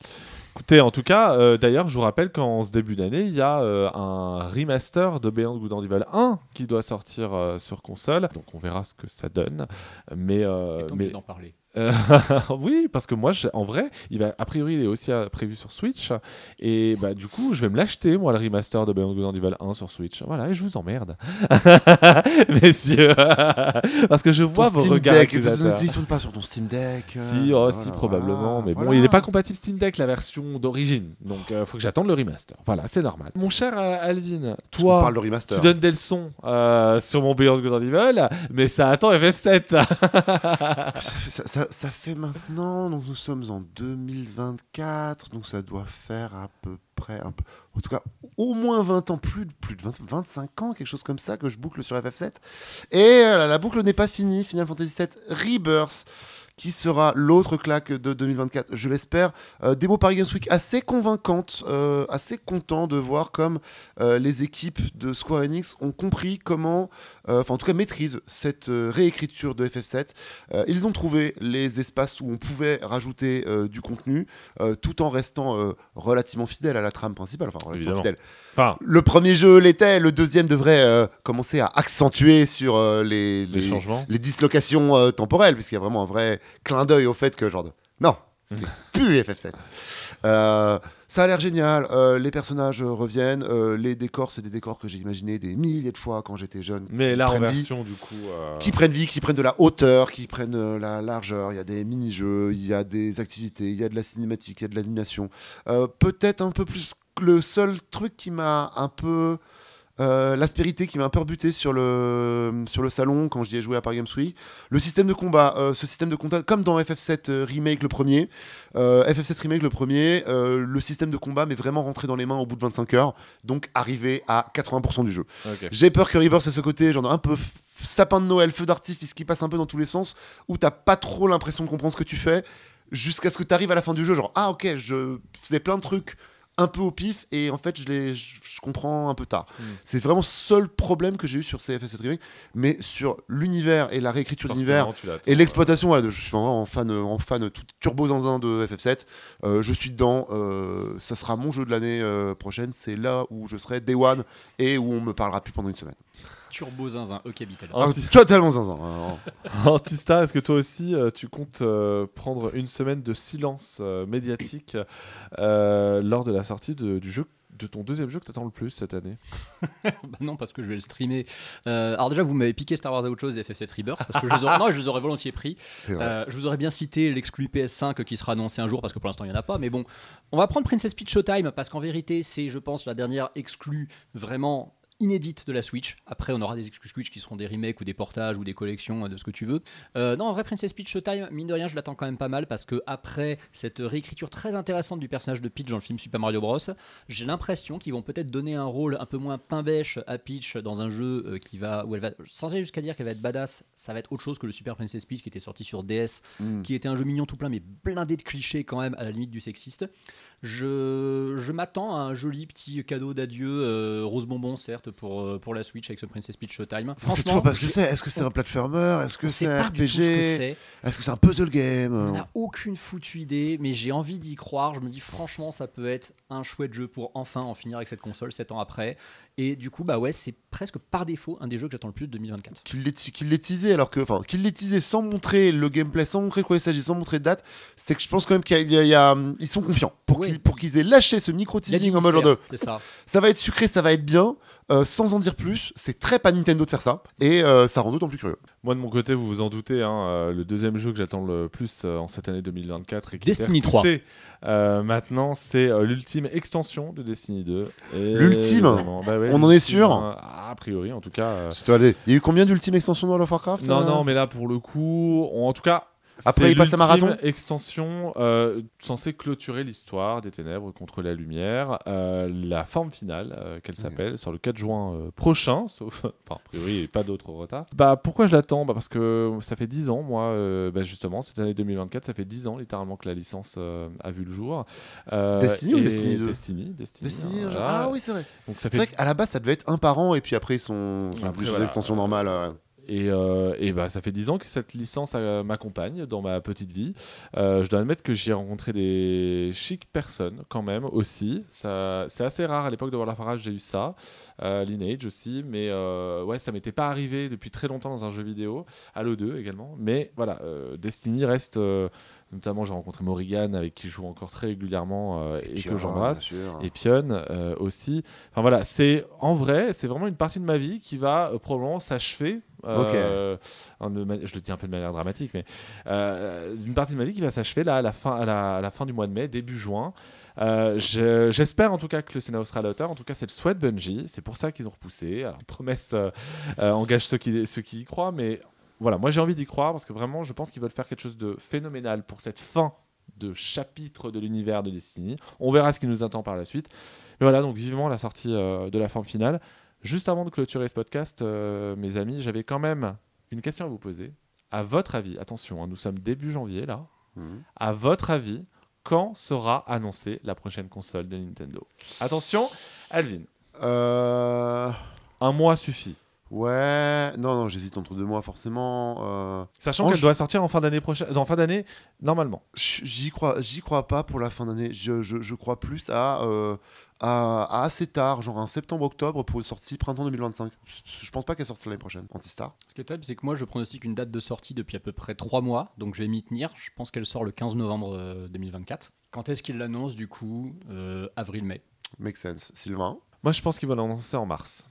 Écoutez, en tout cas, euh, d'ailleurs, je vous rappelle qu'en ce début d'année, il y a euh, un remaster de Beyond Good and Evil 1 qui doit sortir euh, sur console. Donc on verra ce que ça donne. Mais, Et tant mais d'en parler. Euh, oui, parce que moi, en vrai, il va, a priori, il est aussi euh, prévu sur Switch. Et bah, du coup, je vais me l'acheter, moi, le remaster de Beyond Good and Evil 1 sur Switch. Voilà, et je vous emmerde. Messieurs. parce que je vois vos regards Deck il tourne pas sur ton Steam Deck Si, euh, oh, voilà, si, probablement. voilà, mais bon, il n'est pas compatible Steam Deck, la version d'origine. Donc, il faut que j'attende le remaster. Voilà, c'est normal. Mon cher euh, Alvin, toi, parle de remaster tu donnes des leçons euh, sur mon Beyond Good and Evil, mais ça attend FF7. ça, ça- ça- fait maintenant, donc nous sommes en 2024, donc ça doit faire à peu près, en tout cas au moins 20 ans, plus de, plus de 20, 25 ans, quelque chose comme ça, que je boucle sur FF7. Et euh, la boucle n'est pas finie, Final Fantasy VII Rebirth, qui sera l'autre claque de 2024, je l'espère. Euh, démo Paris Games Week assez convaincante, euh, assez content de voir comme euh, les équipes de Square Enix ont compris comment, enfin en tout cas maîtrisent cette réécriture de FF7. ils ont trouvé les espaces où on pouvait rajouter du contenu tout en restant relativement fidèle à la trame principale. Enfin, relativement fidèle. Enfin, le premier jeu l'était, le deuxième devrait commencer à accentuer sur les, les, changements, les dislocations temporelles, puisqu'il y a vraiment un vrai clin d'œil au fait que, genre, de... non, c'est plus FF7. Euh, ça a l'air génial, euh, les personnages reviennent, euh, les décors, c'est des décors que j'ai imaginés des milliers de fois quand j'étais jeune. Mais là, en version, du coup. Qui prennent vie, qui prennent de la hauteur, qui prennent la largeur. Il y a des mini-jeux, il y a des activités, il y a de la cinématique, il y a de l'animation. Peut-être un peu plus. Le seul truc qui m'a un peu euh, l'aspérité qui m'a un peu rebuté sur le, sur le salon quand j'y ai joué à Paris Games Week. Le système de combat, euh, ce système de combat, comme dans FF7 euh, Remake le premier, FF7 Remake le premier, le système de combat m'est vraiment rentré dans les mains au bout de 25 heures, donc arrivé à 80% du jeu. J'ai peur que Rebirth à ce côté, genre un peu sapin de Noël, feu d'artifice qui passe un peu dans tous les sens, où t'as pas trop l'impression de comprendre ce que tu fais, jusqu'à ce que tu arrives à la fin du jeu, genre ah ok, je faisais plein de trucs un peu au pif et en fait je, les, je, comprends un peu tard. Hmm. C'est vraiment le seul problème que j'ai eu sur CFS7 Remake, mais sur l'univers et la réécriture de l'univers et l'exploitation, voilà, je suis vraiment fan, en fan tout turbo zinzin de FF7. Euh, je suis dedans, euh, ça sera mon jeu de l'année euh, prochaine, c'est là où je serai Day One et où on me parlera plus pendant une semaine. Turbo zinzin, ok Vital. Totalement zinzin. Antista, est-ce que toi aussi euh, tu comptes euh, prendre une semaine de silence euh, médiatique lors de la sortie du jeu de ton deuxième jeu que tu attends le plus cette année? Bah Non, parce que je vais le streamer. alors déjà, vous m'avez piqué Star Wars Outlaws et FF7 Rebirth, parce que je, les aurais, non, je les aurais volontiers pris. je vous aurais bien cité l'exclu PS5 qui sera annoncé un jour, parce que pour l'instant, il n'y en a pas. Mais bon, on va prendre Princess Peach Showtime, parce qu'en vérité, c'est, je pense, la dernière exclue vraiment inédite de la Switch. Après, on aura des exclus Switch qui seront des remakes ou des portages ou des collections euh, de ce que tu veux. Euh, non, en vrai, Princess Peach Showtime, mine de rien, je l'attends quand même pas mal parce que après cette réécriture très intéressante du personnage de Peach dans le film Super Mario Bros, j'ai l'impression qu'ils vont peut-être donner un rôle un peu moins pain bêche à Peach dans un jeu euh, qui va où elle va sans aller jusqu'à dire qu'elle va être badass, ça va être autre chose que le Super Princess Peach qui était sorti sur DS, mm. qui était un jeu mignon tout plein mais blindé de clichés quand même à la limite du sexiste. Je, je m'attends à un joli petit cadeau d'adieu, euh, rose bonbon certes, pour, euh, pour la Switch avec ce Princess Peach Showtime. Franchement, parce que c'est. Est-ce que c'est un platformer? Est-ce que c'est un RPG Est-ce que c'est un puzzle game? On n'a aucune foutue idée, mais j'ai envie d'y croire. Je me dis franchement, ça peut être un chouette jeu pour enfin en finir avec cette console 7 ans après. Et du coup, bah ouais, c'est presque par défaut un des jeux que j'attends le plus de 2024. Qu'il l'ait teasé, alors que, enfin, qu'il l'ait teasé sans montrer le gameplay, sans montrer quoi il s'agit, sans montrer de date, c'est que je pense quand même qu'ils sont confiants pour qu'ils aient lâché ce micro teasing en mode genre de. Ça. ça va être sucré, ça va être bien. Euh, sans en dire plus, c'est très pas Nintendo de faire ça, et euh, ça rend d'autant plus curieux. Moi de mon côté, vous vous en doutez, hein, euh, le deuxième jeu que j'attends le plus en cette année 2024 et qui Destiny 3. maintenant, c'est l'ultime extension de Destiny 2. L'ultime bah On en est sûr A priori, en tout cas. Il y a eu combien d'ultimes extensions dans World of Warcraft Non, non, mais là pour le coup, en tout cas, après, il passe à marathon. Extension euh, censée clôturer l'histoire des ténèbres contre la lumière. Euh, la forme finale, euh, qu'elle s'appelle, sur le 4 juin prochain, sauf, enfin, a priori, pas d'autres retard. Bah, pourquoi je l'attends? Bah, Parce que ça fait 10 ans, moi, bah, justement, cette année 2024, ça fait 10 ans littéralement que la licence a vu le jour. Destiny ou Destiny 2 Destiny, Destiny. Ah oui, c'est vrai. Fait... C'est vrai qu'à la base, ça devait être un par an, et puis après, ils sont, sont plus voilà, extensions normales. Et, euh, et, bah, ça fait 10 ans que cette licence euh, m'accompagne dans ma petite vie. Euh, je dois admettre que j'ai rencontré des chic personnes quand même aussi. C'est assez rare à l'époque de World of j'ai eu ça. Lineage aussi, mais ouais, ça m'était pas arrivé depuis très longtemps dans un jeu vidéo. Halo 2 également. Mais voilà, Destiny reste Notamment, j'ai rencontré Morrigan avec qui je joue encore très régulièrement euh, et, que j'embrasse. Et Pion euh, aussi. Enfin voilà, c'est en vrai, c'est vraiment une partie de ma vie qui va euh, probablement s'achever. je le dis un peu de manière dramatique, mais une partie de ma vie qui va s'achever là à la, fin, à la, à, la, fin du mois de mai, début juin. J'espère en tout cas que le scénario sera à la hauteur. En tout cas, c'est le souhait de Bungie. C'est pour ça qu'ils ont repoussé. Alors, promesse engage ceux qui, ceux qui y croient, mais voilà, moi j'ai envie d'y croire parce que vraiment, je pense qu'ils veulent faire quelque chose de phénoménal pour cette fin de chapitre de l'univers de Destiny. On verra ce qui nous attend par la suite. Mais voilà, donc vivement la sortie euh, de la forme finale. Juste avant de clôturer ce podcast, euh, mes amis, j'avais quand même une question à vous poser à votre avis, attention, hein, nous sommes début janvier là, Mhm. à votre avis, quand sera annoncée la prochaine console de Nintendo? Attention, Alvin, Euh, un mois suffit. Ouais, non, non, j'hésite entre deux mois forcément. euh, Sachant En qu'elle ju- doit sortir en fin d'année prochaine, dans fin d'année normalement. J'y crois, j'y crois pas pour la fin d'année. Je, je, je crois plus à, euh, à, à assez tard, genre un septembre-octobre pour une sortie printemps 2025. Je pense pas qu'elle sorte l'année prochaine, Antistar. Ce qui est top, c'est que moi, je pronostique une date de sortie depuis à peu près 3 mois, donc je vais m'y tenir. Je pense qu'elle sort le 15 novembre euh, 2024. Quand est-ce qu'il l'annonce, du coup Euh, Avril-mai. Make sense. Sylvain? Moi, je pense qu'ils vont l'annoncer en mars.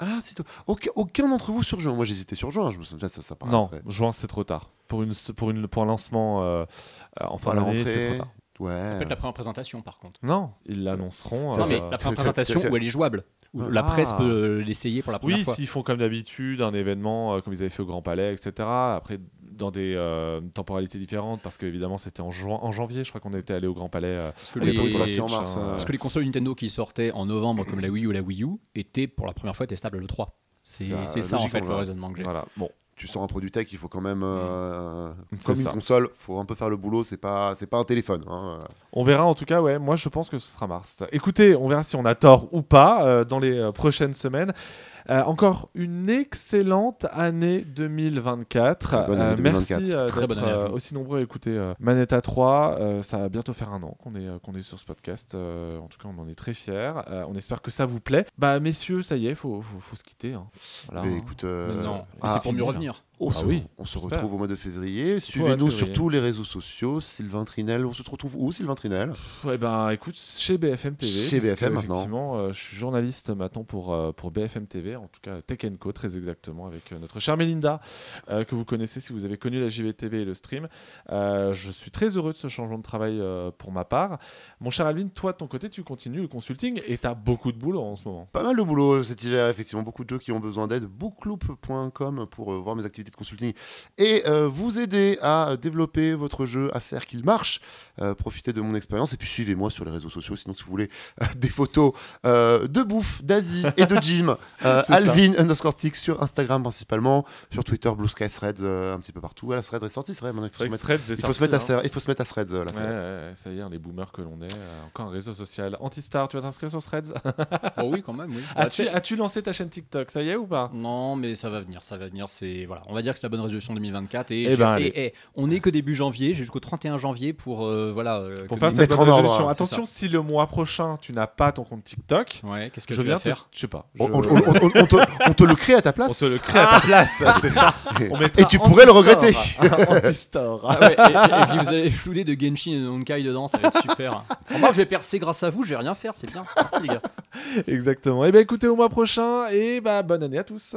Ah, c'est tout. Aucun, aucun d'entre vous sur juin. Moi, j'hésitais sur juin. Je me souviens, ça, ça paraît non, très- juin c'est trop tard. Pour, une, pour, une, pour un lancement euh, euh, en fin À la d'année, rentrée. c'est trop tard. Ouais. Ça peut être la première présentation, par contre. Non, ils l'annonceront. Ça, non, euh, mais la première présentation où elle est jouable. Où Ah. la presse peut l'essayer pour la première Oui, fois. s'ils font comme d'habitude un événement euh, comme ils avaient fait au Grand Palais, etc. Après, dans des euh, temporalités différentes, parce qu'évidemment c'était en, juin- en janvier, je crois qu'on était allé au Grand Palais. euh, Parce que, les... en mars. hein, euh, parce que les consoles Nintendo qui sortaient en novembre, comme la Wii U ou la Wii U, étaient pour la première fois testables le 3. C'est Bah, c'est ça, en fait, le raisonnement que j'ai. Voilà, bon. Tu sors un produit tech, il faut quand même, euh, C'est comme une console, faut un peu faire le boulot. C'est pas, c'est pas un téléphone. hein. On verra en tout cas, ouais, moi je pense que ce sera mars. Écoutez, on verra si on a tort ou pas euh, dans les euh, prochaines semaines. Euh, encore une excellente année 2024. Très bonne année 2024. merci euh, Très d'être bonne année à euh, aussi nombreux à écouter euh, Manetta 3. Euh, ça va bientôt faire un an qu'on est, euh, qu'on est sur ce podcast. Euh, en tout cas, on en est très fiers. Euh, on espère que ça vous plaît. Bah, messieurs, ça y est, faut, faut, faut se quitter. hein. Voilà, Mais hein. écoute, euh, Mais non, ah, c'est pour mieux revenir. On, Ah se, oui, on se retrouve au mois de février. Suivez-nous sur tous les réseaux sociaux. Sylvain Trinel, on se retrouve où Sylvain Trinel? Ouais, ben écoute, chez BFM TV. Chez BFM que, maintenant. Effectivement, euh, je suis journaliste maintenant pour, euh, pour BFM TV, en tout cas Tech Co, très exactement, avec euh, notre chère Mélinda, euh, que vous connaissez si vous avez connu la JVTV et le stream. Je suis très heureux de ce changement de travail pour ma part. Mon cher Alvin, toi de ton côté, tu continues le consulting et tu as beaucoup de boulot en ce moment. Pas mal de boulot cet hiver, effectivement. Beaucoup de gens qui ont besoin d'aide. Bookloop.com pour voir mes activités de consulting et euh, vous aider à développer votre jeu, à faire qu'il marche. Euh, profitez de mon expérience et puis suivez-moi sur les réseaux sociaux. Sinon, si vous voulez euh, des photos euh, de bouffe, d'Asie et de gym, euh, ça. Alvin underscore stick sur Instagram principalement, sur Twitter, Blue Sky, Threads, euh, un petit peu partout. Voilà, Threads est sorti, c'est vrai. Maintenant, il faut se mettre, Threads est il faut sorti, se mettre à, hein. Threads- il faut se mettre à Threads. euh, là, ça Ouais, y est. ouais, ouais, ça y est, les boomers que l'on est. euh, encore un réseau social. Antistar, tu vas t'inscrire sur Threads? Oh oui, quand même, oui. Bah, As-tu as-tu lancé ta chaîne TikTok? Ça y est ou pas? Non, mais ça va venir, ça va venir. C'est voilà, on va dire que c'est la bonne résolution 2024 et, Eh j'ai- ben, et- et on est que début janvier, j'ai jusqu'au 31 janvier pour euh, voilà. euh, Pour faire cette bonne en ordre, résolution. hein, Attention, si le mois prochain tu n'as pas ton compte TikTok, Ouais, qu'est-ce que je viens te- faire Je sais pas. On, je- on- on- on- on te, on te le crée à ta On place. te le crée à ta place, c'est ça. On Et tu pourrais le regretter. Anti-store. Ah ouais, et, puis vous allez flouler de Genshin et de Honkai dedans, ça va être super. Remarque, je vais percer grâce à vous, je vais rien faire, c'est bien. Merci les gars. Exactement. Et ben écoutez au mois prochain et bah bonne année à tous.